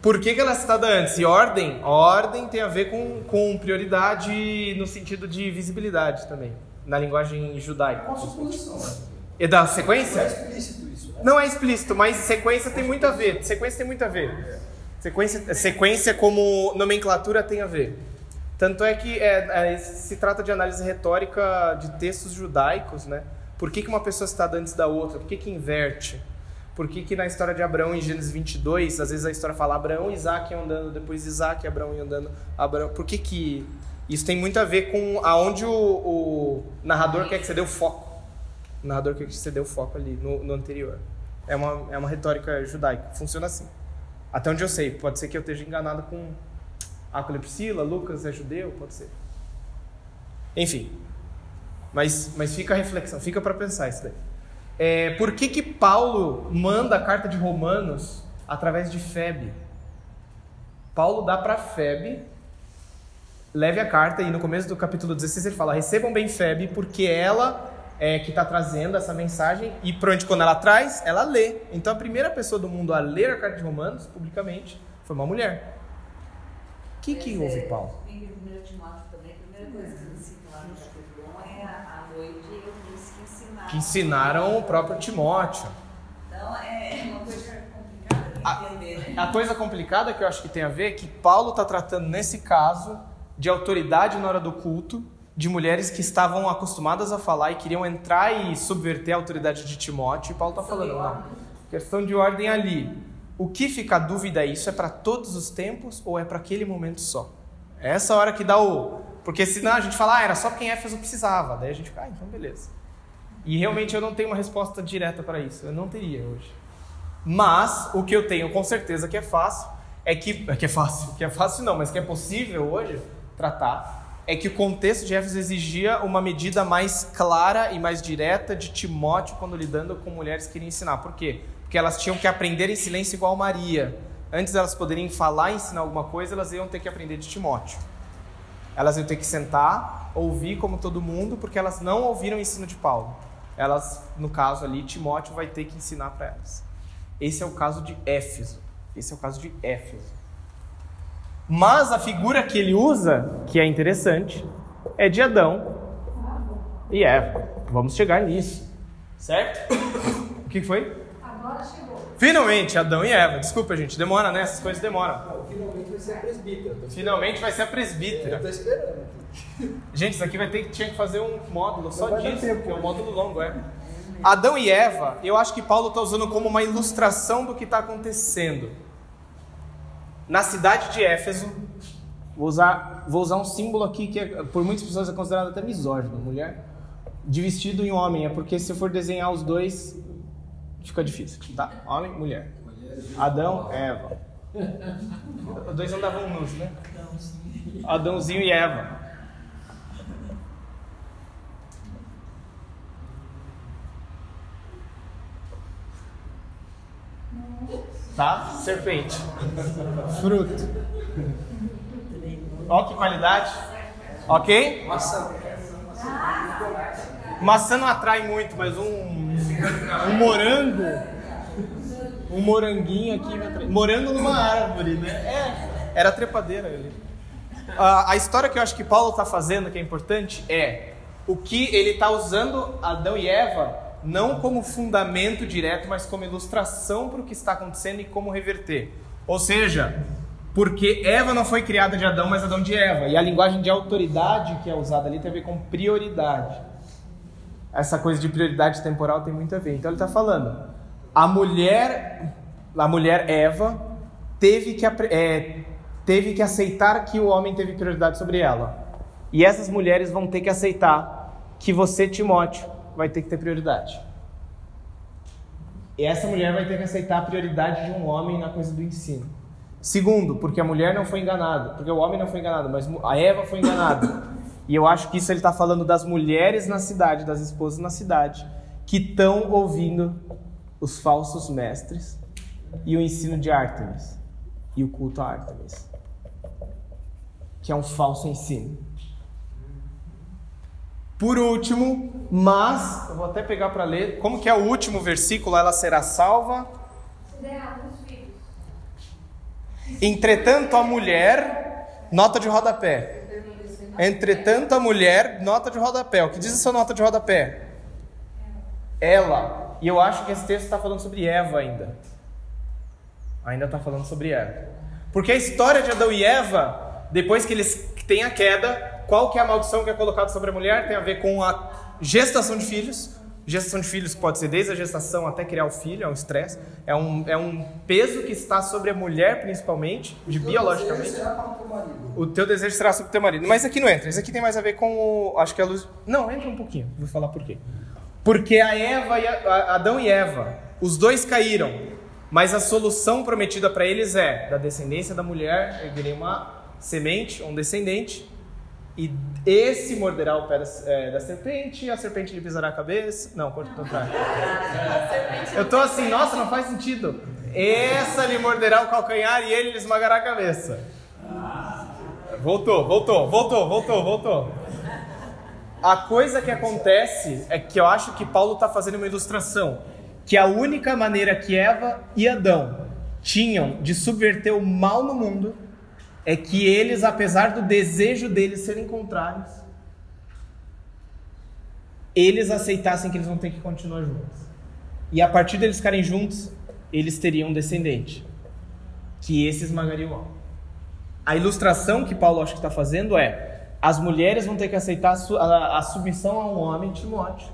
Por que, que ela é citada antes? E ordem? Ordem tem a ver com, com prioridade no sentido de visibilidade também, na linguagem judaica.
É uma suposição.
E da sequência?
Não é explícito
mas sequência tem muito a ver. Sequência tem muito a ver. Sequência, sequência como nomenclatura tem a ver. Tanto é que é, é, se trata de análise retórica de textos judaicos, né? Por que, que uma pessoa está antes da outra? Por que, que inverte? Por que, que na história de Abraão, em Gênesis 22, às vezes a história fala Abraão e Isaac andando, depois Isaac e Abraão andando, Abraão... Por que que... Isso tem muito a ver com aonde o, o narrador quer que você dê o foco. O narrador quer que você dê o foco ali, no, no anterior. É uma, é uma retórica judaica. Funciona assim. Até onde eu sei. Pode ser que eu esteja enganado com Áquila e Priscila, Lucas é judeu, pode ser. Enfim. Mas, mas fica a reflexão, fica para pensar isso daí. É, por que, que Paulo manda a carta de Romanos através de Febe? Paulo dá para Febe, leve a carta, e no começo do capítulo 16 ele fala: recebam bem Febe, porque ela é que está trazendo essa mensagem, e pronto, quando ela traz, ela lê. Então a primeira pessoa do mundo a ler a carta de Romanos, publicamente, foi uma mulher. O que, que houve, Paulo?
Em 1 Timóteo também, a primeira coisa que ensina lá no capítulo 1 é a noite eles que ensinaram.
Que ensinaram o próprio Timóteo.
Então é uma coisa complicada de
A-
entender, né?
A coisa complicada que eu acho que tem a ver é que Paulo está tratando nesse caso de autoridade na hora do culto, de mulheres que estavam acostumadas a falar e queriam entrar e subverter a autoridade de Timóteo. E Paulo está falando, não, questão de ordem ali. O que fica a dúvida é isso é para todos os tempos ou é para aquele momento só? É essa hora que dá o. Porque senão a gente fala, ah, era só quem Éfeso precisava. Daí a gente fica, ah, então beleza. E realmente eu não tenho uma resposta direta para isso. Eu não teria hoje. Mas o que eu tenho com certeza que é fácil é que é que é fácil, que é fácil não, mas que é possível hoje tratar é que o contexto de Éfeso exigia uma medida mais clara e mais direta de Timóteo quando lidando com mulheres que queriam ensinar. Por quê? Porque elas tinham que aprender em silêncio igual Maria. Antes delas poderem falar e ensinar alguma coisa, elas iam ter que aprender de Timóteo. Elas iam ter que sentar, ouvir como todo mundo, porque elas não ouviram o ensino de Paulo. Elas, no caso ali, Timóteo vai ter que ensinar para elas. Esse é o caso de Éfeso. Esse é o caso de Éfeso. Mas a figura que ele usa, que é interessante, é de Adão e Eva. Vamos chegar nisso. Certo? O que foi?
Agora chegou.
Finalmente, Adão e Eva. Desculpa, gente, demora, né? Essas coisas demoram.
Finalmente vai ser a presbítera.
Finalmente vai ser a
Eu
presbítera.
tô esperando.
Gente, isso aqui vai ter que tinha que fazer um módulo só disso,
tempo,
porque é um módulo longo, é. Adão e Eva, eu acho que Paulo está usando como uma ilustração do que está acontecendo. Na cidade de Éfeso, vou usar, vou usar um símbolo aqui que é, por muitas pessoas é considerado até misógino, mulher de vestido em homem, é porque se for desenhar os dois, fica difícil, tá? Homem, mulher. Adão, Eva. Os dois andavam nus, né? Adãozinho e Eva. Tá? Serpente. Fruto. Ó que qualidade. Ok?
Maçã.
Maçã não atrai muito, mas um, um morango. Um moranguinho aqui me atrai. Morango numa árvore, né? É, era trepadeira ali. A, a história que eu acho que Paulo está fazendo, que é importante, é o que ele está usando Adão e Eva não como fundamento direto, mas como ilustração para o que está acontecendo e como reverter. Ou seja, porque Eva não foi criada de Adão, mas Adão de Eva. E a linguagem de autoridade que é usada ali tem a ver com prioridade. Essa coisa de prioridade temporal tem muito a ver. Então ele está falando, a mulher, a mulher Eva teve que, é, teve que aceitar que o homem teve prioridade sobre ela. E essas mulheres vão ter que aceitar que você, Timóteo, vai ter que ter prioridade. E essa mulher vai ter que aceitar a prioridade de um homem na coisa do ensino. Segundo, porque a mulher não foi enganada, porque o homem não foi enganado, mas a Eva foi enganada. E eu acho que isso ele está falando das mulheres na cidade, das esposas na cidade, que estão ouvindo os falsos mestres e o ensino de Ártemis e o culto a Ártemis, que é um falso ensino. Por último, mas, eu vou até pegar para ler, como que é o último versículo? Ela será salva.
Se der errado os filhos.
Entretanto, a mulher, nota de rodapé. Entretanto, a mulher, nota de rodapé. O que diz essa nota de rodapé? Ela E eu acho que esse texto está falando sobre Eva ainda. Ainda está falando sobre Eva. Porque a história de Adão e Eva, depois que eles têm a queda, qual que é a maldição que é colocada sobre a mulher? Tem a ver com a gestação de filhos. Gestação de filhos pode ser desde a gestação até criar o filho, é um estresse. É um, é um peso que está sobre a mulher, principalmente, de biologicamente.
Será para o teu marido.
O teu desejo será sobre o teu marido. Mas aqui não entra. Isso aqui tem mais a ver com o. Acho que a luz. Não, entra um pouquinho. Vou falar por quê. Porque a Eva e a, Adão e Eva, os dois caíram. Mas a solução prometida para eles é: da descendência da mulher erguerei uma semente, um descendente, e esse morderá o pé da, é, da serpente, a serpente lhe pisará a cabeça. Não, conta o contrário. Eu tô assim, nossa, não faz sentido. Essa lhe morderá o calcanhar e ele lhe esmagará a cabeça. Voltou, voltou, voltou, voltou, voltou. A coisa que acontece é que eu acho que Paulo está fazendo uma ilustração. Que a única maneira que Eva e Adão tinham de subverter o mal no mundo é que eles, apesar do desejo deles serem contrários, eles aceitassem que eles vão ter que continuar juntos. E a partir deles ficarem juntos, eles teriam um descendente. Que esse esmagaria o mal. A ilustração que Paulo acho que está fazendo é: as mulheres vão ter que aceitar a- a submissão a um homem, Timóteo.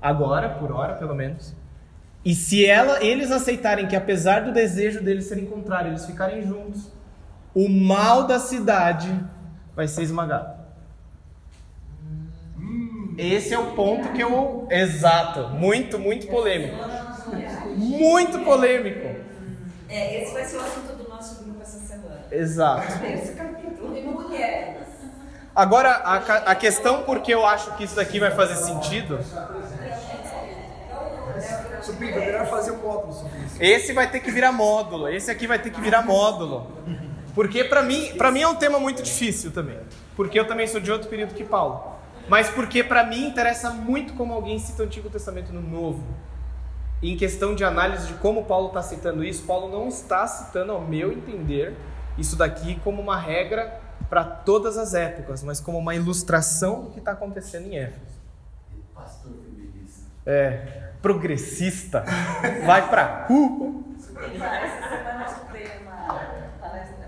Agora, por hora, pelo menos. E se ela, eles aceitarem que, apesar do desejo deles serem contrários, eles ficarem juntos, o mal da cidade vai ser esmagado. Esse é o ponto que eu. Exato. Muito, muito polêmico. Muito polêmico.
É, esse vai ser o assunto do nosso grupo essa semana.
Exato.
Esse capítulo. Mulheres.
Agora, a, a questão porque eu acho que isso daqui vai fazer sentido,
Supimpa, melhor fazer o módulo sobre isso.
esse vai ter que virar módulo, esse aqui vai ter que virar módulo. Porque pra mim, para mim é um tema muito difícil também. Porque eu também sou de outro período que Paulo. Mas porque pra mim interessa muito como alguém cita o Antigo Testamento no Novo. E em questão de análise de como Paulo está citando isso, Paulo não está citando, ao meu entender, isso daqui como uma regra para todas as épocas, mas como uma ilustração do que está acontecendo em Éfeso.
Pastor feminista.
É, progressista, vai
semana eu escutei uma palestra,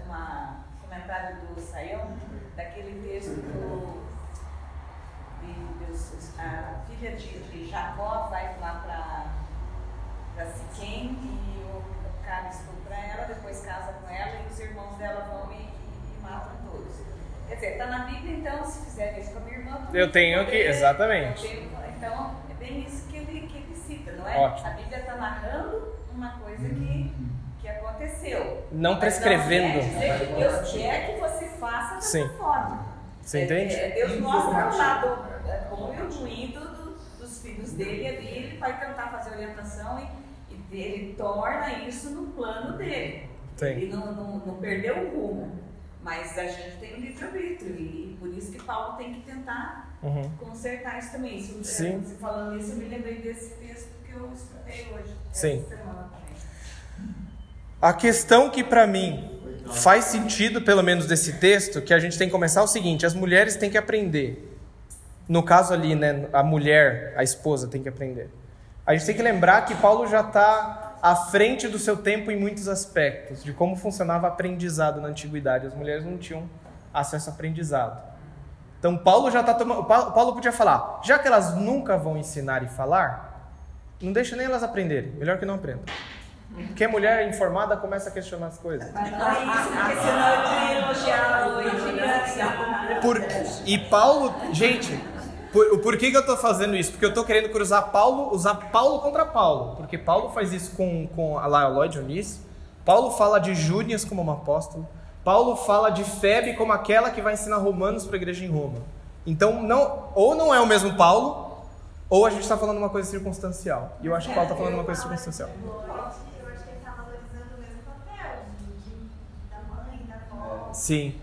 comentário do Saião, daquele texto do, de Deus, a filha de, de Jacó vai lá para Siquém e o cara estupra ela, depois casa com ela e os irmãos dela vão e, e- e matam todos. Quer dizer, está na Bíblia, então se fizer isso com a minha irmã...
Eu tenho que-
poder-
exatamente.
eu tenho- Então, é bem isso que ele, que ele cita, não é?
Ótimo.
A Bíblia está narrando uma coisa que, que aconteceu.
Não
Mas
prescrevendo.
Não quer dizer que Deus quer que você faça dessa
Sim.
forma.
Você
É-
entende?
é, Deus mostra o lado é, bom e o ruim do- do- dos filhos dele ali, ele vai tentar fazer orientação e, e ele torna isso no plano dele.
Sim.
Ele não, não, não perdeu o rumo. Mas a gente tem um livre-arbítrio e por isso que Paulo tem que tentar
Uhum.
consertar isso também. Isso, é,
Sim.
Você falando isso, eu me lembrei desse texto que eu escutei hoje.
Sim.
Essa semana.
A questão que pra mim faz sentido, pelo menos desse texto, que a gente tem que começar é o seguinte: as mulheres têm que aprender. No caso ali, né, a mulher, a esposa tem que aprender. A gente tem que lembrar que Paulo já está à frente do seu tempo em muitos aspectos, de como funcionava aprendizado na antiguidade. As mulheres não tinham acesso a aprendizado. Então Paulo já está tomando. Paulo podia falar, já que elas nunca vão ensinar e falar, não deixa nem elas aprenderem. Melhor que não aprendam. Porque mulher informada começa a questionar as coisas.
Mas não é isso, porque senão eu ia elogiar o elogiar.
Por- e Paulo, gente, por, o porquê que eu tô fazendo isso? Porque eu tô querendo cruzar Paulo, usar Paulo contra Paulo. Porque Paulo faz isso com, com a Lloyd Eunice. Paulo fala de Júnias como uma apóstolo. Paulo fala de Febe como aquela que vai ensinar romanos para a igreja em Roma. Então, não, ou não é o mesmo Paulo, ou a gente está falando uma coisa circunstancial. E eu acho que Paulo está falando uma coisa circunstancial.
Eu acho que ele está valorizando o mesmo papel de, de- da mãe, da avó.
Sim,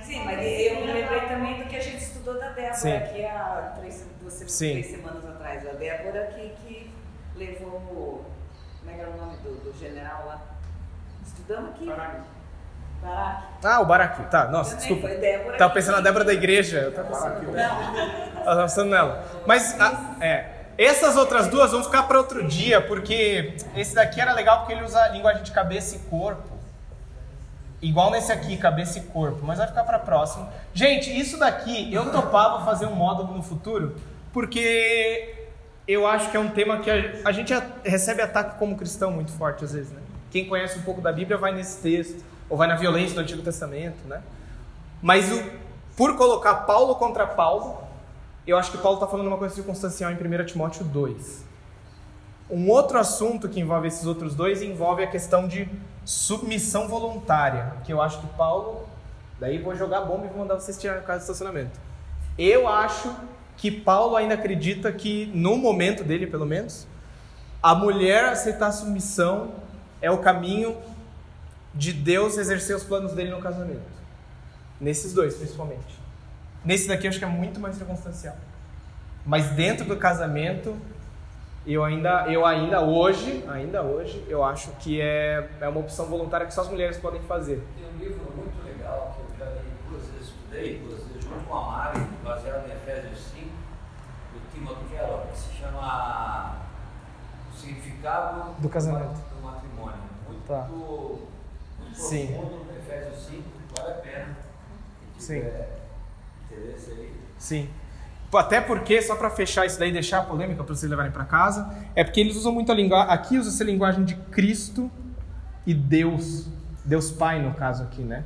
é
Sim, mas eu me lembrei também do que a gente estudou da Débora
Sim.
aqui há três, duas, três semanas atrás. A Débora que, que levou o. Como é que era o nome do, do general lá? Estudamos aqui? Barack. Barack.
Ah, o Baraqui. Tá, nossa,
Também
desculpa.
foi Débora
Tava pensando na Débora da igreja. Eu tava pensando,
Não.
eu tava pensando nela. Mas, a, é, Essas outras duas vão ficar para outro dia, porque esse daqui era legal porque ele usa linguagem de cabeça e corpo. Igual nesse aqui, cabeça e corpo, mas vai ficar para próximo. Gente, isso daqui eu topava fazer um módulo no futuro, porque eu acho que é um tema que a, gente recebe ataque como cristão muito forte às vezes, né? Quem conhece um pouco da Bíblia vai nesse texto, ou vai na violência do Antigo Testamento, né? Mas o, por colocar Paulo contra Paulo, eu acho que Paulo está falando uma coisa circunstancial em 1 Timóteo 2. Um outro assunto que envolve esses outros dois envolve a questão de submissão voluntária, que eu acho que Paulo. Daí vou jogar bomba e vou mandar vocês tirar a casa do estacionamento. Eu acho que Paulo ainda acredita que, no momento dele pelo menos, a mulher aceitar a submissão é o caminho de Deus exercer os planos dele no casamento. Nesses dois, principalmente. Nesse daqui eu acho que é muito mais circunstancial. Mas dentro do casamento, eu ainda, eu ainda hoje, ainda hoje, eu acho que é, é uma opção voluntária que só as mulheres podem fazer.
Tem um livro muito legal que eu já li duas vezes, estudei duas vezes, junto com a Mari, baseado em Efésios 5, do Timothy Keller, que se chama O Significado
do Casamento.
Do Matrimônio. Muito,
tá.
muito
Sim.
profundo, Efésios 5, vale a pena.
Sim.
interesse aí.
Sim. Até porque, só para fechar isso daí, deixar a polêmica para vocês levarem para casa, é porque eles usam muito a linguagem. Aqui usa essa linguagem de Cristo e Deus. Deus Pai, no caso aqui, né?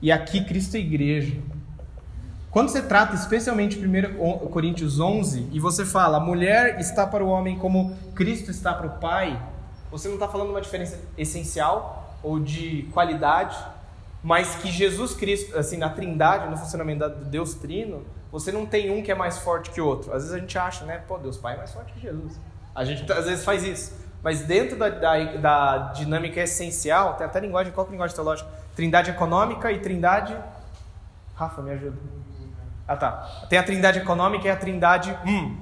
E aqui Cristo é igreja. Quando você trata especialmente 1 Coríntios 11 e você fala a mulher está para o homem como Cristo está para o Pai, você não está falando uma diferença essencial ou de qualidade, mas que Jesus Cristo, assim, na trindade, no funcionamento do Deus Trino, você não tem um que é mais forte que o outro. Às vezes a gente acha, né? Pô, Deus Pai é mais forte que Jesus. A gente às vezes faz isso. Mas dentro da, da, da dinâmica essencial, tem até linguagem, qual que é a linguagem teológica? Trindade econômica e trindade. Rafa, me ajuda. Ah, tá. Tem a trindade econômica e a trindade. Hum.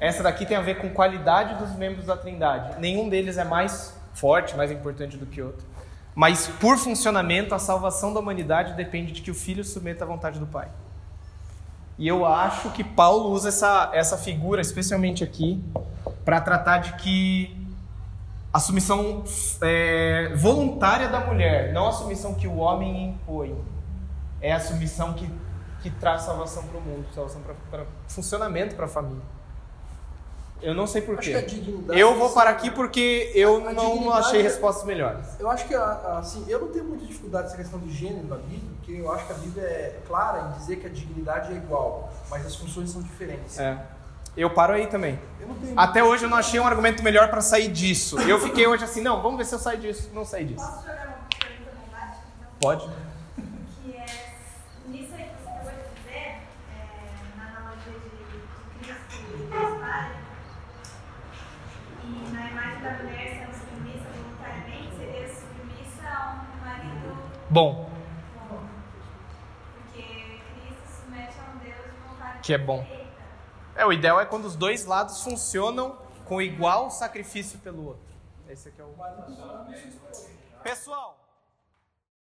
Essa daqui tem a ver com qualidade dos membros da trindade. Nenhum deles é mais forte, mais importante do que outro. Mas por funcionamento, a salvação da humanidade depende de que o filho submeta à vontade do pai. E eu acho que Paulo usa essa, essa figura, especialmente aqui, para tratar de que a submissão é, voluntária da mulher, não a submissão que o homem impõe, é a submissão que, que traz salvação para o mundo, salvação para funcionamento para a família. Eu não sei porquê. Eu vou parar aqui porque eu não achei respostas melhores.
Eu acho que, assim, eu não tenho muita dificuldade nessa questão do gênero na Bíblia, porque eu acho que a Bíblia é clara em dizer que a dignidade é igual, mas as funções são diferentes.
É. Eu paro aí também. Até hoje eu não achei um argumento melhor para sair disso. Eu fiquei hoje assim, não, vamos ver se eu saio disso. Não saí disso.
Posso jogar uma pergunta? Então?
Pode.
Que é, nisso aí que você acabou de dizer, é, na analogia de, de Cristo e Deus Pai, e na imagem da mulher sendo submissa voluntariamente, seria submissa a um marido
Bom,
bom. Porque Cristo se submete a um Deus de vontade
Que é bom. é, o ideal é quando os dois lados funcionam com igual sacrifício pelo outro. Esse aqui é o. Pessoal!